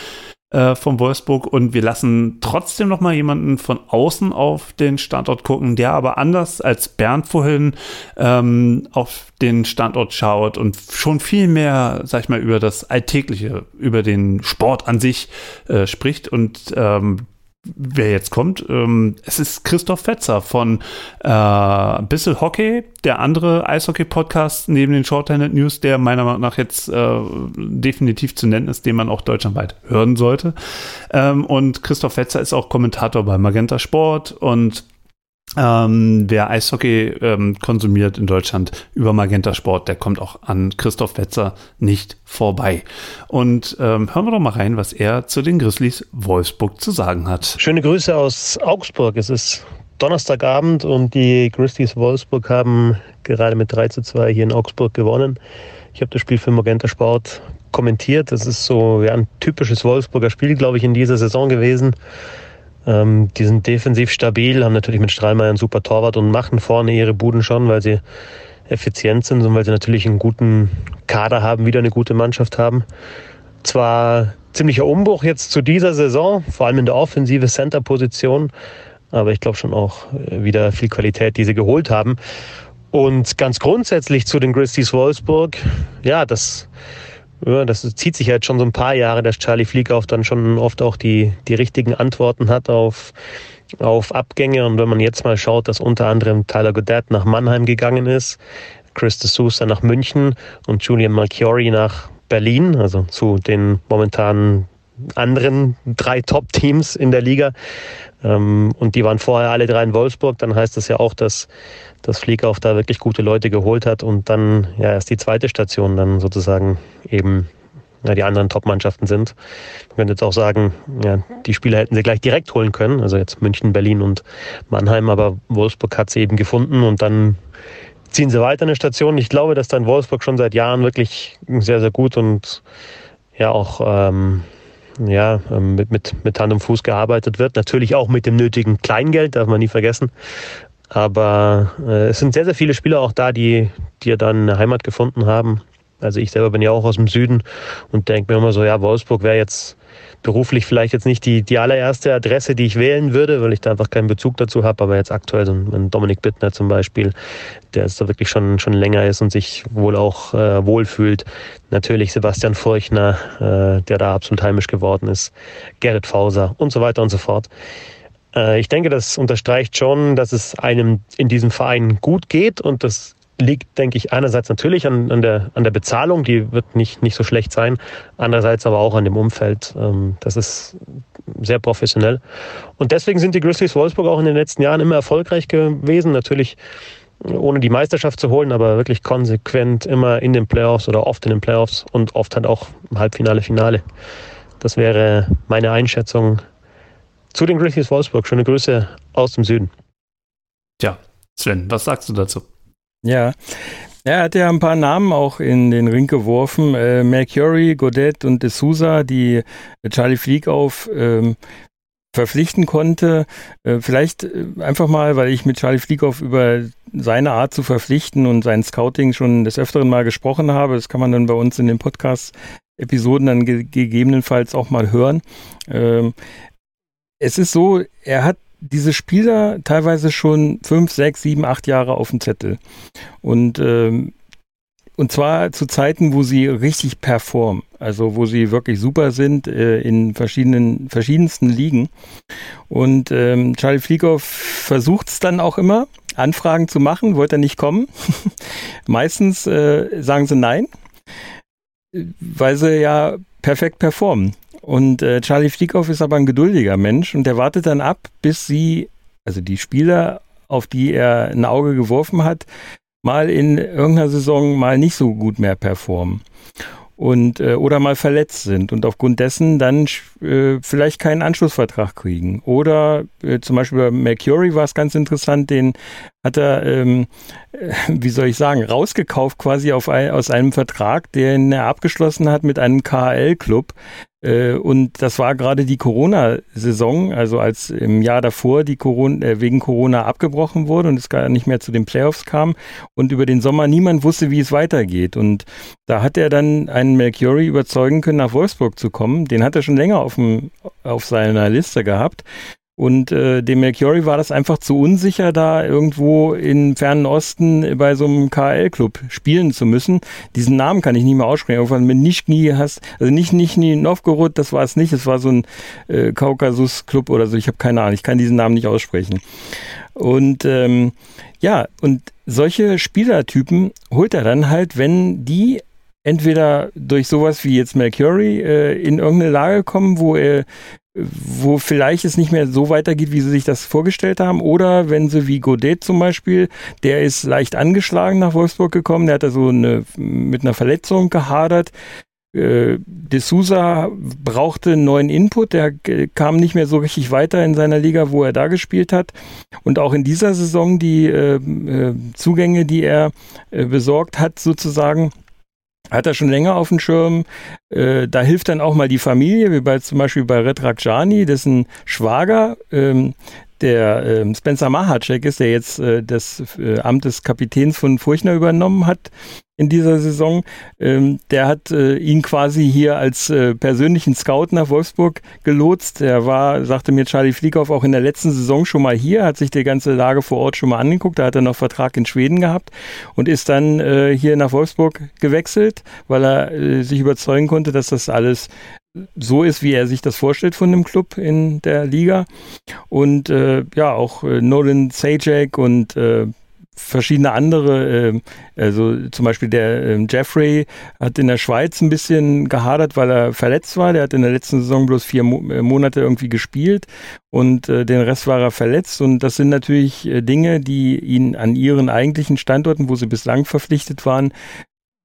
äh, von Wolfsburg. Und wir lassen trotzdem noch mal jemanden von außen auf den Standort gucken, der aber anders als Bernd vorhin ähm, auf den Standort schaut und schon viel mehr, sag ich mal, über das Alltägliche, über den Sport an sich äh, spricht. Und ähm, wer jetzt kommt. Ähm, es ist Christoph Fetzer von äh, Bissel Hockey, der andere Eishockey-Podcast neben den Shorthanded News, der meiner Meinung nach jetzt äh, definitiv zu nennen ist, den man auch deutschlandweit hören sollte. Ähm, und Christoph Fetzer ist auch Kommentator bei Magenta Sport und ähm, wer Eishockey ähm, konsumiert in Deutschland über Magenta Sport, der kommt auch an Christoph Wetzer nicht vorbei. Und ähm, hören wir doch mal rein, was er zu den Grizzlies Wolfsburg zu sagen hat. Schöne Grüße aus Augsburg. Es ist Donnerstagabend und die Grizzlies Wolfsburg haben gerade mit 3 zu 2 hier in Augsburg gewonnen. Ich habe das Spiel für Magenta Sport kommentiert. Das ist so ja, ein typisches Wolfsburger Spiel, glaube ich, in dieser Saison gewesen. Ähm, die sind defensiv stabil, haben natürlich mit Strahlmeier einen super Torwart und machen vorne ihre Buden schon, weil sie effizient sind und weil sie natürlich einen guten Kader haben, wieder eine gute Mannschaft haben. Zwar ziemlicher Umbruch jetzt zu dieser Saison, vor allem in der offensive Center-Position, aber ich glaube schon auch äh, wieder viel Qualität, die sie geholt haben. Und ganz grundsätzlich zu den Grizzlies Wolfsburg, ja, das ja, das zieht sich halt schon so ein paar Jahre, dass Charlie Fliekauf dann schon oft auch die, die richtigen Antworten hat auf, auf Abgänge. Und wenn man jetzt mal schaut, dass unter anderem Tyler Goddard nach Mannheim gegangen ist, Chris de Sousa nach München und Julian Malchiori nach Berlin, also zu den momentanen anderen drei Top-Teams in der Liga. Ähm, und die waren vorher alle drei in Wolfsburg. Dann heißt das ja auch, dass dass Fliekauf da wirklich gute Leute geholt hat und dann ja erst die zweite Station dann sozusagen eben ja, die anderen Top-Mannschaften sind. Man könnte jetzt auch sagen, ja, die Spieler hätten sie gleich direkt holen können, also jetzt München, Berlin und Mannheim, aber Wolfsburg hat sie eben gefunden und dann ziehen sie weiter eine Station. Ich glaube, dass dann Wolfsburg schon seit Jahren wirklich sehr, sehr gut und ja auch ähm, ja, mit, mit, mit Hand und Fuß gearbeitet wird. Natürlich auch mit dem nötigen Kleingeld, darf man nie vergessen. Aber äh, es sind sehr, sehr viele Spieler auch da, die, die ja dann eine Heimat gefunden haben. Also ich selber bin ja auch aus dem Süden und denke mir immer so, ja, Wolfsburg wäre jetzt beruflich vielleicht jetzt nicht die, die allererste Adresse, die ich wählen würde, weil ich da einfach keinen Bezug dazu habe. Aber jetzt aktuell so ein Dominik Bittner zum Beispiel, der jetzt da wirklich schon, schon länger ist und sich wohl auch äh, wohlfühlt. Natürlich Sebastian Furchner, äh, der da absolut heimisch geworden ist. Gerrit Fauser und so weiter und so fort. Äh, ich denke, das unterstreicht schon, dass es einem in diesem Verein gut geht und das liegt, denke ich, einerseits natürlich an, an, der, an der Bezahlung, die wird nicht, nicht so schlecht sein, andererseits aber auch an dem Umfeld. Ähm, das ist sehr professionell. Und deswegen sind die Grizzlies Wolfsburg auch in den letzten Jahren immer erfolgreich gewesen. Natürlich ohne die Meisterschaft zu holen, aber wirklich konsequent immer in den Playoffs oder oft in den Playoffs und oft halt auch im Halbfinale, Finale. Das wäre meine Einschätzung zu den Grizzlies Wolfsburg. Schöne Grüße aus dem Süden. Tja, Sven, was sagst du dazu? Ja, er hat ja ein paar Namen auch in den Ring geworfen. Äh, Mercury, Godet und De Souza, die Charlie Flieg auf ähm, verpflichten konnte. Äh, vielleicht äh, einfach mal, weil ich mit Charlie Flieghoff über seine Art zu verpflichten und sein Scouting schon des Öfteren mal gesprochen habe. Das kann man dann bei uns in den Podcast-Episoden dann ge gegebenenfalls auch mal hören. Ähm, es ist so, er hat diese Spieler teilweise schon fünf, sechs, sieben, acht Jahre auf dem Zettel. Und, ähm, und zwar zu Zeiten, wo sie richtig performen, also wo sie wirklich super sind äh, in verschiedenen, verschiedensten Ligen. Und ähm, Charlie Flieghoff versucht es dann auch immer, Anfragen zu machen, wollte er nicht kommen. *laughs* Meistens äh, sagen sie nein, weil sie ja perfekt performen. Und äh, Charlie Flieghoff ist aber ein geduldiger Mensch und der wartet dann ab, bis sie, also die Spieler, auf die er ein Auge geworfen hat, mal in irgendeiner Saison mal nicht so gut mehr performen und äh, oder mal verletzt sind und aufgrund dessen dann äh, vielleicht keinen Anschlussvertrag kriegen. Oder äh, zum Beispiel bei Mercury war es ganz interessant, den hat er, ähm, äh, *laughs* wie soll ich sagen, rausgekauft quasi auf ein, aus einem Vertrag, den er abgeschlossen hat mit einem KHL-Club. Äh, und das war gerade die Corona-Saison, also als im Jahr davor die Corona, äh, wegen Corona abgebrochen wurde und es gar nicht mehr zu den Playoffs kam und über den Sommer niemand wusste, wie es weitergeht. Und da hat er dann einen Mercury überzeugen können, nach Wolfsburg zu kommen. Den hat er schon länger auf, dem, auf seiner Liste gehabt. Und äh, dem Mercury war das einfach zu unsicher, da irgendwo im fernen Osten bei so einem KL-Club spielen zu müssen. Diesen Namen kann ich nicht mehr aussprechen. Irgendwann mit Nischni hast, also nicht Nischni Novgorod, das war es nicht. Es war so ein äh, Kaukasus-Club oder so. Ich habe keine Ahnung. Ich kann diesen Namen nicht aussprechen. Und ähm, ja, und solche Spielertypen holt er dann halt, wenn die entweder durch sowas wie jetzt Mercury äh, in irgendeine Lage kommen, wo er wo vielleicht es nicht mehr so weitergeht, wie sie sich das vorgestellt haben. Oder wenn sie wie Godet zum Beispiel, der ist leicht angeschlagen nach Wolfsburg gekommen, der hat da so eine, mit einer Verletzung gehadert. Äh, De Souza brauchte neuen Input, der kam nicht mehr so richtig weiter in seiner Liga, wo er da gespielt hat. Und auch in dieser Saison die äh, äh, Zugänge, die er äh, besorgt hat, sozusagen, hat er schon länger auf dem Schirm. Äh, da hilft dann auch mal die Familie, wie bei zum Beispiel bei Red Rakjani, dessen Schwager, ähm, der ähm, Spencer Mahacek ist, der jetzt äh, das äh, Amt des Kapitäns von Furchner übernommen hat in dieser Saison. Ähm, der hat äh, ihn quasi hier als äh, persönlichen Scout nach Wolfsburg gelotst. Er war, sagte mir Charlie Flieghoff, auch in der letzten Saison schon mal hier, hat sich die ganze Lage vor Ort schon mal angeguckt. Da hat er noch Vertrag in Schweden gehabt und ist dann äh, hier nach Wolfsburg gewechselt, weil er äh, sich überzeugen konnte, dass das alles so ist, wie er sich das vorstellt von dem Club in der Liga. Und äh, ja, auch äh, Nolan Sajak und äh, verschiedene andere, äh, also zum Beispiel der äh, Jeffrey hat in der Schweiz ein bisschen gehadert, weil er verletzt war. Der hat in der letzten Saison bloß vier Mo äh, Monate irgendwie gespielt und äh, den Rest war er verletzt. Und das sind natürlich äh, Dinge, die ihn an ihren eigentlichen Standorten, wo sie bislang verpflichtet waren,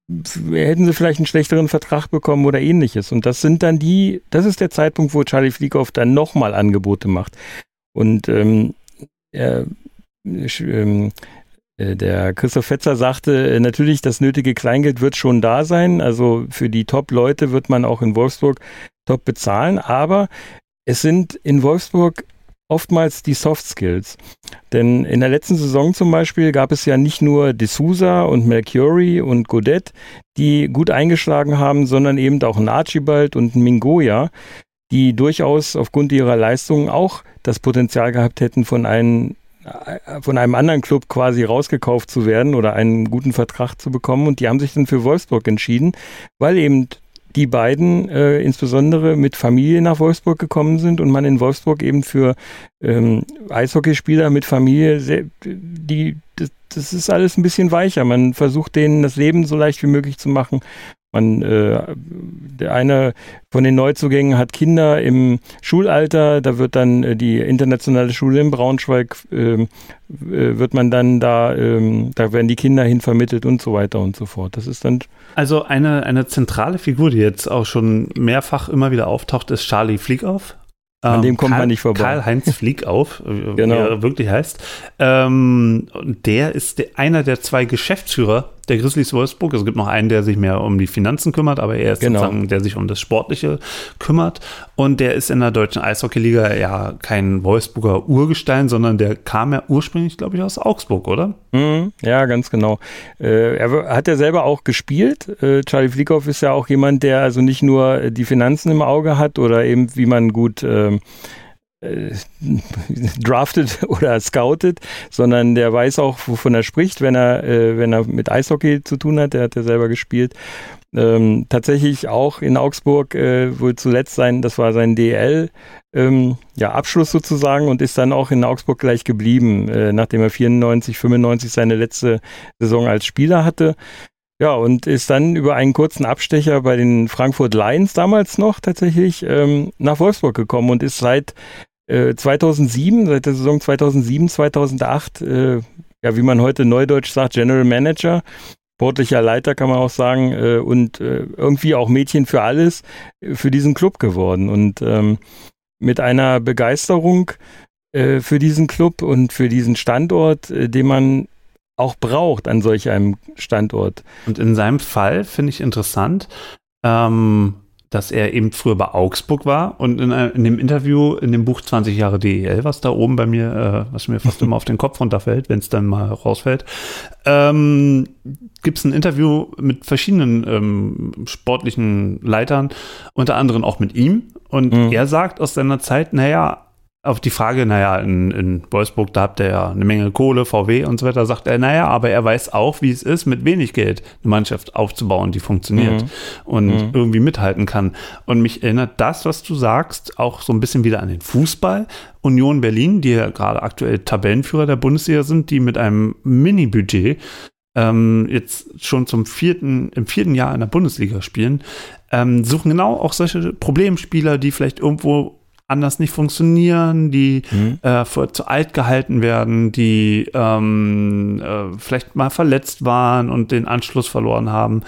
hätten sie vielleicht einen schlechteren Vertrag bekommen oder ähnliches. Und das sind dann die, das ist der Zeitpunkt, wo Charlie Flieghoff dann nochmal Angebote macht. Und ähm, ähm, äh, der Christoph Fetzer sagte, äh, natürlich, das nötige Kleingeld wird schon da sein. Also für die Top-Leute wird man auch in Wolfsburg top bezahlen. Aber es sind in Wolfsburg oftmals die Soft Skills. Denn in der letzten Saison zum Beispiel gab es ja nicht nur D'Souza und Mercury und Godet, die gut eingeschlagen haben, sondern eben auch ein Archibald und ein Mingoya, die durchaus aufgrund ihrer Leistungen auch das Potenzial gehabt hätten, von einem von einem anderen Club quasi rausgekauft zu werden oder einen guten Vertrag zu bekommen. Und die haben sich dann für Wolfsburg entschieden, weil eben die beiden äh, insbesondere mit Familie nach Wolfsburg gekommen sind und man in Wolfsburg eben für ähm, Eishockeyspieler mit Familie, sehr, die, das, das ist alles ein bisschen weicher. Man versucht denen das Leben so leicht wie möglich zu machen. Man, äh, der eine von den Neuzugängen hat Kinder im Schulalter, da wird dann äh, die internationale Schule in Braunschweig, ähm, äh, wird man dann da, äh, da werden die Kinder hin vermittelt und so weiter und so fort. Das ist dann. Also eine, eine zentrale Figur, die jetzt auch schon mehrfach immer wieder auftaucht, ist Charlie Fliegauf. An dem kommt Karl, man nicht vorbei. Karl-Heinz *laughs* Fliegauf, genau. wie er wirklich heißt. Ähm, der ist der, einer der zwei Geschäftsführer der Grizzlies Wolfsburg. Es gibt noch einen, der sich mehr um die Finanzen kümmert, aber er ist genau. sozusagen, der sich um das Sportliche kümmert. Und der ist in der deutschen Eishockeyliga ja kein Wolfsburger Urgestein, sondern der kam ja ursprünglich, glaube ich, aus Augsburg, oder? Mhm, ja, ganz genau. Äh, er hat ja selber auch gespielt. Äh, Charlie Flickhoff ist ja auch jemand, der also nicht nur die Finanzen im Auge hat oder eben, wie man gut äh, *laughs* draftet oder scoutet, sondern der weiß auch, wovon er spricht, wenn er, äh, wenn er mit Eishockey zu tun hat. Der hat ja selber gespielt. Ähm, tatsächlich auch in Augsburg äh, wohl zuletzt sein, das war sein DL, ähm, ja, Abschluss sozusagen und ist dann auch in Augsburg gleich geblieben, äh, nachdem er 94, 95 seine letzte Saison als Spieler hatte. Ja, und ist dann über einen kurzen Abstecher bei den Frankfurt Lions damals noch tatsächlich ähm, nach Wolfsburg gekommen und ist seit äh, 2007, seit der Saison 2007, 2008, äh, ja, wie man heute neudeutsch sagt, General Manager, sportlicher Leiter kann man auch sagen, äh, und äh, irgendwie auch Mädchen für alles äh, für diesen Club geworden. Und ähm, mit einer Begeisterung äh, für diesen Club und für diesen Standort, äh, den man auch braucht an solch einem Standort. Und in seinem Fall finde ich interessant, ähm, dass er eben früher bei Augsburg war und in, in, dem Interview, in dem Buch 20 Jahre DEL, was da oben bei mir, äh, was mir fast *laughs* immer auf den Kopf runterfällt, wenn es dann mal rausfällt, ähm, gibt es ein Interview mit verschiedenen ähm, sportlichen Leitern, unter anderem auch mit ihm. Und mhm. er sagt aus seiner Zeit, naja, auf die Frage, naja, in, in Wolfsburg, da habt ihr ja eine Menge Kohle, VW und so weiter, sagt er, naja, aber er weiß auch, wie es ist, mit wenig Geld eine Mannschaft aufzubauen, die funktioniert mhm. und mhm. irgendwie mithalten kann. Und mich erinnert das, was du sagst, auch so ein bisschen wieder an den Fußball. Union Berlin, die ja gerade aktuell Tabellenführer der Bundesliga sind, die mit einem Mini-Budget ähm, jetzt schon zum vierten, im vierten Jahr in der Bundesliga spielen, ähm, suchen genau auch solche Problemspieler, die vielleicht irgendwo anders nicht funktionieren, die mhm. äh, für, zu alt gehalten werden, die ähm, äh, vielleicht mal verletzt waren und den Anschluss verloren haben.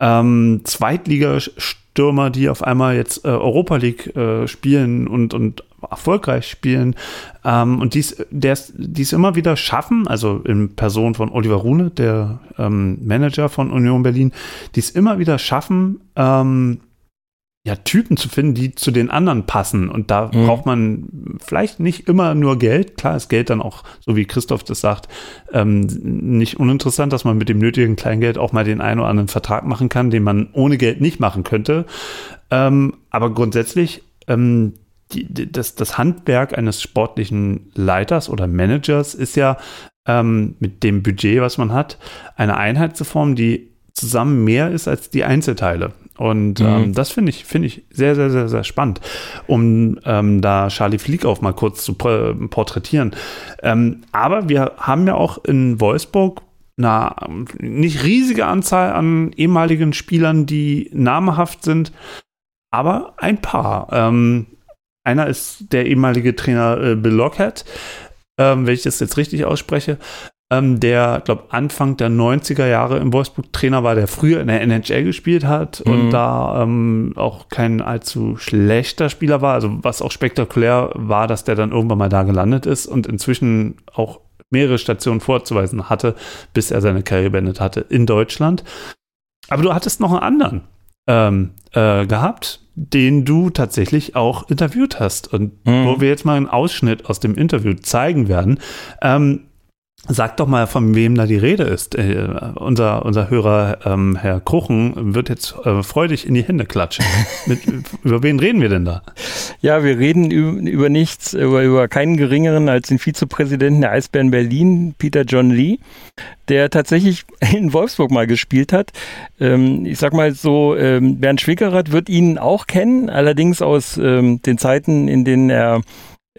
Ähm, Zweitligastürmer, die auf einmal jetzt äh, Europa League äh, spielen und, und erfolgreich spielen ähm, und dies, der's, dies immer wieder schaffen, also in Person von Oliver Rune, der ähm, Manager von Union Berlin, dies immer wieder schaffen, ähm, ja, Typen zu finden, die zu den anderen passen. Und da mhm. braucht man vielleicht nicht immer nur Geld. Klar ist Geld dann auch, so wie Christoph das sagt, ähm, nicht uninteressant, dass man mit dem nötigen Kleingeld auch mal den einen oder anderen Vertrag machen kann, den man ohne Geld nicht machen könnte. Ähm, aber grundsätzlich, ähm, die, das, das Handwerk eines sportlichen Leiters oder Managers ist ja ähm, mit dem Budget, was man hat, eine Einheit zu formen, die zusammen mehr ist als die Einzelteile. Und mhm. ähm, das finde ich, finde ich sehr, sehr, sehr, sehr spannend, um ähm, da Charlie Flieg auch mal kurz zu porträtieren. Ähm, aber wir haben ja auch in Wolfsburg eine nicht riesige Anzahl an ehemaligen Spielern, die namhaft sind, aber ein paar. Ähm, einer ist der ehemalige Trainer äh, Bill Lockhead, ähm, wenn ich das jetzt richtig ausspreche ähm, der, glaube Anfang der 90er Jahre im Wolfsburg Trainer war, der früher in der NHL gespielt hat mhm. und da ähm, auch kein allzu schlechter Spieler war. Also was auch spektakulär war, dass der dann irgendwann mal da gelandet ist und inzwischen auch mehrere Stationen vorzuweisen hatte, bis er seine Karriere beendet hatte in Deutschland. Aber du hattest noch einen anderen ähm, äh, gehabt, den du tatsächlich auch interviewt hast und mhm. wo wir jetzt mal einen Ausschnitt aus dem Interview zeigen werden. Ähm, Sag doch mal, von wem da die Rede ist. Äh, unser, unser Hörer ähm, Herr Kruchen wird jetzt äh, freudig in die Hände klatschen. *laughs* Mit, über wen reden wir denn da? Ja, wir reden über, nichts, über, über keinen geringeren als den Vizepräsidenten der Eisbären Berlin, Peter John Lee, der tatsächlich *laughs* in Wolfsburg mal gespielt hat. Ähm, ich sag mal so, ähm, Bernd Schwickerath wird ihn auch kennen, allerdings aus ähm, den Zeiten, in denen er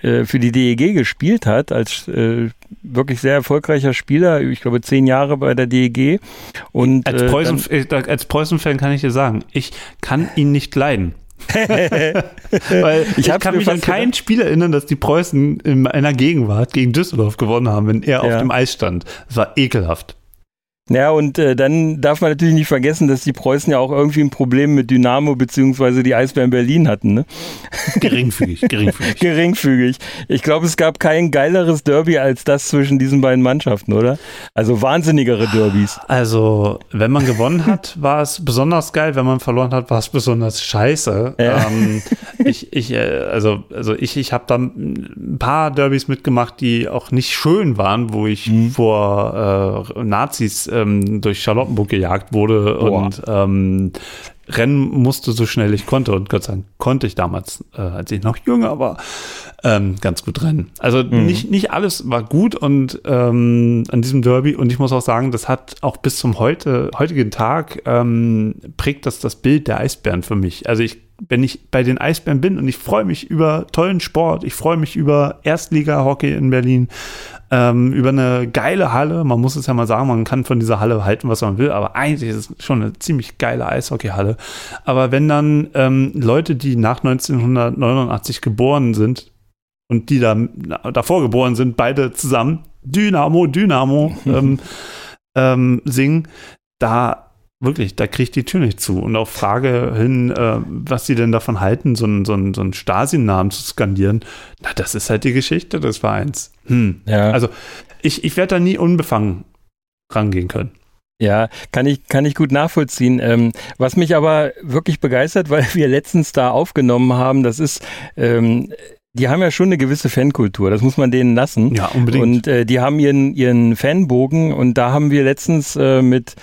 für die DEG gespielt hat, als äh, wirklich sehr erfolgreicher Spieler, ich glaube zehn Jahre bei der DEG. Und, als, äh, Preußen, äh, als Preußen-Fan kann ich dir sagen, ich kann ihn nicht leiden. *laughs* Weil ich, ich kann mich an kein Spiel erinnern, dass die Preußen in einer Gegenwart gegen Düsseldorf gewonnen haben, wenn er ja. auf dem Eis stand. Das war ekelhaft. Ja, und äh, dann darf man natürlich nicht vergessen, dass die Preußen ja auch irgendwie ein Problem mit Dynamo beziehungsweise die Eisbären Berlin hatten. Ne? Geringfügig, geringfügig. *laughs* geringfügig. Ich glaube, es gab kein geileres Derby als das zwischen diesen beiden Mannschaften, oder? Also wahnsinnigere Derbys. Also, wenn man gewonnen hat, war es besonders geil. Wenn man verloren hat, war es besonders scheiße. Ja. Ähm, ich, ich, äh, also, also ich, ich habe da ein paar Derbys mitgemacht, die auch nicht schön waren, wo ich mhm. vor äh, Nazis ähm, durch Charlottenburg gejagt wurde Boah. und ähm, rennen musste so schnell ich konnte. Und Gott sei Dank konnte ich damals, äh, als ich noch jünger war, ähm, ganz gut rennen. Also mhm. nicht, nicht alles war gut und ähm, an diesem Derby. Und ich muss auch sagen, das hat auch bis zum heute, heutigen Tag ähm, prägt das das Bild der Eisbären für mich. Also ich wenn ich bei den Eisbären bin und ich freue mich über tollen Sport, ich freue mich über Erstliga-Hockey in Berlin, ähm, über eine geile Halle. Man muss es ja mal sagen, man kann von dieser Halle halten, was man will, aber eigentlich ist es schon eine ziemlich geile Eishockeyhalle. Aber wenn dann ähm, Leute, die nach 1989 geboren sind und die da davor geboren sind, beide zusammen Dynamo, Dynamo *laughs* ähm, ähm, singen, da wirklich, da kriegt die Tür nicht zu. Und auf Frage hin, äh, was sie denn davon halten, so einen so so einen Stasi-Namen zu skandieren, na, das ist halt die Geschichte des Vereins. Hm. Ja. Also ich, ich werde da nie unbefangen rangehen können. Ja, kann ich, kann ich gut nachvollziehen. Ähm, was mich aber wirklich begeistert, *laughs* weil wir letztens da aufgenommen haben, das ist, ähm, die haben ja schon eine gewisse Fankultur, das muss man denen lassen. Ja, unbedingt. Und äh, die haben ihren, ihren Fanbogen und da haben wir letztens äh, mit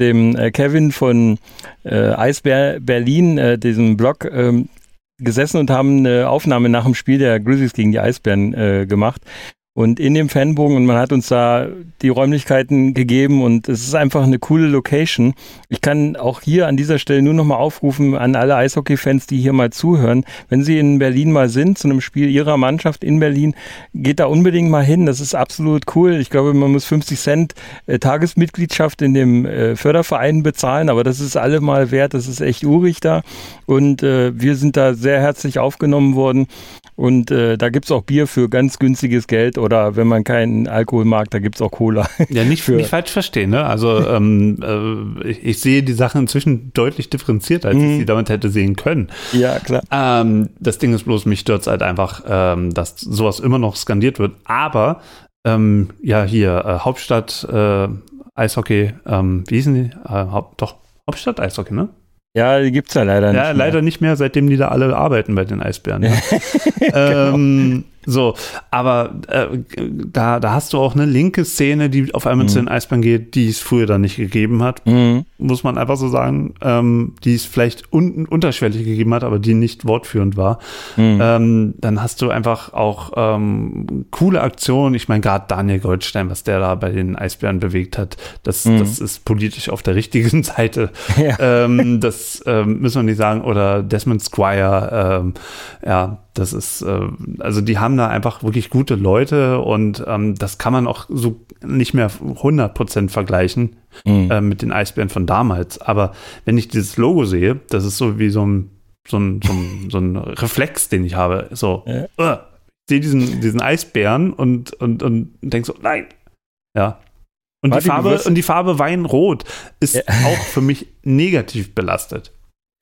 dem äh, Kevin von äh, Eisbär Berlin, äh, diesem Blog, ähm, gesessen und haben eine Aufnahme nach dem Spiel der Grizzlies gegen die Eisbären äh, gemacht. Und in dem Fanbogen, und man hat uns da die Räumlichkeiten gegeben und es ist einfach eine coole Location. Ich kann auch hier an dieser Stelle nur nochmal aufrufen an alle Eishockey-Fans, die hier mal zuhören. Wenn Sie in Berlin mal sind, zu einem Spiel Ihrer Mannschaft in Berlin, geht da unbedingt mal hin. Das ist absolut cool. Ich glaube, man muss 50 Cent äh, Tagesmitgliedschaft in dem äh, Förderverein bezahlen, aber das ist allemal wert. Das ist echt urig da. Und äh, wir sind da sehr herzlich aufgenommen worden. Und äh, da gibt's auch Bier für ganz günstiges Geld oder wenn man keinen Alkohol mag, da gibt's auch Cola. Ja, nicht, für nicht falsch verstehen. Ne? Also ähm, äh, ich, ich, sehe die Sachen inzwischen deutlich differenzierter, als mhm. ich sie damit hätte sehen können. Ja, klar. Ähm, das Ding ist bloß, mich stört halt einfach, ähm, dass sowas immer noch skandiert wird. Aber ähm, ja, hier, äh, Hauptstadt äh, Eishockey, ähm, wie hießen die? Äh, Haupt, doch, Hauptstadt Eishockey, ne? Ja, die gibt's ja leider nicht. Ja, leider nicht mehr, seitdem die da alle arbeiten bei den Eisbären. Ja. *laughs* genau. ähm, so, aber äh, da, da hast du auch eine linke Szene, die auf einmal mhm. zu den Eisbären geht, die es früher dann nicht gegeben hat. Mhm. Muss man einfach so sagen, ähm, die es vielleicht un unterschwellig gegeben hat, aber die nicht wortführend war. Mhm. Ähm, dann hast du einfach auch ähm, coole Aktionen. Ich meine, gerade Daniel Goldstein, was der da bei den Eisbären bewegt hat, das, mhm. das ist politisch auf der richtigen *laughs* Seite. Ja. Ähm, das ähm, müssen wir nicht sagen. Oder Desmond Squire, ähm, ja, das ist, äh, also die haben da einfach wirklich gute Leute und ähm, das kann man auch so nicht mehr 100% vergleichen mhm. äh, mit den Eisbären von damals. Aber wenn ich dieses Logo sehe, das ist so wie so ein, so ein, so ein, so ein Reflex, den ich habe. So, *laughs* ja. ich sehe diesen, diesen Eisbären und, und, und denke so, nein. Ja. Und die, Farbe, und die Farbe Weinrot ist ja. auch für mich negativ belastet.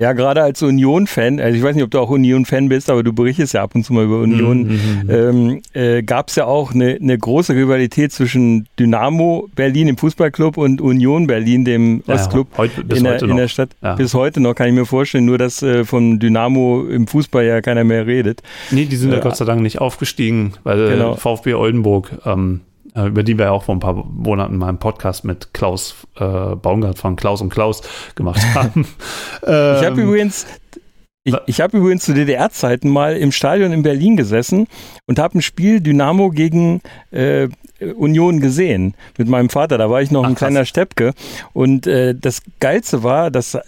Ja, gerade als Union-Fan, also ich weiß nicht, ob du auch Union-Fan bist, aber du berichtest ja ab und zu mal über Union, mhm, mhm, mhm. ähm, äh, gab es ja auch eine, eine große Rivalität zwischen Dynamo Berlin, dem Fußballclub, und Union Berlin, dem ja, Ostclub heute, in, der, in, der, Stadt. Ja. Bis heute noch, kann ich mir vorstellen, nur dass äh, von Dynamo im Fußball ja keiner mehr redet. Nee, die sind ja äh, Gott sei Dank nicht aufgestiegen, weil äh, genau. VfB Oldenburg ähm, äh, über die wir ja auch vor ein paar Monaten mal einen Podcast mit Klaus äh, Baumgart von Klaus und Klaus gemacht *laughs* haben. ähm, ich habe übrigens ich, ich habe übrigens zu DDR-Zeiten mal im Stadion in Berlin gesessen und habe ein Spiel Dynamo gegen äh, Union gesehen mit meinem Vater. Da war ich noch Ach, ein kleiner Steppke. Und äh, das Geilste war, dass äh,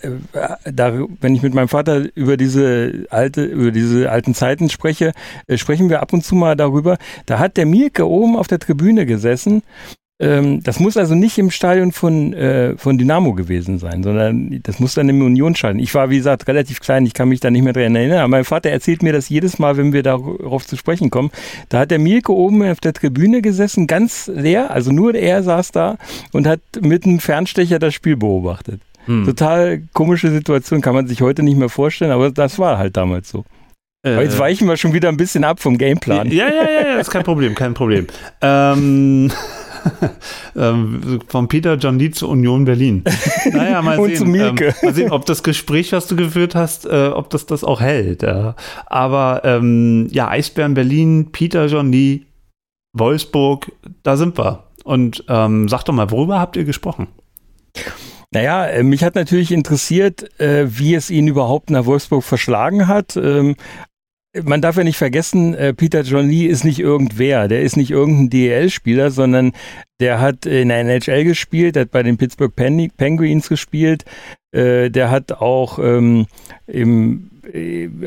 da, wenn ich mit meinem Vater über diese alte, über diese alten Zeiten spreche, äh, sprechen wir ab und zu mal darüber. Da hat der Mielke oben auf der Tribüne gesessen ähm, das muss also nicht im Stadion von, äh, von Dynamo gewesen sein, sondern das muss dann im Unionsstadion. Ich war, wie gesagt, relativ klein, ich kann mich da nicht mehr dran erinnern. Aber mein Vater erzählt mir das jedes Mal, wenn wir darauf zu sprechen kommen. Da hat der Mielke oben auf der Tribüne gesessen, ganz leer, also nur er saß da und hat mit einem Fernstecher das Spiel beobachtet. Hm. Total komische Situation, kann man sich heute nicht mehr vorstellen, aber das war halt damals so. Äh, jetzt weichen wir schon wieder ein bisschen ab vom Gameplan. Ja, ja, ja, ja, ist kein Problem, kein Problem. *laughs* ähm. *laughs* ähm, von Peter John Lee zur Union Berlin. *laughs* Naja, mal sehen, ähm, mal sehen, ob das Gespräch, was du geführt hast, äh, ob das das auch hält. Ja. Aber ähm, ja, Eisbären Berlin, Peter John Lee, Wolfsburg, da sind wir. Und ähm, sag doch mal, worüber habt ihr gesprochen? Naja, äh, mich hat natürlich interessiert, äh, wie es ihn überhaupt nach Wolfsburg verschlagen hat. Man darf ja nicht vergessen, äh, Peter John Lee ist nicht irgendwer. Der ist nicht irgendein DEL-Spieler, sondern der hat in der NHL gespielt, der hat bei den Pittsburgh Penguins gespielt. Äh, der hat auch ähm, im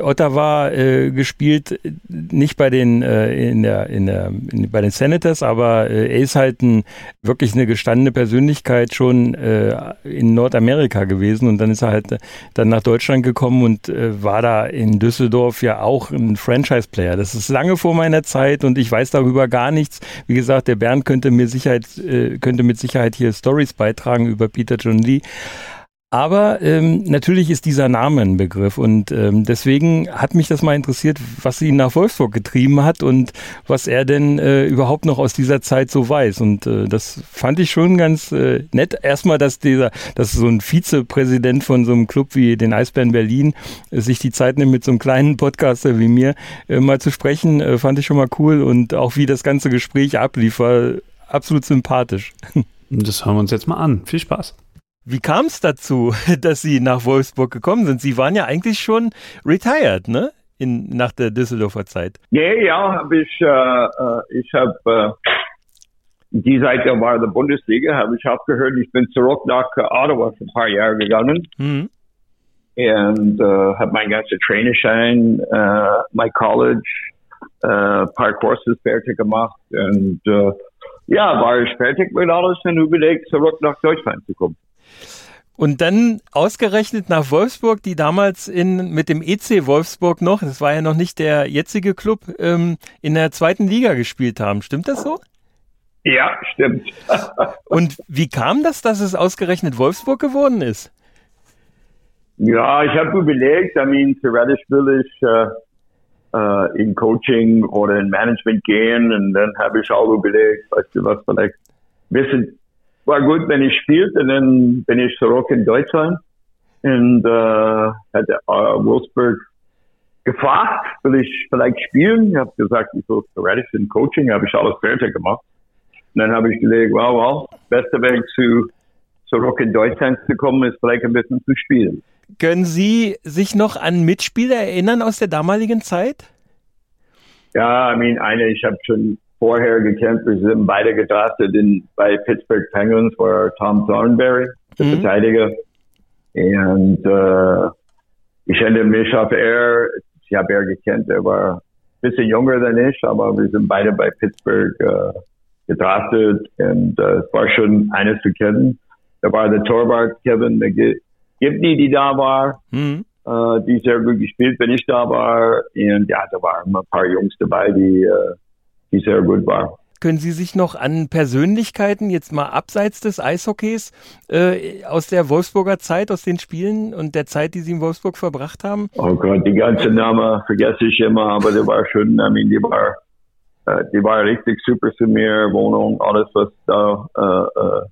Ottawa äh, gespielt, nicht bei den äh, in der, in der in, bei den Senators, aber äh, er ist halt ein, wirklich eine gestandene Persönlichkeit schon äh, in Nordamerika gewesen und dann ist er halt äh, dann nach Deutschland gekommen und äh, war da in Düsseldorf ja auch ein Franchise-Player. Das ist lange vor meiner Zeit und ich weiß darüber gar nichts. Wie gesagt, der Bernd könnte mir Sicherheit äh, könnte mit Sicherheit hier Stories beitragen über Peter John Lee. Aber ähm, natürlich ist dieser Name ein Begriff und ähm, deswegen hat mich das mal interessiert, was ihn nach Wolfsburg getrieben hat und was er denn äh, überhaupt noch aus dieser Zeit so weiß. Und äh, das fand ich schon ganz äh, nett. Erstmal, dass dieser, dass so ein Vizepräsident von so einem Club wie den Eisbären Berlin äh, sich die Zeit nimmt, mit so einem kleinen Podcaster wie mir äh, mal zu sprechen, äh, fand ich schon mal cool und auch wie das ganze Gespräch ablief, war absolut sympathisch. Das hören wir uns jetzt mal an. Viel Spaß. Wie kam es dazu, *laughs* dass Sie nach Wolfsburg gekommen sind? Sie waren ja eigentlich schon retired, ne? In, nach der Düsseldorfer Zeit. Ja, ja, hab ich, äh, äh ich habe äh, die Seite war der Bundesliga, habe ich aufgehört. Ich bin zurück nach Ottawa für ein paar Jahre gegangen mhm. und äh, habe mein ganzer Trainerschein, äh, mein College, äh, paar Kurse fertig gemacht und äh, ja, war ich fertig mit alles und überlegt, zurück nach Deutschland zu kommen. Und dann ausgerechnet nach Wolfsburg, die damals in, mit dem EC Wolfsburg noch, das war ja noch nicht der jetzige Club, ähm, in der zweiten Liga gespielt haben. Stimmt das so? Ja, stimmt. *laughs* Und wie kam das, dass es ausgerechnet Wolfsburg geworden ist? Ja, ich habe überlegt, I mean, theoretisch will ich äh, äh, in Coaching oder in Management gehen und dann habe ich auch überlegt, weißt du was, vielleicht ein bisschen war gut, wenn ich spielte, dann bin ich zurück in Deutschland und äh, hat äh, Wolfsburg gefragt, will ich vielleicht spielen? Ich habe gesagt, ich will theoretisch in Coaching, habe ich alles fertig gemacht. Und dann habe ich gesagt, wow, wow, beste Weg zu zurück in Deutschland zu kommen, ist vielleicht ein bisschen zu spielen. Können Sie sich noch an Mitspieler erinnern aus der damaligen Zeit? Ja, I mean, eine, ich habe schon vorher gekämpft. Wir sind beide gedraftet in, bei Pittsburgh Penguins, war Tom Thornberry, der mhm. Verteidiger. Und äh, ich hätte mich auf er, ich habe er gekannt, er war ein bisschen jünger als ich, aber wir sind beide bei Pittsburgh äh, gedraftet und äh, es war schon eines zu kennen. Da war der Torwart Kevin Gibney, die da war, mhm. äh, die sehr gut gespielt, wenn ich da war. Und ja, da waren ein paar Jungs dabei, die äh, die sehr gut war. Können Sie sich noch an Persönlichkeiten, jetzt mal abseits des Eishockeys, äh, aus der Wolfsburger Zeit, aus den Spielen und der Zeit, die Sie in Wolfsburg verbracht haben? Oh Gott, die ganze Namen vergesse ich immer, aber die war schon, I mean, die war, äh, die war richtig super zu mir, Wohnung, alles was da, äh, äh,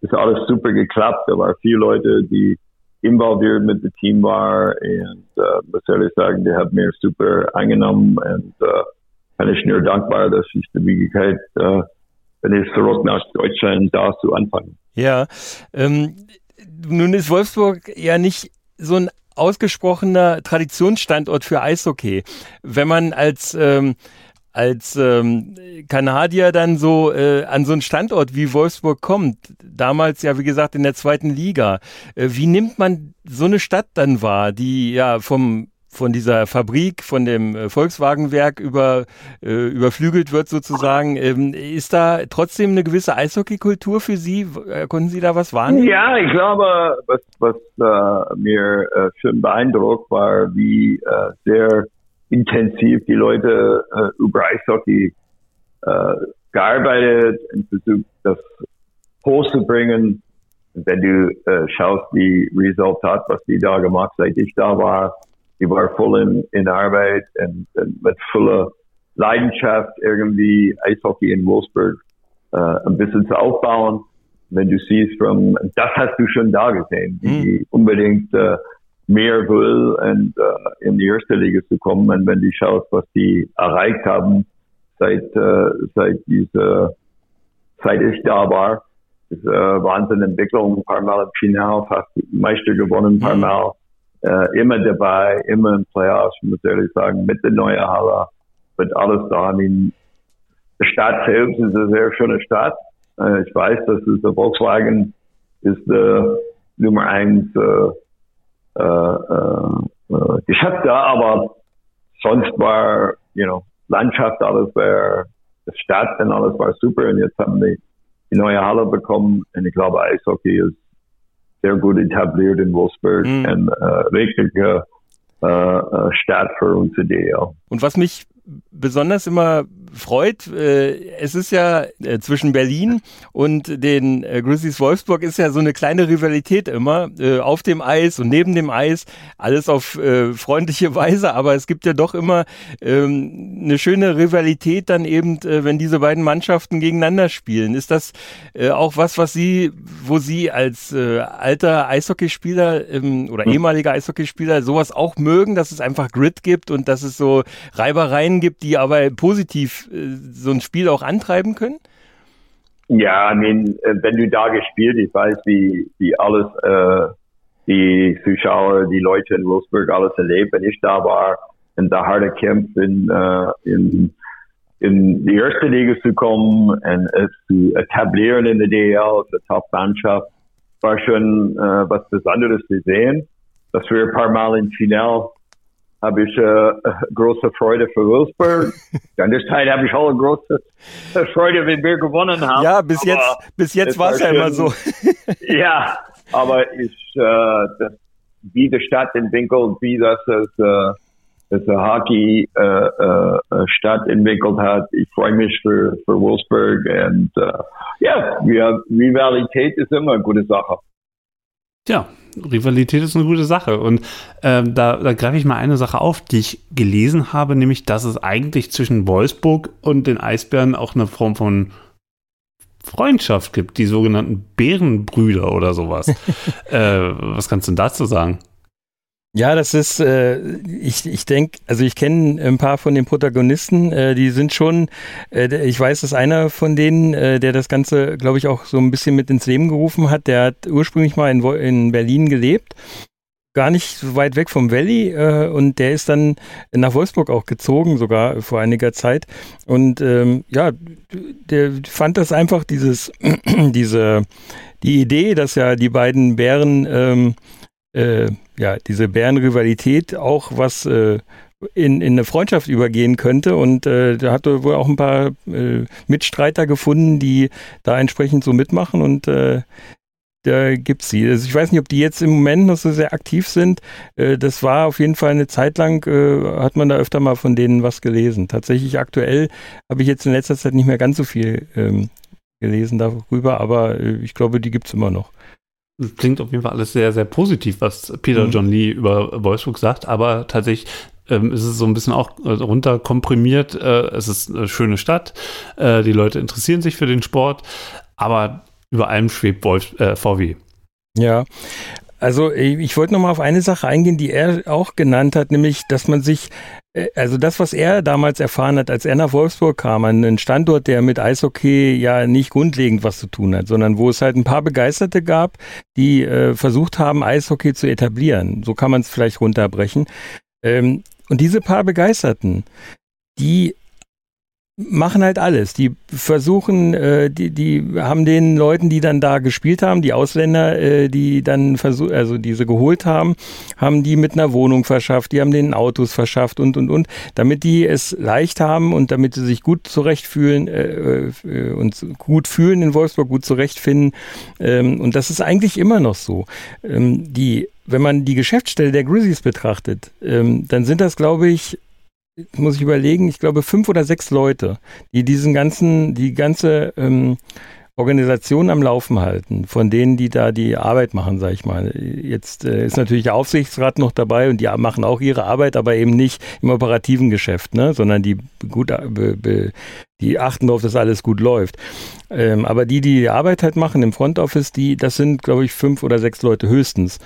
ist alles super geklappt. Da waren viele Leute, die involviert mit dem Team waren und, äh, was soll ich sagen, die haben mir super angenommen und, äh, bin ich nur dankbar, dass ich die Möglichkeit, äh, wenn ich zurück nach Deutschland da zu anfangen. Ja, ähm, nun ist Wolfsburg ja nicht so ein ausgesprochener Traditionsstandort für Eishockey. Wenn man als ähm, als ähm, Kanadier dann so äh, an so einen Standort wie Wolfsburg kommt, damals ja wie gesagt in der zweiten Liga, äh, wie nimmt man so eine Stadt dann wahr, die ja vom von dieser Fabrik, von dem äh, Volkswagenwerk über, äh, überflügelt wird sozusagen. Ähm, ist da trotzdem eine gewisse Eishockeykultur für Sie? Äh, konnten Sie da was wahrnehmen? Ja, ich glaube, was, was äh, mir äh, schon beeindruckt war, wie äh, sehr intensiv die Leute äh, über Eishockey äh, gearbeitet und versucht, das hochzubringen. Wenn du äh, schaust, die Resultat, was die da gemacht, seit ich da war, die war voll in, in Arbeit und, und mit voller Leidenschaft irgendwie Eishockey in Wolfsburg äh, ein bisschen zu aufbauen. Wenn du siehst, from, das hast du schon da gesehen, die mhm. unbedingt äh, mehr will und äh, in die erste Liga zu kommen. Und wenn du schaust, was die erreicht haben seit äh, seit diese seit ich da war, ist äh, Wahnsinn Entwicklung, ein paar Mal im Finale, fast Meister gewonnen, ein paar. Mal äh, immer dabei, immer in Playoffs, muss ich ehrlich sagen, mit der neuen Halle, mit alles da. Die Stadt selbst ist eine sehr schöne Stadt. Äh, ich weiß, dass es der Volkswagen ist der Nummer eins äh, äh, äh äh, Geschäft da, aber sonst war, you know, Landschaft, alles war, das Stadt und alles war super und jetzt haben wir die neue Halle bekommen und ich glaube, Eishockey ist sehr gut etabliert in Wolfsburg mhm. und äh, richtige äh, äh, Stadt für uns DL. Und was mich besonders immer freut. Äh, es ist ja äh, zwischen Berlin und den äh, Grizzlies Wolfsburg ist ja so eine kleine Rivalität immer auf dem Eis und neben dem Eis. Alles auf freundliche *laughs* Weise, aber es gibt ja doch immer ähm, eine schöne Rivalität dann eben, wenn diese beiden Mannschaften gegeneinander spielen. Ist das auch was, was Sie, wo Sie als alter Eishockeyspieler ähm, oder hm. ehemaliger Eishockeyspieler sowas auch mögen, dass es einfach Grid gibt und dass es so Reibereien gibt, die aber positiv äh, so ein Spiel auch antreiben können? Ja, I mean, äh, wenn du da gespielt, ich weiß, wie, wie alles, äh, die Zuschauer, die Leute in Wolfsburg alles erlebt, wenn ich da war, in der harte Kampf in, äh, in, in die erste Liga zu kommen und es zu etablieren in der DL als eine Top-Mannschaft, war schon äh, was Besonderes zu sehen. Dass wir ein paar Mal im Finale habe ich äh, große Freude für Wolfsburg. *laughs* An der Zeit habe ich auch eine große Freude, wenn wir gewonnen haben. Ja, bis aber jetzt, bis jetzt war es ja immer so. *laughs* ja, aber ich, äh, das, wie die Stadt entwickelt, wie das ist, äh, das Hockey äh, äh, Stadt entwickelt hat. Ich freue mich für, für Wolfsburg und äh, ja, Rivalität ist immer eine gute Sache. Ja, Rivalität ist eine gute Sache. Und ähm, da, da greife ich mal eine Sache auf, die ich gelesen habe, nämlich, dass es eigentlich zwischen Wolfsburg und den Eisbären auch eine Form von Freundschaft gibt, die sogenannten Bärenbrüder oder sowas. *laughs* äh, was kannst du denn dazu sagen? Ja, das ist, äh, ich, ich denke, also ich kenne ein paar von den Protagonisten, äh, die sind schon, äh, ich weiß, dass einer von denen, äh, der das Ganze, glaube ich, auch so ein bisschen mit ins Leben gerufen hat, der hat ursprünglich mal in, in Berlin gelebt, gar nicht so weit weg vom Valley äh, und der ist dann nach Wolfsburg auch gezogen, sogar vor einiger Zeit. Und ähm, ja, der fand das einfach dieses, *clears throat* diese, die Idee, dass ja die beiden Bären ähm, äh, ja, diese Bärenrivalität auch was äh, in, in eine Freundschaft übergehen könnte. Und äh, da hat er wohl auch ein paar äh, Mitstreiter gefunden, die da entsprechend so mitmachen und äh, da gibt es sie. Also ich weiß nicht, ob die jetzt im Moment noch so sehr aktiv sind. Äh, das war auf jeden Fall eine Zeit lang, äh, hat man da öfter mal von denen was gelesen. Tatsächlich aktuell habe ich jetzt in letzter Zeit nicht mehr ganz so viel ähm, gelesen darüber, aber äh, ich glaube, die gibt es immer noch klingt auf jeden Fall alles sehr, sehr positiv, was Peter mhm. John Lee über Wolfsburg sagt, aber tatsächlich ähm, ist es so ein bisschen auch äh, runterkomprimiert. Äh, es ist eine schöne Stadt, äh, die Leute interessieren sich für den Sport, aber über allem schwebt Wolf, äh, VW. Ja, also ich wollte noch mal auf eine Sache eingehen, die er auch genannt hat, nämlich, dass man sich, äh, also das, was er damals erfahren hat, als er nach Wolfsburg kam, an einen Standort, der mit Eishockey ja nicht grundlegend was zu tun hat, sondern wo es halt ein paar Begeisterte gab, die äh, versucht haben, Eishockey zu etablieren. So kann man es vielleicht runterbrechen. Ähm, und diese paar Begeisterten, die machen halt alles. Die versuchen, äh, die, die haben den Leuten, die dann da gespielt haben, die Ausländer, äh, die dann versuch, also diese geholt haben, haben die mit einer Wohnung verschafft, die haben denen Autos verschafft und und und, damit die es leicht haben und damit sie sich gut zurechtfühlen äh, äh, und gut fühlen in Wolfsburg, gut zurechtfinden. Ähm, und das ist eigentlich immer noch so. Ähm, die wenn man die Geschäftsstelle der Grizzlies betrachtet, ähm, dann sind das, glaube ich, muss ich überlegen, ich glaube fünf oder sechs Leute, die diesen ganzen, die ganze ähm, Organisation am Laufen halten, von denen, die da die Arbeit machen, sag ich mal. Jetzt äh, ist natürlich der Aufsichtsrat noch dabei und die machen auch ihre Arbeit, aber eben nicht im operativen Geschäft, ne? sondern die gut, äh, be, be, die achten darauf, dass alles gut läuft. Ähm, aber die, die die Arbeit halt machen im Front Office, die, das sind, glaube ich, fünf oder sechs Leute höchstens.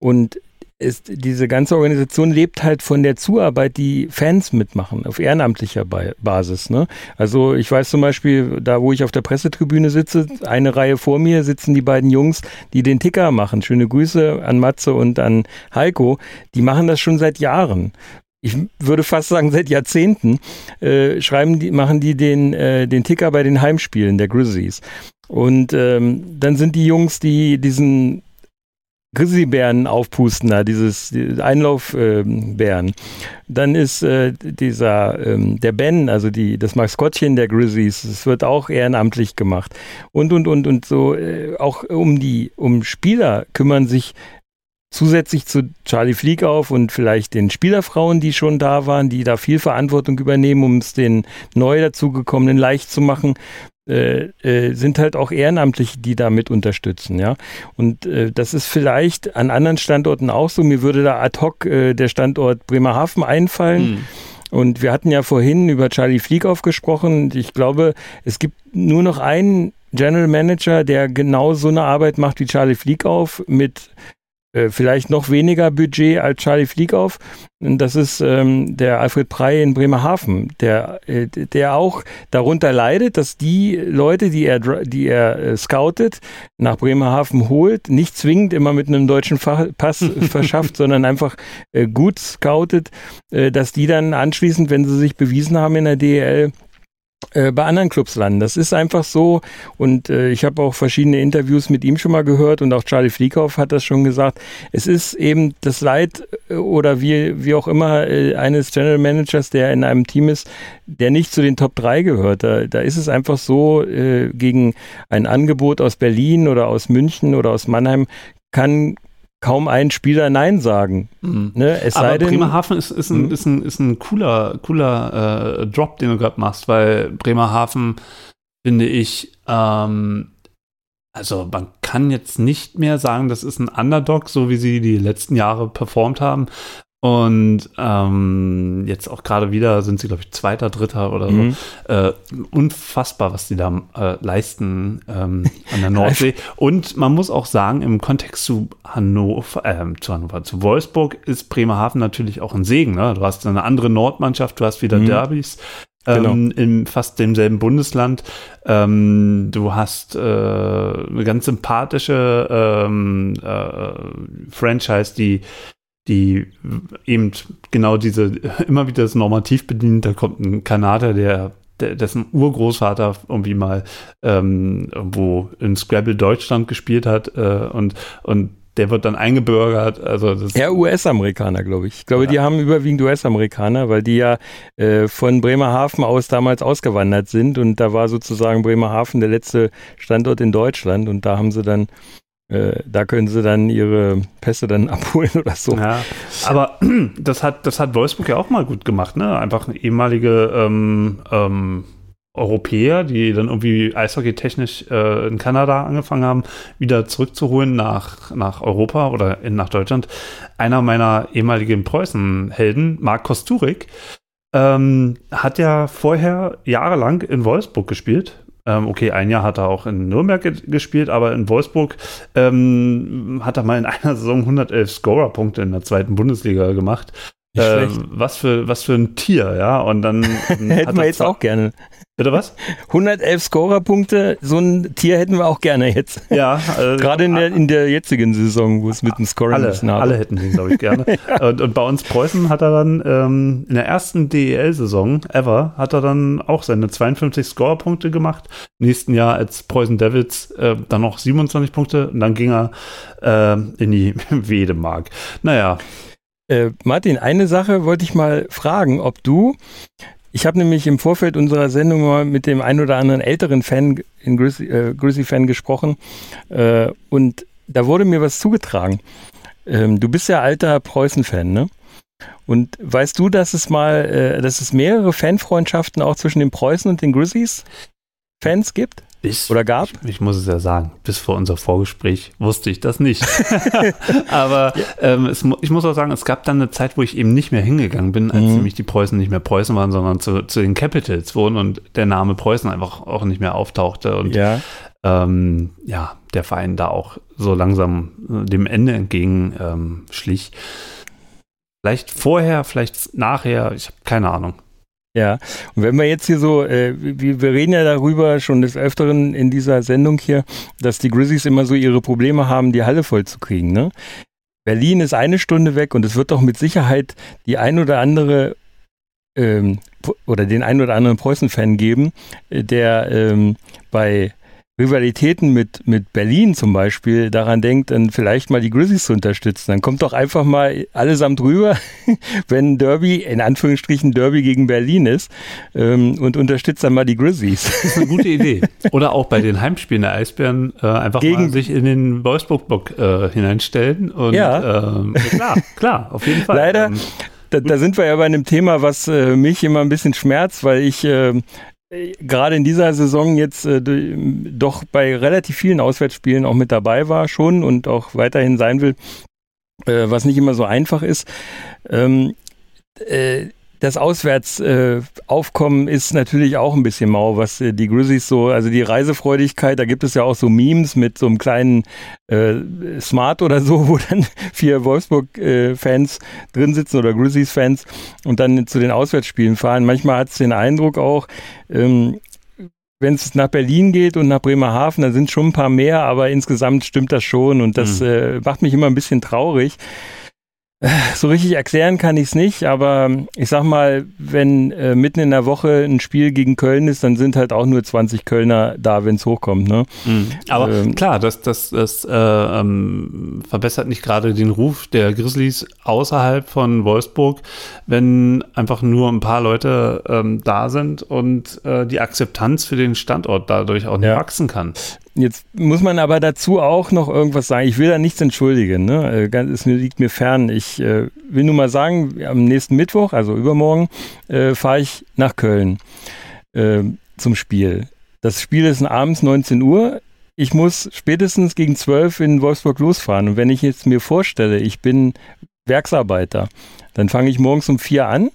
Und ist, diese ganze Organisation lebt halt von der Zuarbeit, die Fans mitmachen, auf ehrenamtlicher Basis. Ne? Also ich weiß zum Beispiel, da wo ich auf der Pressetribüne sitze, eine Reihe vor mir sitzen die beiden Jungs, die den Ticker machen. Schöne Grüße an Matze und an Heiko. Die machen das schon seit Jahren ich würde fast sagen seit Jahrzehnten, äh, schreiben die, machen die den, äh, den Ticker bei den Heimspielen der Grizzlies. Und ähm, dann sind die Jungs, die diesen Grizzlybären aufpusten, da dieses Einlaufbären. Ähm, Dann ist äh, dieser ähm, der Ben, also die das Maskottchen der Grizzlies, das wird auch ehrenamtlich gemacht und und und und so äh, auch um die um Spieler kümmern sich zusätzlich zu Charlie Flieg auf und vielleicht den Spielerfrauen, die schon da waren, die da viel Verantwortung übernehmen, um es den neu dazugekommenen leicht zu machen, äh, äh, sind halt auch Ehrenamtliche, die da mit unterstützen, ja. Und äh, das ist vielleicht an anderen Standorten auch so. Mir würde da ad hoc äh, der Standort Bremerhaven einfallen. Mhm. Und wir hatten ja vorhin über Charlie Flieg gesprochen. Ich glaube, es gibt nur noch einen General Manager, der genau so eine Arbeit macht wie Charlie Flieg auf, mit äh, vielleicht noch weniger Budget als Charlie Fliegauf. Das ist ähm, der Alfred Prey in Bremerhaven, der, äh, der auch darunter leidet, dass die Leute, die er, die er äh, scoutet, nach Bremerhaven holt, nicht zwingend immer mit einem deutschen Pass *laughs* verschafft, sondern einfach äh, gut scoutet, äh, dass die dann anschließend, wenn sie sich bewiesen haben in der DEL, äh, bei anderen Clubs landen. Das ist einfach so. Und äh, ich habe auch verschiedene Interviews mit ihm schon mal gehört und auch Charlie Flieghoff hat das schon gesagt. Es ist eben das Leid äh, oder wie, wie auch immer äh, eines General Managers, der in einem Team ist, der nicht zu den Top 3 gehört. Da, da ist es einfach so, äh, gegen ein Angebot aus Berlin oder aus München oder aus Mannheim kann kaum ein Spieler Nein sagen. Mhm. Ne? Es Aber sei denn, Bremerhaven ist, ist, ein, mhm. ist, ein, ist ein cooler, cooler äh, Drop, den du gerade machst, weil Bremerhaven, finde ich, ähm, also man kann jetzt nicht mehr sagen, das ist ein Underdog, so wie sie die letzten Jahre performt haben, und ähm, jetzt auch gerade wieder sind sie, glaube ich, Zweiter, Dritter oder so. Mhm. Äh, unfassbar, was die da äh, leisten ähm, an der *laughs* Nordsee. Und man muss auch sagen, im Kontext zu Hannover, äh, zu Hannover, zu Wolfsburg ist Bremerhaven natürlich auch ein Segen. Ne? Du hast eine andere Nordmannschaft, du hast wieder mhm. Derbys. Genau. Ähm, in fast demselben Bundesland. Ähm, du hast äh, eine ganz sympathische ähm, äh, Franchise, die die eben genau diese, *laughs* immer wieder das Normativ bedient. Da kommt ein Kanadier, der, dessen Urgroßvater irgendwie mal ähm, irgendwo in Scrabble Deutschland gespielt hat äh, und, und der wird dann eingebürgert. Also das ja, US-Amerikaner, glaube ich. Ich glaube, ja. die haben überwiegend US-Amerikaner, weil die ja äh, von Bremerhaven aus damals ausgewandert sind und da war sozusagen Bremerhaven der letzte Standort in Deutschland und da haben sie dann äh, da können sie dann ihre Pässe dann *laughs* abholen oder so. Ja, aber *clears throat* das hat, das hat Wolfsburg ja auch mal gut gemacht, ne? Einfach ehemalige ähm, ähm, Europäer, die dann irgendwie eishockey-technisch äh, in Kanada angefangen haben, wieder zurückzuholen nach, nach Europa oder in, nach Deutschland. Einer meiner ehemaligen Preußen-Helden, Marc Kosturik, ähm, hat ja vorher jahrelang in Wolfsburg gespielt, ähm, okay, ein Jahr hat er auch in Nürnberg ge gespielt, aber in Wolfsburg ähm, hat er mal in einer Saison 111 Scorer-Punkte in der zweiten Bundesliga gemacht. Äh, was für was für ein Tier, ja. Und dann *laughs* hätten wir jetzt auch gerne. Bitte was? 111 Scorerpunkte, so ein Tier hätten wir auch gerne jetzt. Ja. Äh, *laughs* Gerade in der, in der jetzigen Saison, wo es mit dem Scoring alle, ein Alle hätten den, glaube ich, gerne. *laughs* ja. und, und, bei uns Preußen hat er dann ähm, in der ersten DEL-Saison ever, hat er dann auch seine 52 Scorerpunkte gemacht. Nächsten Jahr als Preußen Devils äh, dann noch 27 Punkte und dann ging er äh, in die *laughs* Wedemark. Naja. Äh, Martin, eine Sache wollte ich mal fragen, ob du ich habe nämlich im Vorfeld unserer Sendung mal mit dem ein oder anderen älteren Fan, in Grizzly gesprochen äh, und da wurde mir was zugetragen. Ähm, du bist ja alter Preußen-Fan, ne? Und weißt du, dass es mal, äh, dass es mehrere Fanfreundschaften auch zwischen den Preußen und den Grizzlies Fans gibt? Bis, Oder gab? Ich, ich, muss es ja sagen, bis vor unser Vorgespräch wusste ich das nicht. *laughs* Aber ähm, es, ich muss auch sagen, es gab dann eine Zeit, wo ich eben nicht mehr hingegangen bin, als mhm. nämlich die Preußen nicht mehr Preußen waren, sondern zu, zu den Capitals wurden und der Name Preußen einfach auch nicht mehr auftauchte. Und ja, ähm, ja der Verein da auch so langsam äh, dem Ende entgegen ähm, schlich. Vielleicht vorher, vielleicht nachher, ich habe keine Ahnung. Ja, und wenn wir jetzt hier so, äh, wir, wir reden ja darüber schon des Öfteren in dieser Sendung hier, dass die Grizzlies immer so ihre Probleme haben, die Halle voll zu kriegen. Ne? Berlin ist eine Stunde weg und es wird doch mit Sicherheit die ein oder andere ähm, oder den ein oder anderen Preußen-Fan geben, äh, der ähm, bei Rivalitäten mit, mit Berlin zum Beispiel daran denkt, dann vielleicht mal die Grizzlies zu unterstützen. Dann kommt doch einfach mal allesamt rüber, *laughs* wenn Derby, in Anführungsstrichen Derby gegen Berlin ist ähm, und unterstützt dann mal die Grizzlies. Das ist eine gute Idee. *laughs* Oder auch bei den Heimspielen der Eisbären äh, einfach gegen, mal sich in den Wolfsburg-Block äh, hineinstellen. Und, ja. Ähm, klar, *laughs* klar, auf jeden Fall. Leider, ähm, da, da, sind wir ja bei einem Thema, was äh, mich immer ein bisschen schmerzt, weil ich äh, gerade in dieser Saison jetzt äh, doch bei relativ vielen Auswärtsspielen auch mit dabei war schon und auch weiterhin sein will, äh, was nicht immer so einfach ist. Ähm, äh, das Auswärtsaufkommen äh, ist natürlich auch ein bisschen mau, was äh, die Grizzlies so, also die Reisefreudigkeit, da gibt es ja auch so Memes mit so einem kleinen äh, Smart oder so, *laughs* wo dann vier Wolfsburg-Fans äh, drin sitzen oder Grizzlies-Fans und dann zu den Auswärtsspielen fahren. Manchmal hat es den Eindruck auch, ähm, wenn es nach Berlin geht und nach Bremerhaven, dann sind schon ein paar mehr, aber insgesamt stimmt das schon und das mhm. äh, macht mich immer ein bisschen traurig. *laughs* So richtig erklären kann ich es nicht, aber ich sag mal, wenn äh, mitten in der Woche ein Spiel gegen Köln ist, dann sind halt auch nur 20 Kölner da, wenn es hochkommt. Ne? Mhm. Aber ähm, klar, das, das, das äh, ähm, verbessert nicht gerade den Ruf der Grizzlies außerhalb von Wolfsburg, wenn einfach nur ein paar Leute ähm, da sind und äh, die Akzeptanz für den Standort dadurch auch nicht ja. wachsen kann. Jetzt muss man aber dazu auch noch irgendwas sagen. Ich will da nichts entschuldigen. Ne? Äh, es liegt mir fern. Ich äh, will nur mal sagen, am nächsten Mittwoch, also übermorgen, äh, fahre ich nach Köln äh, zum Spiel. Das Spiel ist abends 19 Uhr. Ich muss spätestens gegen 12 in Wolfsburg losfahren. Und wenn ich jetzt mir vorstelle, ich bin Werksarbeiter, dann fange ich morgens um vier an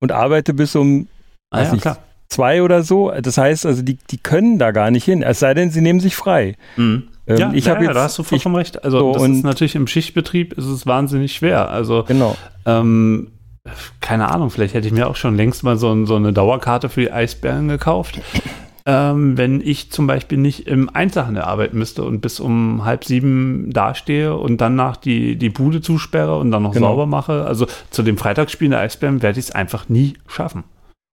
und arbeite bis um ah, ja, nicht, zwei oder so. Das heißt, also die, die können da gar nicht hin, es sei denn, sie nehmen sich frei. Mhm. Ähm, ja, ich ja, jetzt, da hast du vollkommen ich, recht. Also so, das ist natürlich im Schichtbetrieb ist es wahnsinnig schwer. Also genau. Ähm, keine Ahnung, vielleicht hätte ich mir auch schon längst mal so, so eine Dauerkarte für die Eisbären gekauft. Ähm, wenn ich zum Beispiel nicht im Einzelhandel arbeiten müsste und bis um halb sieben dastehe und danach die, die Bude zusperre und dann noch genau. sauber mache. Also zu dem Freitagsspiel der Eisbären werde ich es einfach nie schaffen.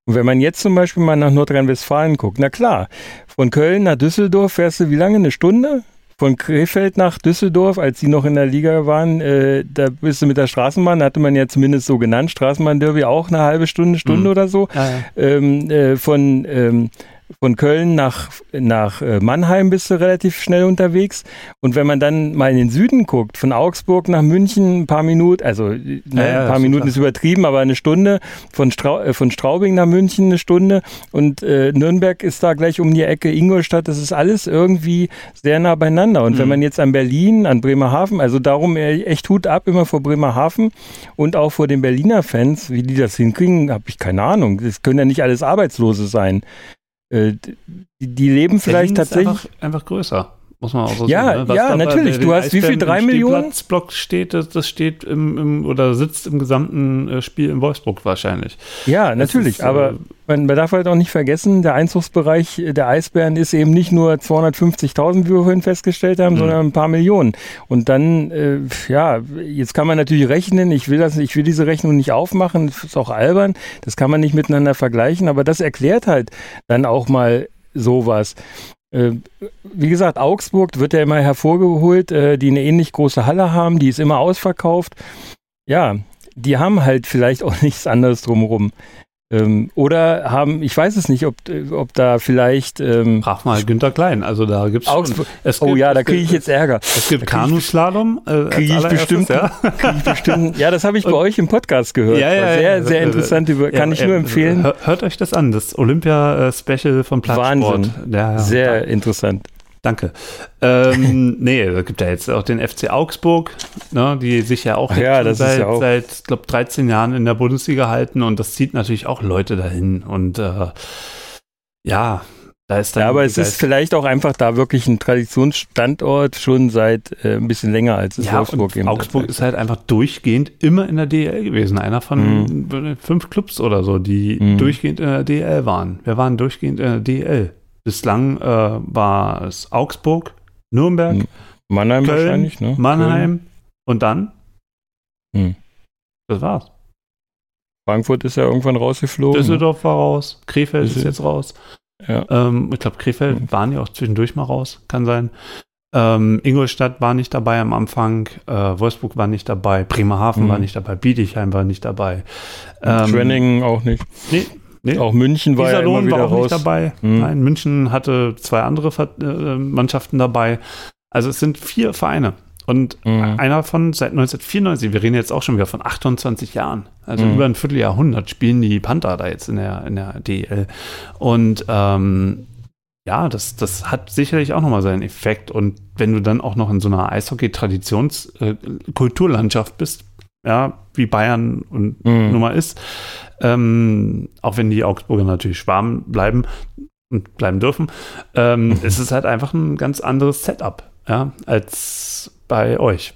Und wenn man jetzt zum Beispiel mal nach Nordrhein-Westfalen guckt, na klar, von Köln nach Düsseldorf fährst du wie lange? Eine Stunde? Von Krefeld nach Düsseldorf, als sie noch in der Liga waren, äh, da bist du mit der Straßenbahn, hatte man ja zumindest so genannt, Straßenbahn-Derby auch eine halbe Stunde, Stunde mhm. oder so. Ja, ja. Ähm, äh, von ähm, von Köln nach, nach äh, Mannheim bist du relativ schnell unterwegs. Und wenn man dann mal in den Süden guckt, von Augsburg nach München ein paar Minuten, also ne, ja, ein paar Minuten ist übertrieben, aber eine Stunde, von, Strau äh, von Straubing nach München eine Stunde und äh, Nürnberg ist da gleich um die Ecke, Ingolstadt, das ist alles irgendwie sehr nah beieinander. Und mhm. wenn man jetzt an Berlin, an Bremerhaven, also darum äh, echt Hut ab immer vor Bremerhaven und auch vor den Berliner Fans, wie die das hinkriegen, habe ich keine Ahnung. Das können ja nicht alles Arbeitslose sein. Äh, die, die, leben vielleicht tatsächlich. Einfach, einfach, größer, muss man auch so ja, sagen. Ne? ja, natürlich. Du hast wie viel? Drei Millionen? Block steht, das, das steht im, im, oder sitzt im gesamten äh, Spiel in Wolfsburg wahrscheinlich. Ja, natürlich. Ist, aber äh, man, darf halt auch nicht vergessen, der Einzugsbereich der Eisbären ist eben nicht nur 250.000, wie wir vorhin festgestellt haben, mhm. sondern ein paar Millionen. Und dann, äh, ja, jetzt kann man natürlich rechnen. Ich will das, ich will diese Rechnung nicht aufmachen. Das ist auch albern. Das kann man nicht miteinander vergleichen. Aber das erklärt halt dann auch mal sowas. Äh, wie gesagt, Augsburg wird ja immer hervorgeholt, äh, die eine ähnlich große Halle haben, die ist immer ausverkauft. Ja, die haben halt vielleicht auch *laughs* nichts anderes drumherum. Ähm, oder haben, ich weiß es nicht, ob, ob da vielleicht. Ähm, Frag mal Günter Klein, also da gibt es. Oh ja, da kriege ich jetzt Ärger. Es gibt Kanuslalom. Äh, kriege ich, bestimmt, ja? krieg ich bestimmt. Ja, das habe ich bei euch im Podcast gehört. Ja, ja, sehr, sehr interessant. Äh, kann ich nur empfehlen. Hört euch das an, das Olympia-Special von Plattsport. Wahnsinn. sehr interessant. Danke. Ähm, *laughs* nee, es gibt ja jetzt auch den FC Augsburg, ne, die sich ja auch, ja, seit, ja seit glaube 13 Jahren in der Bundesliga halten und das zieht natürlich auch Leute dahin. Und äh, ja, da ist dann. Ja, aber es ist vielleicht auch einfach da wirklich ein Traditionsstandort schon seit äh, ein bisschen länger als es ja, Wolfsburg eben Augsburg ist halt einfach durchgehend immer in der DL gewesen. Einer von mhm. fünf Clubs oder so, die mhm. durchgehend in der DL waren. Wir waren durchgehend in der DL. Bislang äh, war es Augsburg, Nürnberg, hm. Mannheim Köln, wahrscheinlich, ne? Mannheim Köln. und dann? Hm. Das war's. Frankfurt ist ja irgendwann rausgeflogen. Düsseldorf war raus, Krefeld ist, ist jetzt raus. Ja. Ähm, ich glaube, Krefeld mhm. waren ja auch zwischendurch mal raus, kann sein. Ähm, Ingolstadt war nicht dabei am Anfang, äh, Wolfsburg war nicht dabei, Bremerhaven mhm. war nicht dabei, Bietigheim war nicht dabei. Ähm, Schwenningen auch nicht. Nee, nee. Auch München war Iserlohn ja immer wieder war auch raus. nicht dabei. Mhm. Nein, München hatte zwei andere äh, Mannschaften dabei. Also es sind vier Vereine. Und mhm. einer von seit 1994, wir reden jetzt auch schon wieder von 28 Jahren, also mhm. über ein Vierteljahrhundert spielen die Panther da jetzt in der, in der DL. Und ähm, ja, das, das hat sicherlich auch nochmal seinen Effekt. Und wenn du dann auch noch in so einer Eishockey-Traditions-Kulturlandschaft äh, bist, ja, wie Bayern und mhm. nun mal ist, ähm, auch wenn die Augsburger natürlich warm bleiben und bleiben dürfen, ähm, mhm. ist es halt einfach ein ganz anderes Setup, ja, als bei euch.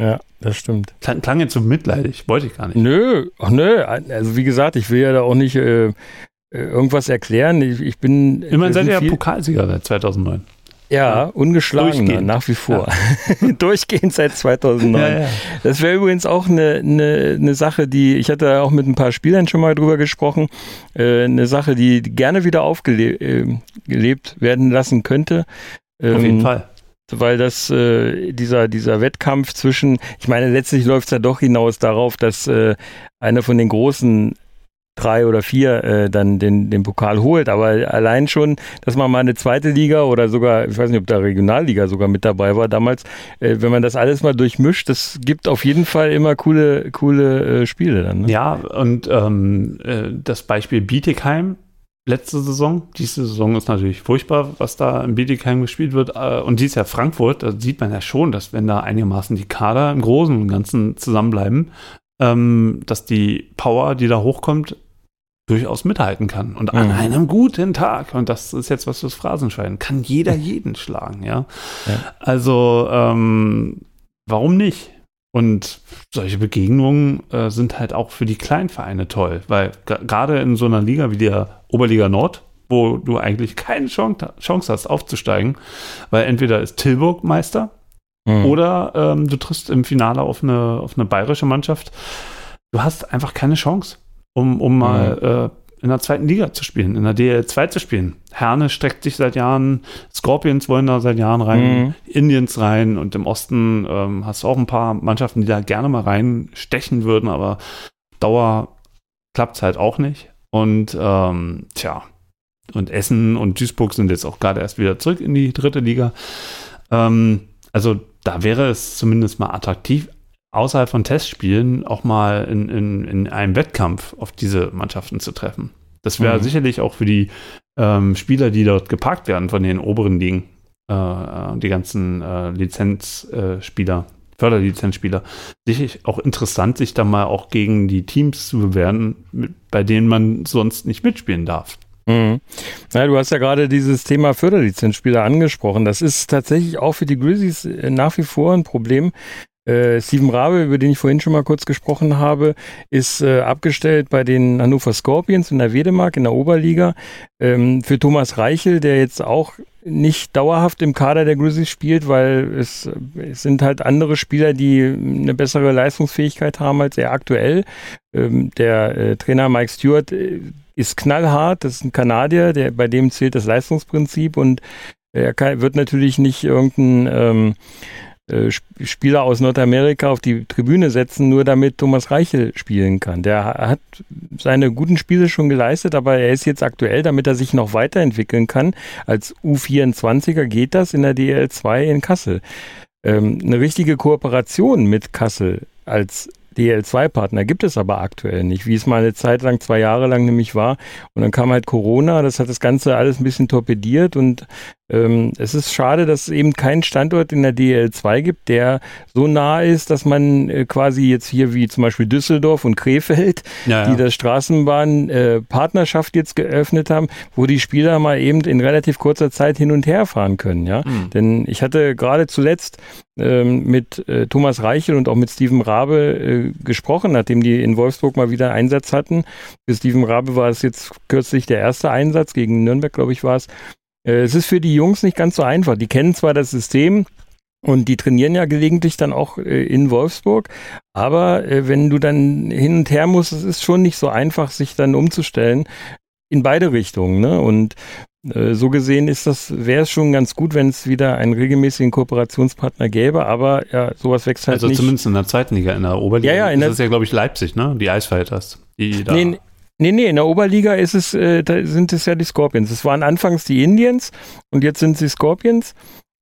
Ja, das stimmt. Klang, klang jetzt so mitleidig, wollte ich gar nicht. Nö, ach nö, also wie gesagt, ich will ja da auch nicht äh, äh, irgendwas erklären. Ich, ich bin. Immerhin seid ihr ja Pokalsieger seit 2009. Ja, ungeschlagen nach wie vor. Ja. *laughs* Durchgehend seit 2009. Ja, ja. Das wäre übrigens auch eine, eine, eine Sache, die, ich hatte auch mit ein paar Spielern schon mal drüber gesprochen, äh, eine Sache, die gerne wieder aufgelebt äh, werden lassen könnte. Auf jeden ähm, Fall weil das äh, dieser dieser Wettkampf zwischen, ich meine letztlich läuft es ja doch hinaus darauf, dass äh, einer von den großen drei oder vier äh, dann den, den Pokal holt. Aber allein schon, dass man mal eine zweite Liga oder sogar, ich weiß nicht, ob da Regionalliga sogar mit dabei war damals, äh, wenn man das alles mal durchmischt, das gibt auf jeden Fall immer coole, coole äh, Spiele dann. Ne? Ja, und ähm, äh, das Beispiel Bietigheim, letzte Saison. Diese Saison ist natürlich furchtbar, was da in Bietigheim gespielt wird. Äh, und dies Jahr Frankfurt, da sieht man ja schon, dass wenn da einigermaßen die Kader im Großen und Ganzen zusammenbleiben, ähm, dass die Power, die da hochkommt, durchaus mithalten kann. Und an mhm. einem guten Tag, und das ist jetzt was fürs Phrasenschwein, kann jeder jeden schlagen, ja. ja. Also, ähm, warum nicht? Und solche Begegnungen äh, sind halt auch für die Kleinvereine toll, weil gerade in so einer Liga wie der Oberliga Nord, wo du eigentlich keine Chance, hast aufzusteigen, weil entweder ist Tilburg Meister mhm. oder ähm, du triffst im Finale auf eine, auf eine bayerische Mannschaft. Du hast einfach keine Chance um, um mal mhm. äh, in der zweiten Liga zu spielen, in der DL2 zu spielen. Herne streckt sich seit Jahren, Scorpions wollen da seit Jahren rein, mhm. Indians rein und im Osten ähm, hast du auch ein paar Mannschaften, die da gerne mal reinstechen würden, aber Dauer klappt es halt auch nicht. Und ähm, tja, und Essen und Duisburg sind jetzt auch gerade erst wieder zurück in die dritte Liga. Ähm, also da wäre es zumindest mal attraktiv, außerhalb von Testspielen auch mal in, in, in einem Wettkampf auf diese Mannschaften zu treffen. Das wäre mhm. sicherlich auch für die ähm, Spieler, die dort geparkt werden von den oberen Ligen, äh, äh die ganzen äh, Lizenzspieler, äh, Förderlizenzspieler, sicherlich auch interessant, sich da mal auch gegen die Teams zu bewerten, mit, bei denen man sonst nicht mitspielen darf. Mhm. Ja, du hast ja gerade dieses Thema Förderlizenzspieler angesprochen. Das ist tatsächlich auch für die Grizzlies äh, nach wie vor ein Problem. Äh, Steven Rabe, über den ich vorhin schon mal kurz gesprochen habe, ist äh, abgestellt bei den Hannover Scorpions in der Wedemark in der Oberliga. Ähm, für Thomas Reichel, der jetzt auch nicht dauerhaft im Kader der Grizzlies spielt, weil es, es sind halt andere Spieler, die eine bessere Leistungsfähigkeit haben als er aktuell. Ähm, der äh, Trainer Mike Stewart äh, ist knallhart, das ist ein Kanadier, der, bei dem zählt das Leistungsprinzip und er kann, wird natürlich nicht irgendein ähm, äh, Spieler aus Nordamerika auf die Tribüne setzen, nur damit Thomas Reichel spielen kann. Der hat seine guten Spiele schon geleistet, aber er ist jetzt aktuell, damit er sich noch weiterentwickeln kann. Als U24er geht das in der DL2 in Kassel. Ähm, eine richtige Kooperation mit Kassel als DL2-Partner gibt es aber aktuell nicht, wie es mal eine Zeit lang, zwei Jahre lang nämlich war. Und dann kam halt Corona, das hat das Ganze alles ein bisschen torpediert und ähm, es ist schade, dass es eben keinen Standort in der DL2 gibt, der so nah ist, dass man äh, quasi jetzt hier wie zum Beispiel Düsseldorf und Krefeld, ja, ja. die das Straßenbahn-Partnerschaft äh, jetzt geöffnet haben, wo die Spieler mal eben in relativ kurzer Zeit hin und her fahren können. Ja, mhm. denn ich hatte gerade zuletzt ähm, mit äh, Thomas Reichel und auch mit Steven Rabe äh, gesprochen, nachdem die in Wolfsburg mal wieder Einsatz hatten. Für Steven Rabe war es jetzt kürzlich der erste Einsatz gegen Nürnberg, glaube ich, war es. Äh, es ist für die Jungs nicht ganz so einfach. Die kennen zwar das System, und die trainieren ja gelegentlich dann auch äh, in Wolfsburg. Aber äh, wenn du dann hin und her musst, es ist schon nicht so einfach, sich dann umzustellen in beide Richtungen. Ne? Und Äh, so gesehen ist das, wäre es schon ganz gut, wenn es wieder einen regelmäßigen Kooperationspartner gäbe, aber ja, sowas wächst halt also nicht. Also zumindest in der zweiten Liga, in der Oberliga. Ja, ja, in das der, ist ja, glaube ich, Leipzig, ne? Die Eisfighters. Die da nee, nee, nee, in der Oberliga ist es, äh, da sind es ja die Scorpions. Es waren anfangs die Indians und jetzt sind sie Scorpions.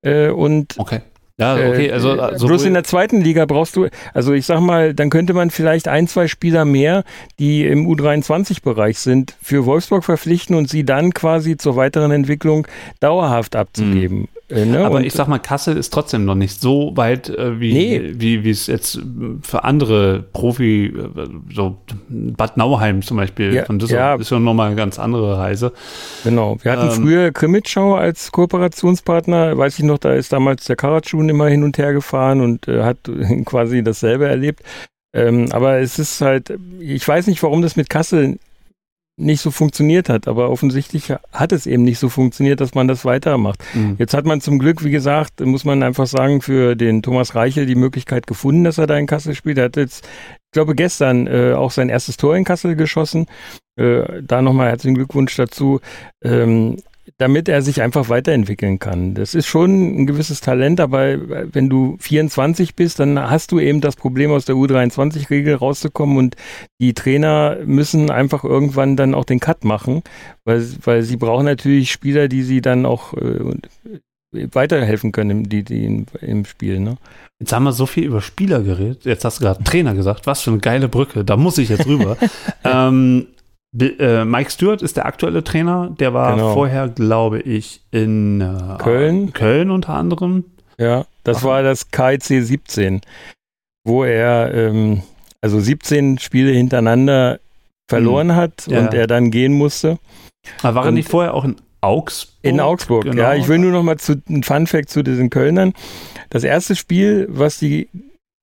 Äh, und okay. Ja, okay, also äh, bloß in der zweiten Liga brauchst du, also ich sag mal, dann könnte man vielleicht ein, zwei Spieler mehr, die im U23-Bereich sind, für Wolfsburg verpflichten und sie dann quasi zur weiteren Entwicklung dauerhaft abzugeben. Äh, ne? Aber und ich sag mal, Kassel ist trotzdem noch nicht so weit, äh, wie, nee. wie, wie es jetzt für andere Profi, äh, so Bad Nauheim zum Beispiel, ja, von Düsseldorf, ja. ist ja nochmal eine ganz andere Reise. Genau. Wir hatten ähm, früher Krimitschau als Kooperationspartner, weiß ich noch, da ist damals der Karatschun immer hin und her gefahren und äh, hat *laughs* quasi dasselbe erlebt. Ähm, aber es ist halt, ich weiß nicht, warum das mit Kassel nicht so funktioniert hat. Aber offensichtlich hat es eben nicht so funktioniert, dass man das weitermacht. Mhm. Jetzt hat man zum Glück, wie gesagt, muss man einfach sagen, für den Thomas Reichel die Möglichkeit gefunden, dass er da in Kassel spielt. Er hat jetzt, ich glaube, gestern äh, auch sein erstes Tor in Kassel geschossen. Äh, da nochmal herzlichen Glückwunsch dazu. Ähm, damit er sich einfach weiterentwickeln kann. Das ist schon ein gewisses Talent, aber wenn du 24 bist, dann hast du eben das Problem, aus der U23-Regel rauszukommen und die Trainer müssen einfach irgendwann dann auch den Cut machen, weil, weil sie brauchen natürlich Spieler, die sie dann auch äh, weiterhelfen können die, die im, im Spiel. Ne? Jetzt haben wir so viel über Spieler geredet. Jetzt hast du gerade Trainer gesagt. Was für eine geile Brücke. Da muss ich jetzt rüber. *laughs* ähm, äh, Mike Stewart ist der aktuelle Trainer. Der war genau. vorher, glaube ich, in äh, Köln. Köln unter anderem. Ja, das Ach. war das KIC 17, wo er ähm, also 17 Spiele hintereinander verloren mhm. hat ja. und er dann gehen musste. Aber war er nicht vorher auch in Augsburg? In Augsburg, genau. ja. Ich will nur noch mal zu ein Fun Fact zu diesen Kölnern. Das erste Spiel, was die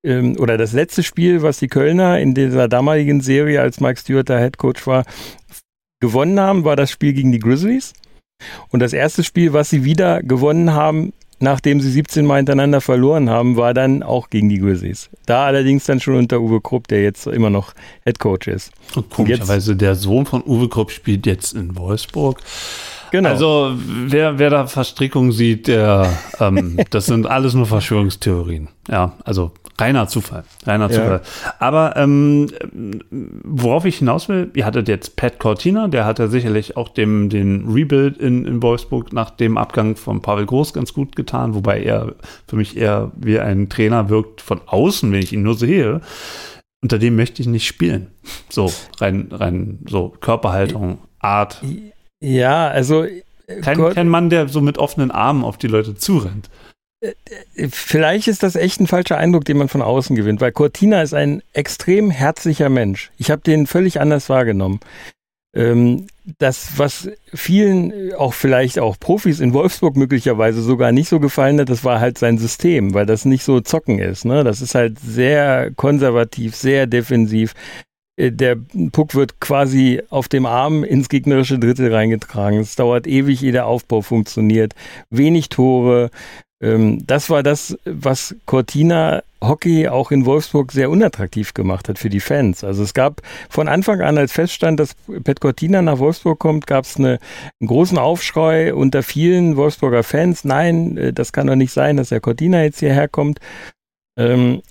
ähm, oder das letzte Spiel, was die Kölner in dieser damaligen Serie, als Mike Stewart der Head Coach war, gewonnen haben, war das Spiel gegen die Grizzlies. Und das erste Spiel, was sie wieder gewonnen haben, nachdem sie 17 Mal hintereinander verloren haben, war dann auch gegen die Grizzlies. Da allerdings dann schon unter Uwe Krupp, der jetzt immer noch Head Coach ist. Und komischerweise, der Sohn von Uwe Krupp spielt jetzt in Wolfsburg. Genau. Also wer, wer da Verstrickungen sieht, der, ähm, *laughs* das sind alles nur Verschwörungstheorien. Ja, also reiner Zufall. Reiner Zufall. Ja. Aber ähm, worauf ich hinaus will, ihr hattet jetzt Pat Cortina, der hat ja sicherlich auch dem, den Rebuild in, in Wolfsburg nach dem Abgang von Pavel Groß ganz gut getan, wobei er für mich eher wie ein Trainer wirkt von außen, wenn ich ihn nur sehe. Unter dem möchte ich nicht spielen. So, rein, rein, so Körperhaltung, Art. Ja, also. Äh, kein, kein Mann, der so mit offenen Armen auf die Leute zurennt. Äh, vielleicht ist das echt ein falscher Eindruck, den man von außen gewinnt, weil Cortina ist ein extrem herzlicher Mensch. Ich habe den völlig anders wahrgenommen. Ähm, das, was vielen, auch vielleicht auch Profis in Wolfsburg möglicherweise sogar nicht so gefallen hat, das war halt sein System, weil das nicht so zocken ist. Ne? Das ist halt sehr konservativ, sehr defensiv. Äh, der Puck wird quasi auf dem Arm ins gegnerische Drittel reingetragen. Es dauert ewig, ehe der Aufbau funktioniert. Wenig Tore. Ähm, das war das, was Cortina Hockey auch in Wolfsburg sehr unattraktiv gemacht hat für die Fans. Also es gab von Anfang an, als feststand, dass Pet Cortina nach Wolfsburg kommt, gab es eine, einen großen Aufschrei unter vielen Wolfsburger Fans. Nein, äh, das kann doch nicht sein, dass der Cortina jetzt hierher kommt. Ähm,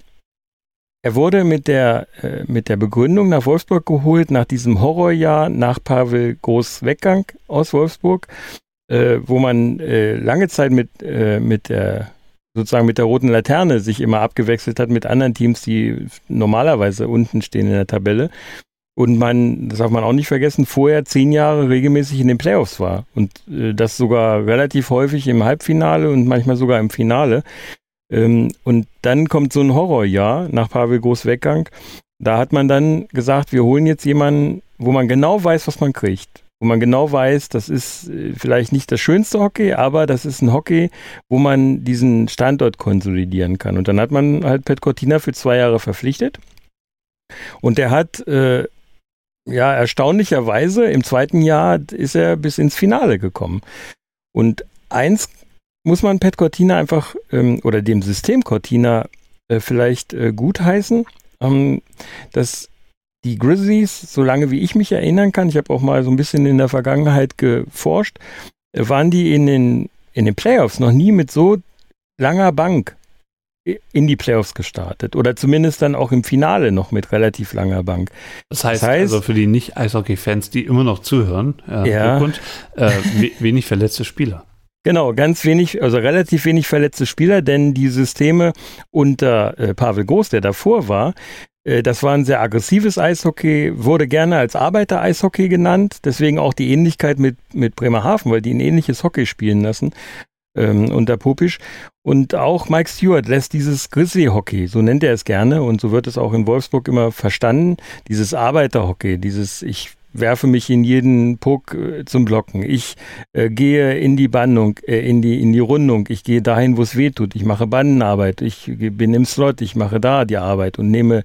er wurde mit der, äh, mit der Begründung nach Wolfsburg geholt, nach diesem Horrorjahr, nach Pavel Groß Weggang aus Wolfsburg, äh, wo man äh, lange Zeit mit, äh, mit der sozusagen mit der roten Laterne sich immer abgewechselt hat mit anderen Teams, die normalerweise unten stehen in der Tabelle. Und man, das darf man auch nicht vergessen, vorher zehn Jahre regelmäßig in den Playoffs war. Und äh, das sogar relativ häufig im Halbfinale und manchmal sogar im Finale. Ähm, und dann kommt so ein Horrorjahr nach Pavel Groß Weggang. Da hat man dann gesagt, wir holen jetzt jemanden, wo man genau weiß, was man kriegt. Wo man genau weiß, das ist äh, vielleicht nicht das schönste Hockey, aber das ist ein Hockey, wo man diesen Standort konsolidieren kann. Und dann hat man halt Pet Cortina für zwei Jahre verpflichtet. Und der hat, äh, ja, erstaunlicherweise im zweiten Jahr ist er bis ins Finale gekommen. Und eins muss man Pet Cortina einfach ähm, oder dem System Cortina äh, vielleicht äh, gutheißen, ähm, dass die Grizzlies, solange wie ich mich erinnern kann, ich habe auch mal so ein bisschen in der Vergangenheit geforscht, waren die in den, in den Playoffs noch nie mit so langer Bank in die Playoffs gestartet oder zumindest dann auch im Finale noch mit relativ langer Bank. Das heißt, das heißt also für die Nicht-Eishockey-Fans, die immer noch zuhören, äh, ja. äh, wenig verletzte Spieler. Genau, ganz wenig, also relativ wenig verletzte Spieler, denn die Systeme unter äh, Pavel Groß, der davor war, äh, das war ein sehr aggressives Eishockey, wurde gerne als Arbeiter-Eishockey genannt, deswegen auch die Ähnlichkeit mit, mit Bremerhaven, weil die ein ähnliches Hockey spielen lassen ähm, unter Popisch. Und auch Mike Stewart lässt dieses Grizzly-Hockey, so nennt er es gerne und so wird es auch in Wolfsburg immer verstanden, dieses Arbeiter-Hockey, dieses ich werfe mich in jeden Puck äh, zum Blocken. Ich äh, gehe in die Bandung, äh, in, die, in die Rundung. Ich gehe dahin, wo es weh tut. Ich mache Bandenarbeit. Ich bin im Slot. Ich mache da die Arbeit und nehme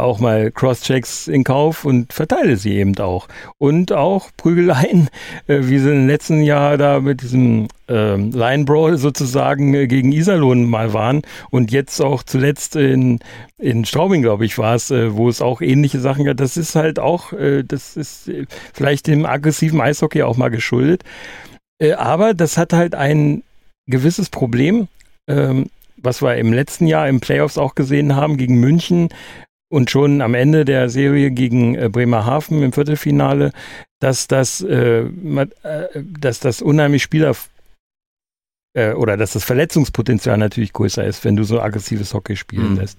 auch mal Crosschecks in Kauf und verteile sie eben auch. Und auch Prügeleien, *laughs* äh, wie sie im letzten Jahr da mit diesem äh, Line Brawl sozusagen äh, gegen Iserlohn mal waren und jetzt auch zuletzt in, in Straubing, glaube ich, war es, äh, wo es auch ähnliche Sachen gab. Das ist halt auch, äh, das ist vielleicht dem aggressiven Eishockey auch mal geschuldet. aber das hat halt ein gewisses Problem. Ähm, was wir im letzten Jahr im Playoffs auch gesehen haben gegen München, und schon am Ende der Serie gegen äh, Bremerhaven im Viertelfinale, dass das, äh, äh, dass das unheimlich Spieler äh, oder dass das Verletzungspotenzial natürlich größer ist, wenn du so aggressives Hockey spielen mhm. lässt.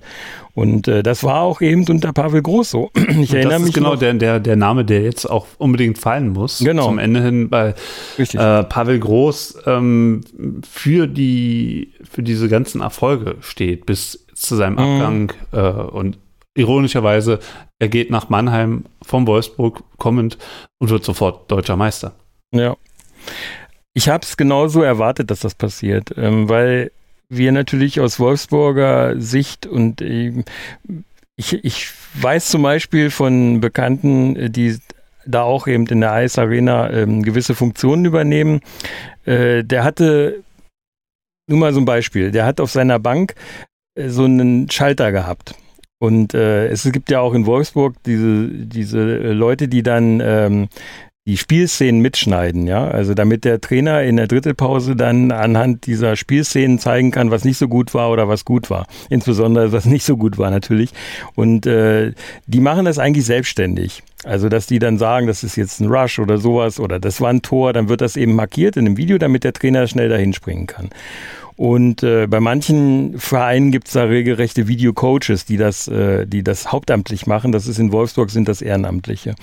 Und äh, das war auch eben unter Pavel Groß so. *clears throat* Ich und erinnere das ist genau noch, der, der, der Name, der jetzt auch unbedingt fallen muss. Genau. Zum Ende hin, weil Pavel Groß ähm, für die für diese ganzen Erfolge steht bis zu seinem mhm. Abgang mhm. äh, und ironischerweise, er geht nach Mannheim vom Wolfsburg kommend und wird sofort deutscher Meister. Ja. Ich habe es genauso erwartet, dass das passiert, ähm, weil wir natürlich aus Wolfsburger Sicht und äh, ich, ich weiß zum Beispiel von Bekannten, die da auch eben in der Eisarena ähm, gewisse Funktionen übernehmen. Äh, der hatte, nur mal so ein Beispiel, der hat auf seiner Bank äh, so einen Schalter gehabt. Und äh, es gibt ja auch in Wolfsburg diese, diese Leute, die dann ähm, die Spielszenen mitschneiden, ja. Also damit der Trainer in der Drittelpause dann anhand dieser Spielszenen zeigen kann, was nicht so gut war oder was gut war. Insbesondere was nicht so gut war natürlich. Und äh, die machen das eigentlich selbstständig. Also dass die dann sagen, das ist jetzt ein Rush oder sowas oder das war ein Tor, dann wird das eben markiert in einem Video, damit der Trainer schnell dahin springen kann. Und äh, bei manchen Vereinen gibt es da regelrechte Videocoaches, die das, äh, die das hauptamtlich machen. Das ist in Wolfsburg sind das Ehrenamtliche.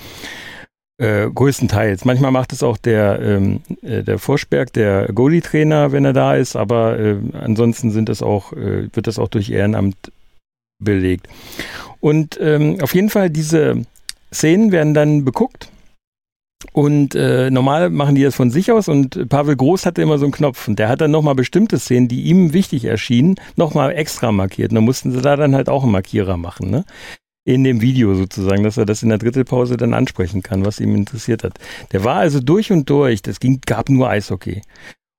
Äh, größtenteils. Manchmal macht es auch der, ähm, äh, der Forschberg, der Goalie-Trainer, wenn er da ist, aber äh, ansonsten sind das auch, äh, wird das auch durch Ehrenamt belegt. Und ähm, auf jeden Fall, diese Szenen werden dann beguckt und äh, normal machen die das von sich aus und Pavel Groß hatte immer so einen Knopf und der hat dann nochmal bestimmte Szenen, die ihm wichtig erschienen, nochmal extra markiert. Und dann mussten sie da dann halt auch einen Markierer machen, ne? In dem Video sozusagen, dass er das in der Drittelpause dann ansprechen kann, was ihm interessiert hat. Der war also durch und durch, das ging, gab nur Eishockey.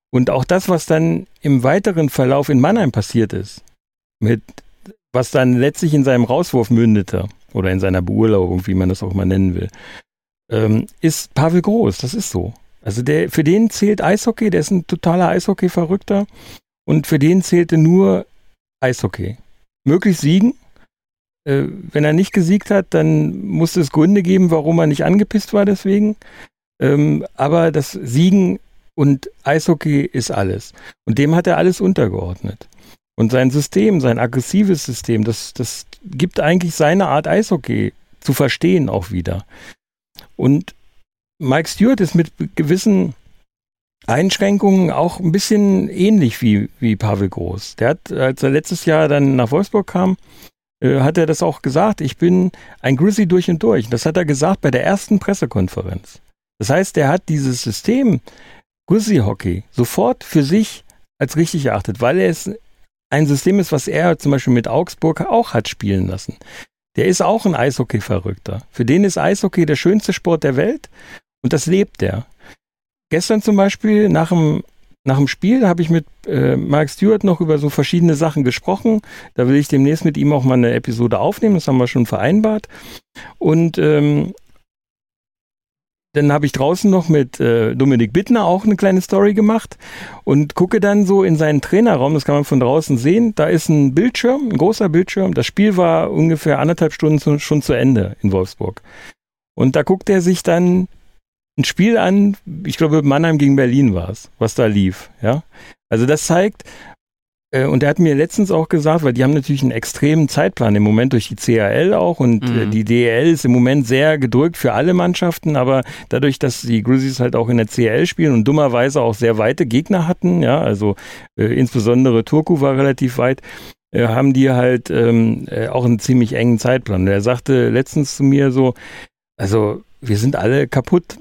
Und auch das, was dann im weiteren Verlauf in Mannheim passiert ist, mit was dann letztlich in seinem Rauswurf mündete oder in seiner Beurlaubung, wie man das auch mal nennen will, ähm, ist Pavel Groß. Das ist so. Also der, für den zählt Eishockey, der ist ein totaler Eishockey-Verrückter. Und für den zählte nur Eishockey. Möglichst siegen. Äh, wenn er nicht gesiegt hat, dann musste es Gründe geben, warum er nicht angepisst war deswegen. Ähm, aber das Siegen und Eishockey ist alles. Und dem hat er alles untergeordnet. Und sein System, sein aggressives System, das, das gibt eigentlich seine Art Eishockey zu verstehen auch wieder. Und Mike Stewart ist mit gewissen Einschränkungen auch ein bisschen ähnlich wie, wie Pavel Groß. Der hat, als er letztes Jahr dann nach Wolfsburg kam, äh, hat er das auch gesagt, ich bin ein Grizzly durch und durch. Das hat er gesagt bei der ersten Pressekonferenz. Das heißt, er hat dieses System Grizzly Hockey sofort für sich als richtig erachtet, weil es ein System ist, was er zum Beispiel mit Augsburg auch hat spielen lassen. Der ist auch ein Eishockey-Verrückter. Für den ist Eishockey der schönste Sport der Welt und das lebt er. Gestern zum Beispiel nach dem, nach dem Spiel habe ich mit äh, Mark Stewart noch über so verschiedene Sachen gesprochen. Da will ich demnächst mit ihm auch mal eine Episode aufnehmen. Das haben wir schon vereinbart. Und ähm, dann habe ich draußen noch mit äh, Dominik Bittner auch eine kleine Story gemacht und gucke dann so in seinen Trainerraum, das kann man von draußen sehen, da ist ein Bildschirm, ein großer Bildschirm. Das Spiel war ungefähr anderthalb Stunden zu, schon zu Ende in Wolfsburg. Und da guckt er sich dann ein Spiel an, ich glaube Mannheim gegen Berlin war es, was da lief. Ja, Also das zeigt, und er hat mir letztens auch gesagt, weil die haben natürlich einen extremen Zeitplan im Moment durch die CAL auch und äh, mhm. die DEL ist im Moment sehr gedrückt für alle Mannschaften, aber dadurch, dass die Grizzlies halt auch in der CAL spielen und dummerweise auch sehr weite Gegner hatten, ja, also äh, insbesondere Turku war relativ weit, äh, haben die halt ähm, äh, auch einen ziemlich engen Zeitplan. Und er sagte letztens zu mir so, also wir sind alle kaputt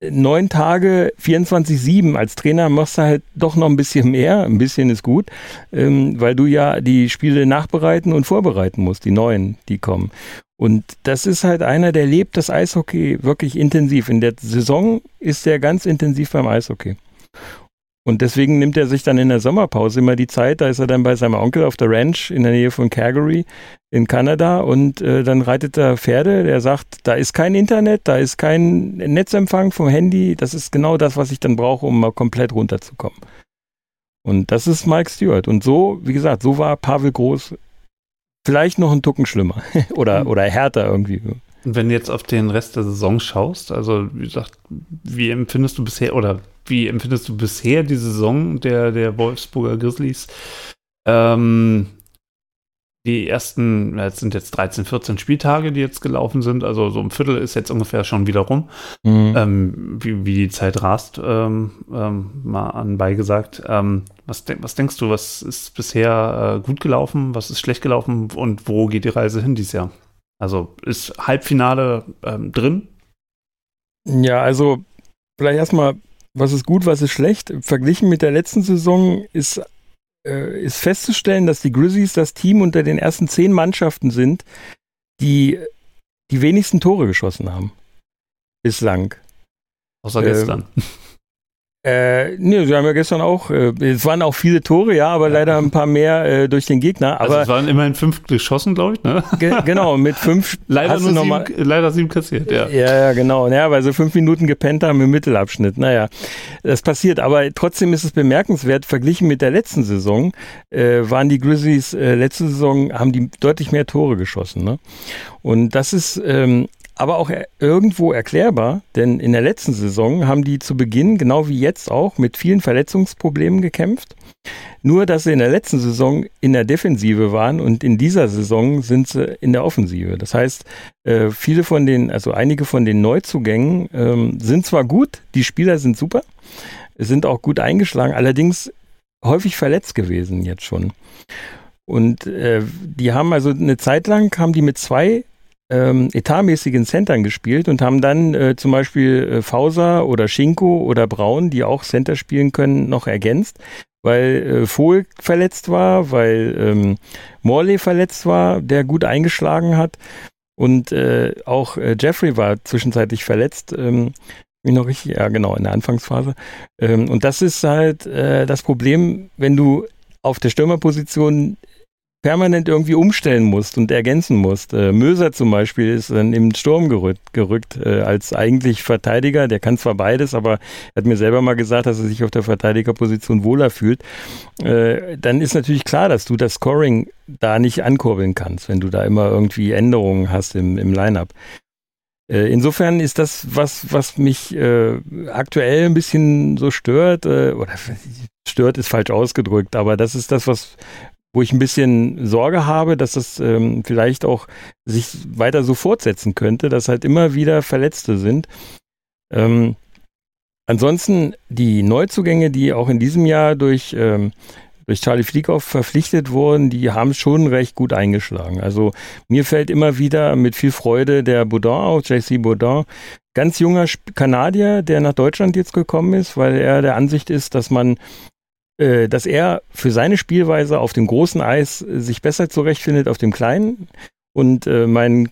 neun Tage 24-7 als Trainer machst du halt doch noch ein bisschen mehr. Ein bisschen ist gut, ähm, weil du ja die Spiele nachbereiten und vorbereiten musst, die neuen, die kommen. Und das ist halt einer, der lebt das Eishockey wirklich intensiv. In der Saison ist er ganz intensiv beim Eishockey. Und deswegen nimmt er sich dann in der Sommerpause immer die Zeit, da ist er dann bei seinem Onkel auf der Ranch in der Nähe von Calgary in Kanada und äh, dann reitet er Pferde. Der sagt, da ist kein Internet, da ist kein Netzempfang vom Handy. Das ist genau das, was ich dann brauche, um mal komplett runterzukommen. Und das ist Mike Stewart. Und so, wie gesagt, so war Pavel Groß vielleicht noch ein Tucken schlimmer *laughs* oder, oder härter irgendwie. Und wenn du jetzt auf den Rest der Saison schaust, also wie gesagt, wie empfindest du bisher oder wie empfindest du bisher die Saison der, der Wolfsburger Grizzlies? Ähm, die ersten, jetzt sind jetzt 13, 14 Spieltage, die jetzt gelaufen sind, also so ein Viertel ist jetzt ungefähr schon wieder rum, mhm. ähm, wie, wie die Zeit rast, ähm, ähm, mal anbei gesagt. Ähm, was, de was denkst du, was ist bisher äh, gut gelaufen, was ist schlecht gelaufen und wo geht die Reise hin dieses Jahr? Also ist Halbfinale ähm, drin? Ja, also vielleicht erstmal was ist gut, was ist schlecht? Verglichen mit der letzten Saison ist, äh, ist festzustellen, dass die Grizzlies das Team unter den ersten zehn Mannschaften sind, die die wenigsten Tore geschossen haben. Bislang. Außer gestern. Äh, äh, nee, sie haben ja gestern auch, äh, es waren auch viele Tore, ja, aber ja. leider ein paar mehr äh, durch den Gegner. Also aber also es waren immerhin fünf geschossen, glaube ich, ne? Ge genau, mit fünf. *laughs* leider, nur sieben, leider sieben kassiert, ja. Ja, ja, genau. Ja, weil sie fünf Minuten gepennt haben im Mittelabschnitt. Naja, das passiert. Aber trotzdem ist es bemerkenswert, verglichen mit der letzten Saison, äh, waren die Grizzlies äh, letzte Saison, haben die deutlich mehr Tore geschossen. Ne? Und das ist ähm, aber auch irgendwo erklärbar, denn in der letzten Saison haben die zu Beginn, genau wie jetzt auch, mit vielen Verletzungsproblemen gekämpft. Nur, dass sie in der letzten Saison in der Defensive waren und in dieser Saison sind sie in der Offensive. Das heißt, äh, viele von den, also einige von den Neuzugängen ähm, sind zwar gut, die Spieler sind super, sind auch gut eingeschlagen, allerdings häufig verletzt gewesen jetzt schon. Und äh, die haben also eine Zeit lang, haben die mit zwei ähm, etatmäßigen Centern gespielt und haben dann äh, zum Beispiel äh, Fauser oder Schinko oder Braun, die auch Center spielen können, noch ergänzt, weil äh, Vohl verletzt war, weil ähm, Morley verletzt war, der gut eingeschlagen hat und äh, auch äh, Jeffrey war zwischenzeitlich verletzt. Ähm, mich noch richtig, ja genau, in der Anfangsphase. Ähm, und das ist halt äh, das Problem, wenn du auf der Stürmerposition permanent irgendwie umstellen musst und ergänzen musst. Äh, Möser zum Beispiel ist dann im Sturm gerückt, gerückt äh, als eigentlich Verteidiger. Der kann zwar beides, aber er hat mir selber mal gesagt, dass er sich auf der Verteidigerposition wohler fühlt. Äh, dann ist natürlich klar, dass du das Scoring da nicht ankurbeln kannst, wenn du da immer irgendwie Änderungen hast im, im Line-up. Äh, insofern ist das was, was mich äh, aktuell ein bisschen so stört, äh, oder *laughs* stört ist falsch ausgedrückt, aber das ist das, was, wo ich ein bisschen Sorge habe, dass das ähm, vielleicht auch sich weiter so fortsetzen könnte, dass halt immer wieder Verletzte sind. Ähm, ansonsten die Neuzugänge, die auch in diesem Jahr durch, ähm, durch Charlie Flieghoff verpflichtet wurden, die haben schon recht gut eingeschlagen. Also mir fällt immer wieder mit viel Freude der Boudin auf, JC Boudin, ganz junger Kanadier, der nach Deutschland jetzt gekommen ist, weil er der Ansicht ist, dass man äh, dass er für seine Spielweise auf dem großen Eis äh, sich besser zurechtfindet auf dem kleinen. Und äh, mein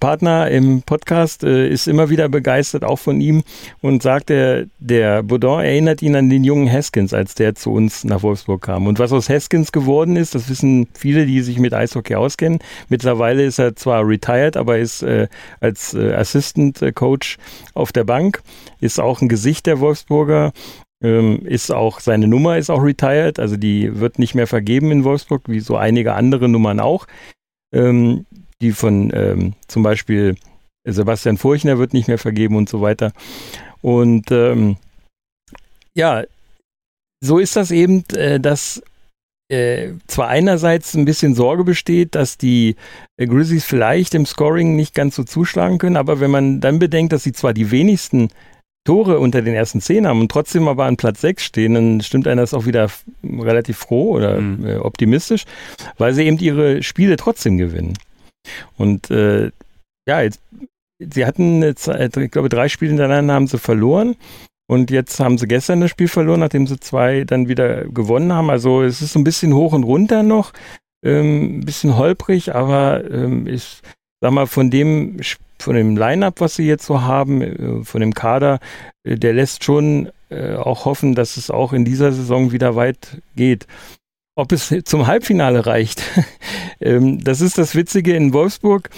Partner im Podcast äh, ist immer wieder begeistert, auch von ihm, und sagt, der, der Baudin erinnert ihn an den jungen Haskins, als der zu uns nach Wolfsburg kam. Und was aus Haskins geworden ist, das wissen viele, die sich mit Eishockey auskennen. Mittlerweile ist er zwar retired, aber ist äh, als äh, Assistant Coach auf der Bank, ist auch ein Gesicht der Wolfsburger ähm, ist auch, seine Nummer ist auch retired, also die wird nicht mehr vergeben in Wolfsburg, wie so einige andere Nummern auch. Ähm, die von ähm, zum Beispiel Sebastian Furchner wird nicht mehr vergeben und so weiter. Und ähm, ja, so ist das eben, äh, dass äh, zwar einerseits ein bisschen Sorge besteht, dass die äh, Grizzlies vielleicht im Scoring nicht ganz so zuschlagen können, aber wenn man dann bedenkt, dass sie zwar die wenigsten Tore unter den ersten zehn haben und trotzdem aber an Platz sechs stehen, dann stimmt einer das auch wieder relativ froh oder mhm. äh, optimistisch, weil sie eben ihre Spiele trotzdem gewinnen. Und äh, ja, jetzt, sie hatten, jetzt, ich glaube, drei Spiele hintereinander haben sie verloren. Und jetzt haben sie gestern das Spiel verloren, nachdem sie zwei dann wieder gewonnen haben. Also es ist so ein bisschen hoch und runter noch, ähm, ein bisschen holprig, aber ähm, ich sag mal, von dem von dem Line-up, was sie jetzt so haben, äh, von dem Kader, äh, der lässt schon äh, auch hoffen, dass es auch in dieser Saison wieder weit geht. Ob es *laughs* zum Halbfinale reicht, *laughs* ähm, das ist das Witzige in Wolfsburg.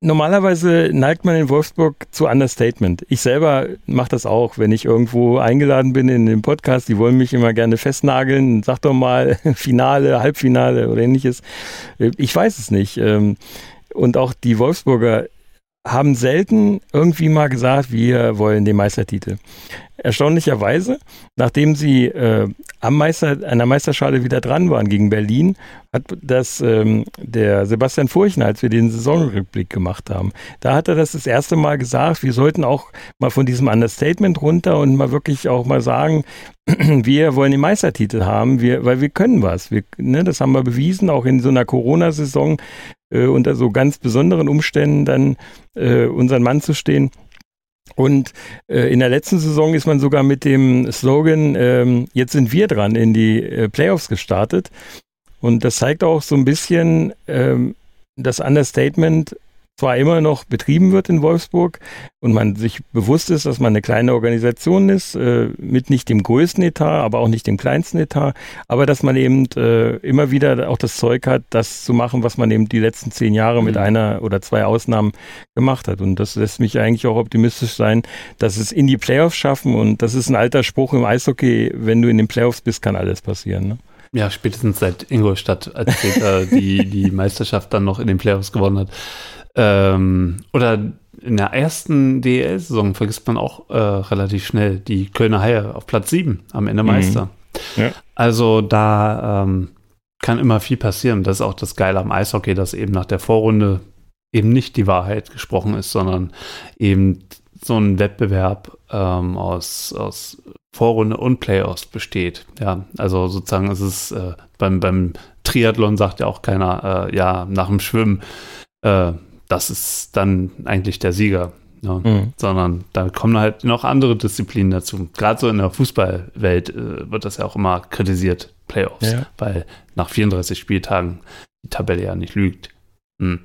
Normalerweise neigt man in Wolfsburg zu Understatement. Ich selber mache das auch, wenn ich irgendwo eingeladen bin in den Podcast. Die wollen mich immer gerne festnageln. Sag doch mal *laughs* Finale, Halbfinale oder ähnliches. Ich weiß es nicht. Und auch die Wolfsburger haben selten irgendwie mal gesagt, wir wollen den Meistertitel. Erstaunlicherweise, nachdem sie äh, am Meister, an der Meisterschale wieder dran waren gegen Berlin, hat das ähm, der Sebastian Furchner, als wir den Saisonrückblick gemacht haben, da hat er das das erste Mal gesagt, wir sollten auch mal von diesem Understatement runter und mal wirklich auch mal sagen, *clears throat* wir wollen den Meistertitel haben, wir, weil wir können was. Wir, ne, das haben wir bewiesen, auch in so einer Corona-Saison äh, unter so ganz besonderen Umständen dann äh, unseren Mann zu stehen. Und äh, in der letzten Saison ist man sogar mit dem Slogan, ähm, jetzt sind wir dran, in die äh, Playoffs gestartet. Und das zeigt auch so ein bisschen ähm, das Understatement, zwar immer noch betrieben wird in Wolfsburg und man sich bewusst ist, dass man eine kleine Organisation ist, äh, mit nicht dem größten Etat, aber auch nicht dem kleinsten Etat, aber dass man eben äh, immer wieder auch das Zeug hat, das zu machen, was man eben die letzten zehn Jahre mhm. mit einer oder zwei Ausnahmen gemacht hat. Und das lässt mich eigentlich auch optimistisch sein, dass es in die Playoffs schaffen und das ist ein alter Spruch im Eishockey, wenn du in den Playoffs bist, kann alles passieren. Ne? Ja, spätestens seit Ingolstadt, als Peter die, die Meisterschaft dann noch in den Playoffs gewonnen hat. Ähm, oder in der ersten DEL-Saison vergisst man auch äh, relativ schnell die Kölner Haie auf Platz 7 am Ende mhm. Meister. Mhm. Ja. Also da ähm, kann immer viel passieren. Das ist auch das Geile am Eishockey, dass eben nach der Vorrunde eben nicht die Wahrheit gesprochen ist, sondern eben so ein Wettbewerb ähm, aus, aus Vorrunde und Playoffs besteht. Ja, also sozusagen ist es äh, beim, beim Triathlon sagt ja auch keiner, äh, ja, nach dem Schwimmen äh, das ist dann eigentlich der Sieger. Ne? Mhm. Sondern da kommen halt noch andere Disziplinen dazu. Gerade so in der Fußballwelt äh, wird das ja auch immer kritisiert, Playoffs, ja. weil nach 34 Spieltagen die Tabelle ja nicht lügt. Hm.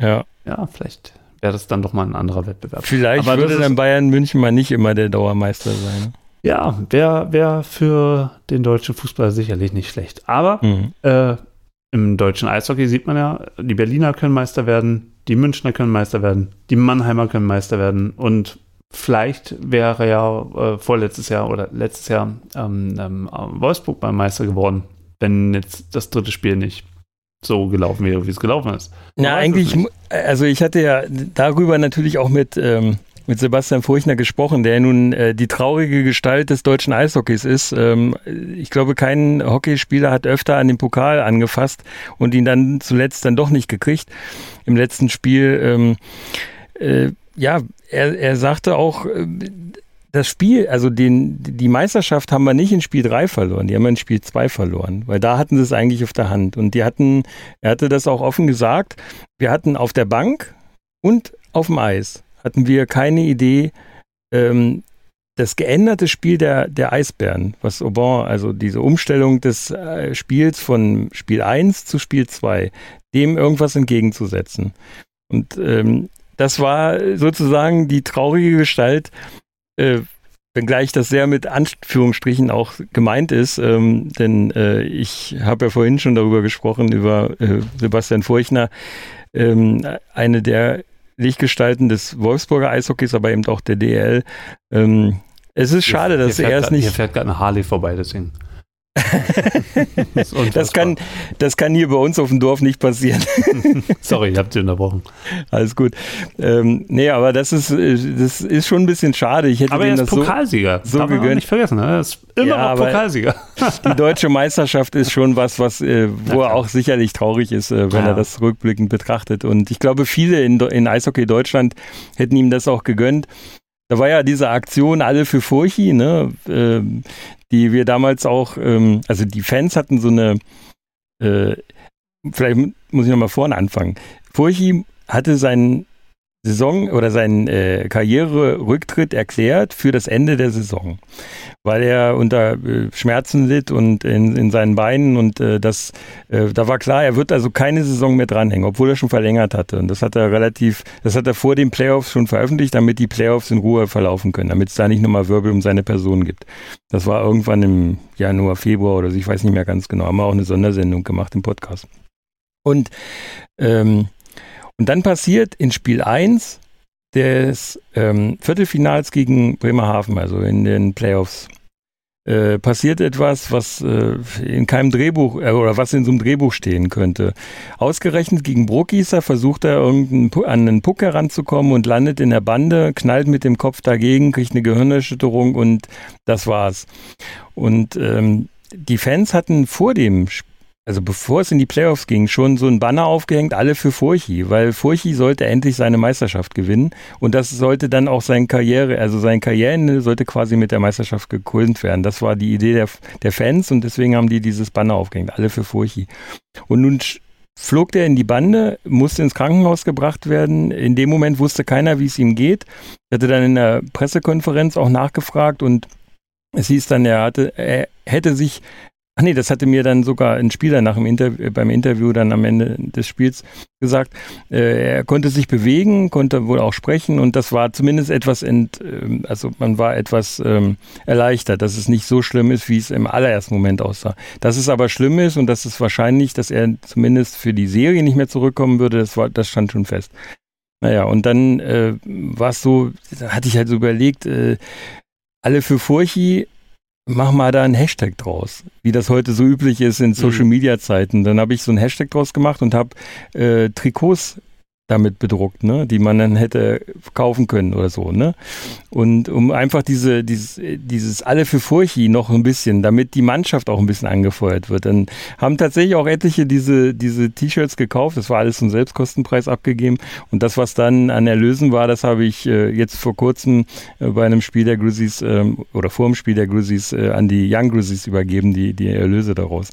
Ja. Ja, vielleicht wäre das dann doch mal ein anderer Wettbewerb. Vielleicht Aber würde dann Bayern München mal nicht immer der Dauermeister sein. Ja, wäre wär für den deutschen Fußball sicherlich nicht schlecht. Aber mhm. äh, im deutschen Eishockey sieht man ja, die Berliner können Meister werden, die Münchner können Meister werden, die Mannheimer können Meister werden und vielleicht wäre ja äh, vorletztes Jahr oder letztes Jahr ähm, ähm, Wolfsburg beim Meister geworden, wenn jetzt das dritte Spiel nicht so gelaufen wäre, wie es gelaufen ist. Ja, eigentlich, also ich hatte ja darüber natürlich auch mit ähm, mit Sebastian Furchner gesprochen, der nun äh, die traurige Gestalt des deutschen Eishockeys ist. Ähm, ich glaube, kein Hockeyspieler hat öfter an den Pokal angefasst und ihn dann zuletzt dann doch nicht gekriegt im letzten Spiel. Ähm, äh, ja, er, er sagte auch, äh, das Spiel, also den, die Meisterschaft haben wir nicht in Spiel 3 verloren, die haben wir in Spiel 2 verloren, weil da hatten sie es eigentlich auf der Hand. Und die hatten, er hatte das auch offen gesagt, wir hatten auf der Bank und auf dem Eis hatten wir keine Idee, ähm, das geänderte Spiel der, der Eisbären, was Aubin, also diese Umstellung des äh, Spiels von Spiel 1 zu Spiel 2, dem irgendwas entgegenzusetzen. Und ähm, das war sozusagen die traurige Gestalt, äh, wenngleich das sehr mit Anführungsstrichen auch gemeint ist, ähm, denn äh, ich habe ja vorhin schon darüber gesprochen, über äh, Sebastian Furchner, ähm, eine der Lichtgestalten des Wolfsburger Eishockeys, aber eben auch der DL. Ähm, es ist schade, dass er es nicht. Hier fährt gerade eine Harley vorbei, deswegen. Das, das, kann, das kann hier bei uns auf dem Dorf nicht passieren. *laughs* Sorry, ich habe dich unterbrochen. Alles gut. Ähm, nee, aber das ist, das ist schon ein bisschen schade. Ich hätte aber er ist Pokalsieger. So, so Darf gegönnt. nicht vergessen. Ne? Er ist immer ja, noch Pokalsieger. *laughs* die deutsche Meisterschaft ist schon was, was äh, wo er auch sicherlich traurig ist, äh, wenn ja. er das rückblickend betrachtet. Und ich glaube, viele in, in Eishockey Deutschland hätten ihm das auch gegönnt. Da war ja diese Aktion Alle für Furchi, ne, äh, die wir damals auch, ähm, also die Fans hatten so eine, äh, vielleicht muss ich nochmal vorne anfangen. Furchi hatte seinen Saison oder seinen äh, Karriererücktritt erklärt für das Ende der Saison, weil er unter äh, Schmerzen litt und in, in seinen Beinen und äh, das, äh, da war klar, er wird also keine Saison mehr dranhängen, obwohl er schon verlängert hatte und das hat er relativ, das hat er vor den Playoffs schon veröffentlicht, damit die Playoffs in Ruhe verlaufen können, damit es da nicht nochmal Wirbel um seine Person gibt. Das war irgendwann im Januar, Februar oder so, ich weiß nicht mehr ganz genau, haben wir auch eine Sondersendung gemacht im Podcast. Und ähm, und dann passiert in Spiel 1 des ähm, Viertelfinals gegen Bremerhaven, also in den Playoffs, äh, passiert etwas, was äh, in keinem Drehbuch äh, oder was in so einem Drehbuch stehen könnte. Ausgerechnet gegen Bruckgießer versucht er irgendeinen, an einen Puck heranzukommen und landet in der Bande, knallt mit dem Kopf dagegen, kriegt eine Gehirnerschütterung und das war's. Und ähm, die Fans hatten vor dem Spiel also bevor es in die Playoffs ging, schon so ein Banner aufgehängt, alle für Furchi, weil Furchi sollte endlich seine Meisterschaft gewinnen und das sollte dann auch seine Karriere, also sein Karriereende sollte quasi mit der Meisterschaft gekrönt werden. Das war die Idee der, der Fans und deswegen haben die dieses Banner aufgehängt, alle für Furchi. Und nun flog der in die Bande, musste ins Krankenhaus gebracht werden. In dem Moment wusste keiner, wie es ihm geht. Er hatte dann in der Pressekonferenz auch nachgefragt und es hieß dann, er hatte, er hätte sich Ach nee, das hatte mir dann sogar ein Spieler nach dem Interview, beim Interview dann am Ende des Spiels gesagt. Äh, er konnte sich bewegen, konnte wohl auch sprechen und das war zumindest etwas ent, äh, also man war etwas ähm, erleichtert, dass es nicht so schlimm ist, wie es im allerersten Moment aussah. Dass es aber schlimm ist und dass es wahrscheinlich, dass er zumindest für die Serie nicht mehr zurückkommen würde, das war, das stand schon fest. Naja, und dann äh, war es so, da hatte ich halt so überlegt, äh, alle für Furchi mach mal da einen Hashtag draus, wie das heute so üblich ist in Social Media Zeiten. Dann habe ich so einen Hashtag draus gemacht und habe äh, Trikots damit bedruckt, ne, die man dann hätte kaufen können oder so, ne? Und um einfach diese, dieses, dieses alle für Furchi noch ein bisschen, damit die Mannschaft auch ein bisschen angefeuert wird. Dann haben tatsächlich auch etliche diese, diese T-Shirts gekauft. Das war alles zum Selbstkostenpreis abgegeben. Und das, was dann an Erlösen war, das habe ich äh, jetzt vor kurzem äh, bei einem Spiel der Grizzlies ähm, oder vor dem Spiel der Grizzlies äh, an die Young Grizzlies übergeben, die, die Erlöse daraus.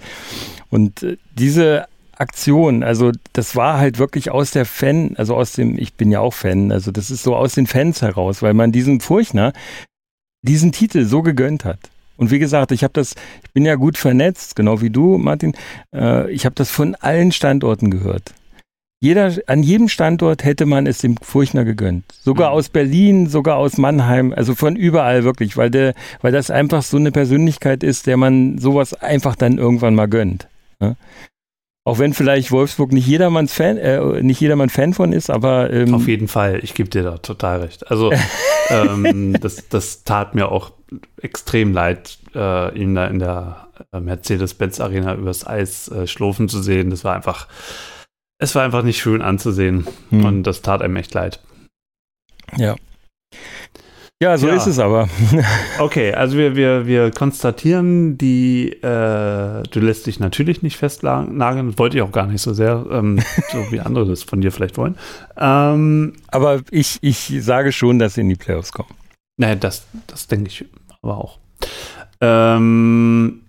Und äh, diese Aktion. Also das war halt wirklich aus der Fan, also aus dem, ich bin ja auch Fan, also das ist so aus den Fans heraus, weil man diesem Furchner diesen Titel so gegönnt hat. Und wie gesagt, ich habe das, ich bin ja gut vernetzt, genau wie du, Martin. Äh, ich habe das von allen Standorten gehört. Jeder, an jedem Standort hätte man es dem Furchner gegönnt. Sogar mhm. aus Berlin, sogar aus Mannheim, also von überall wirklich, weil der, weil das einfach so eine Persönlichkeit ist, der man sowas einfach dann irgendwann mal gönnt. Ne? Auch wenn vielleicht Wolfsburg nicht jedermanns Fan, äh, nicht jedermann Fan von ist, aber ähm auf jeden Fall, ich gebe dir da total recht. Also *laughs* ähm, das, das tat mir auch extrem leid, äh, ihn da in der äh, Mercedes-Benz Arena übers Eis äh, schlurfen zu sehen. Das war einfach, es war einfach nicht schön anzusehen hm. und das tat einem echt leid. Ja. Ja, so ja. ist es aber. *laughs* okay, also wir, wir, wir konstatieren, die, äh, du lässt dich natürlich nicht festnageln, wollte ich auch gar nicht so sehr, ähm, *laughs* so wie andere das von dir vielleicht wollen. Ähm, aber ich, ich sage schon, dass sie in die Playoffs kommen. Naja, das, das denke ich aber auch. Ähm,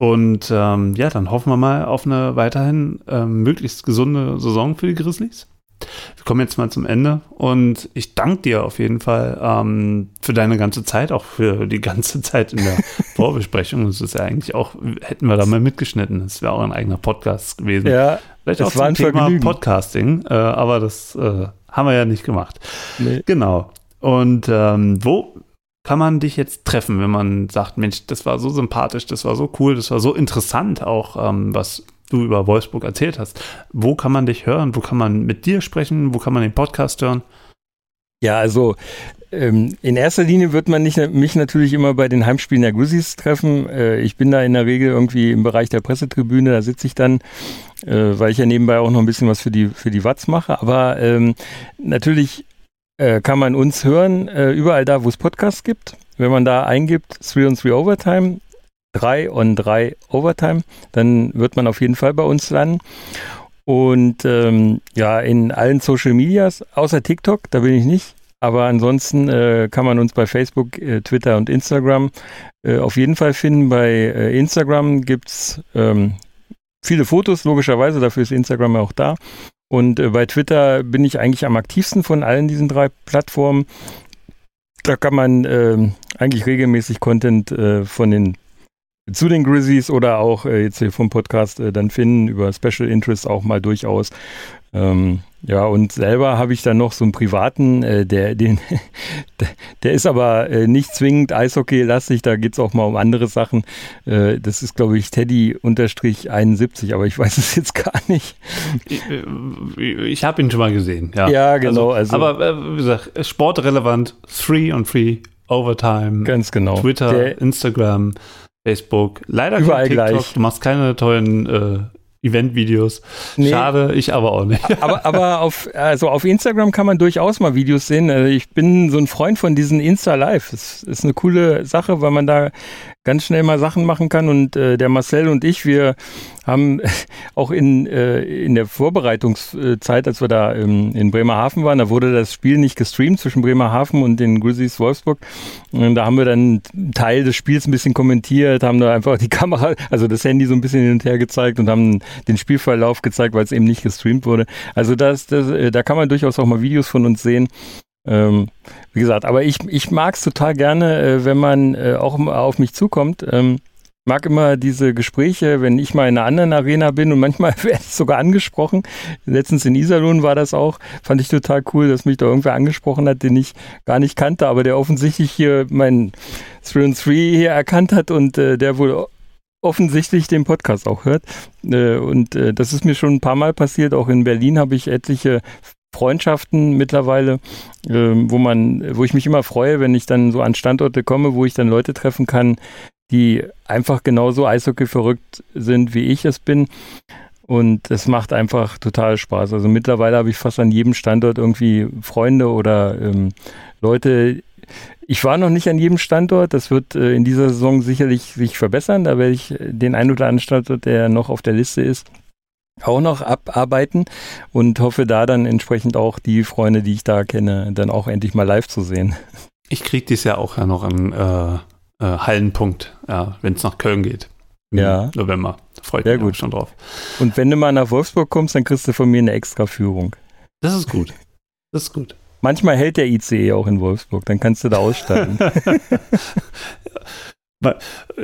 und ähm, ja, dann hoffen wir mal auf eine weiterhin ähm, möglichst gesunde Saison für die Grizzlies. Wir kommen jetzt mal zum Ende und ich danke dir auf jeden Fall ähm, für deine ganze Zeit, auch für die ganze *laughs* Zeit in der Vorbesprechung. Das ist ja eigentlich auch, hätten wir da mal mitgeschnitten, das wäre auch ein eigener Podcast gewesen. Ja, Vielleicht auch zum Thema Vergnügen. Podcasting, äh, aber das äh, haben wir ja nicht gemacht. Nee. Genau. Und ähm, wo kann man dich jetzt treffen, wenn man sagt, Mensch, das war so sympathisch, das war so cool, das war so interessant auch, ähm, was du über Wolfsburg erzählt hast. Wo kann man dich hören? Wo kann man mit dir sprechen? Wo kann man den Podcast hören? Ja, also ähm, in erster Linie wird man nicht, mich natürlich immer bei den Heimspielen der Grizzlies treffen. Äh, ich bin da in der Regel irgendwie im Bereich der Pressetribüne, da sitze ich dann, äh, weil ich ja nebenbei auch noch ein bisschen was für die, für die Watz mache. Aber ähm, natürlich äh, kann man uns hören, äh, überall da, wo es Podcasts gibt. Wenn man da eingibt 3 on 3 Overtime, 3 on 3 Overtime, dann wird man auf jeden Fall bei uns landen. Und ähm, ja, in allen Social Medias, außer TikTok, da bin ich nicht. Aber ansonsten äh, kann man uns bei Facebook, äh, Twitter und Instagram äh, auf jeden Fall finden. Bei äh, Instagram gibt's ähm, viele Fotos, logischerweise, dafür ist Instagram ja auch da. Und äh, bei Twitter bin ich eigentlich am aktivsten von allen diesen drei Plattformen. Da kann man äh, eigentlich regelmäßig Content äh, von den zu den Grizzlies oder auch äh, jetzt hier vom Podcast äh, dann finden, über Special Interest auch mal durchaus. Ähm, ja, und selber habe ich dann noch so einen privaten, äh, der, den, *laughs* der ist aber äh, nicht zwingend Eishockey-lastig, da geht es auch mal um andere Sachen. Äh, das ist, glaube ich, Teddy-71, aber ich weiß es jetzt *laughs* gar nicht. Ich, äh, ich habe ihn schon mal gesehen, ja. Ja, genau. Also, also aber wie gesagt, sportrelevant, Three on Three, Overtime. Ganz genau. Twitter, der, Instagram. Facebook. Leider überall TikTok. gleich. Du machst keine tollen äh, Event-Videos. Nee. Schade, ich aber auch nicht. aber, aber auf, also auf Instagram kann man durchaus mal Videos sehen. Also ich bin so ein Freund von diesen Insta-Live. Das ist eine coole Sache, weil man da ganz schnell mal Sachen machen kann. Und äh, der Marcel und ich, wir haben *laughs* auch in, äh, in der Vorbereitungszeit, als wir da ähm, in Bremerhaven waren, da wurde das Spiel nicht gestreamt zwischen Bremerhaven und den Grizzlies Wolfsburg. Und da haben wir dann einen Teil des Spiels ein bisschen kommentiert, haben da einfach die *laughs* Kamera, also das Handy so ein bisschen hin und her gezeigt und haben den Spielverlauf gezeigt, weil es eben nicht gestreamt wurde. Also das, das, äh, da kann man durchaus auch mal Videos von uns sehen. Ähm, wie gesagt, aber ich, ich mag es total gerne, äh, wenn man äh, auch auf mich zukommt. Ähm, mag immer diese Gespräche, wenn ich mal in einer anderen Arena bin und manchmal *laughs* werde ich sogar angesprochen. Letztens in Iserlohn war das auch. Fand ich total cool, dass mich da irgendwer angesprochen hat, den ich gar nicht kannte, aber der offensichtlich hier mein 3 on 3 hier erkannt hat und äh, der wohl offensichtlich den Podcast auch hört. Äh, und äh, das ist mir schon ein paar Mal passiert. Auch in Berlin habe ich etliche Freundschaften mittlerweile, ähm, wo man, wo ich mich immer freue, wenn ich dann so an Standorte komme, wo ich dann Leute treffen kann, die einfach genauso Eishockey verrückt sind, wie ich es bin. Und es macht einfach total Spaß. Also mittlerweile habe ich fast an jedem Standort irgendwie Freunde oder ähm, Leute. Ich war noch nicht an jedem Standort. Das wird äh, in dieser Saison sicherlich sich verbessern. Da werde ich den ein oder anderen Standort, der noch auf der Liste ist, auch noch abarbeiten und hoffe da dann entsprechend auch die Freunde, die ich da kenne, dann auch endlich mal live zu sehen. Ich kriege dies ja auch ja noch einen äh, äh, Hallenpunkt, ja, wenn es nach Köln geht. Ja. November. Da freut Sehr mich gut. schon drauf. Und wenn du mal nach Wolfsburg kommst, dann kriegst du von mir eine extra Führung. Das ist gut. Das ist gut. Manchmal hält der ICE auch in Wolfsburg, dann kannst du da aussteigen. *laughs* *laughs*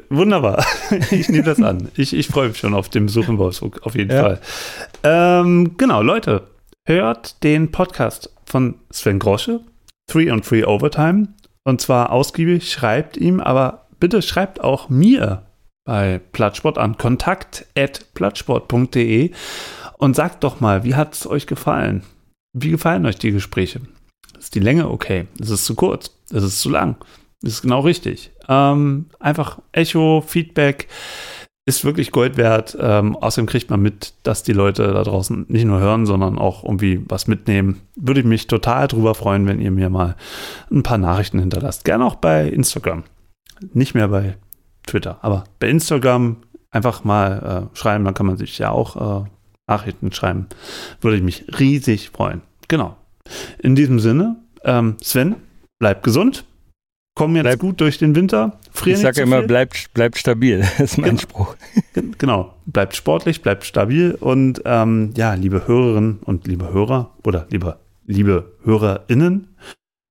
Wunderbar. *laughs* Ich nehme das an. Ich, ich freue mich schon auf den Besuch in Wolfsburg, auf jeden ja. Fall. Ähm, genau, Leute, hört den Podcast von Sven Grosche, Three on Three Overtime. Und zwar ausgiebig, schreibt ihm, aber bitte schreibt auch mir bei Plattsport an kontakt.plattsport.de und sagt doch mal, wie hat es euch gefallen? Wie gefallen euch die Gespräche? Ist die Länge okay? Ist es zu kurz? Ist es zu lang? Ist genau richtig. Ähm, einfach Echo, Feedback ist wirklich Gold wert. Ähm, außerdem kriegt man mit, dass die Leute da draußen nicht nur hören, sondern auch irgendwie was mitnehmen. Würde ich mich total drüber freuen, wenn ihr mir mal ein paar Nachrichten hinterlasst. Gerne auch bei Instagram. Nicht mehr bei Twitter, aber bei Instagram einfach mal äh, schreiben, dann kann man sich ja auch äh, Nachrichten schreiben. Würde ich mich riesig freuen. Genau. In diesem Sinne, ähm, Sven, bleib gesund kommen jetzt bleib, gut durch den Winter. ich sage immer, bleibt bleib stabil. *laughs* Das ist mein genau. Spruch. Genau, bleibt sportlich, bleibt stabil. Und ähm, ja, liebe Hörerinnen und liebe Hörer oder liebe, liebe HörerInnen,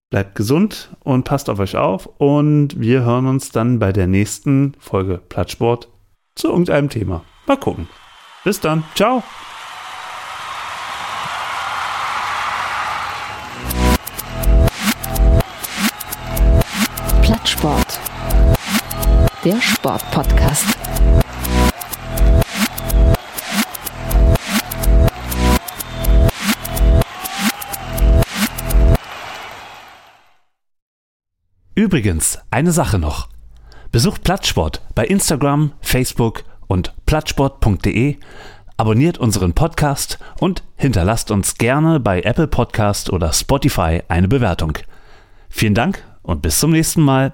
bleibt gesund und passt auf euch auf. Und wir hören uns dann bei der nächsten Folge Plattsport zu irgendeinem Thema. Mal gucken. Bis dann. Ciao. Der Sportpodcast. Übrigens, eine Sache noch. Besucht Plattsport bei Instagram, Facebook und plattsport.de, abonniert unseren Podcast und hinterlasst uns gerne bei Apple Podcast oder Spotify eine Bewertung. Vielen Dank und bis zum nächsten Mal.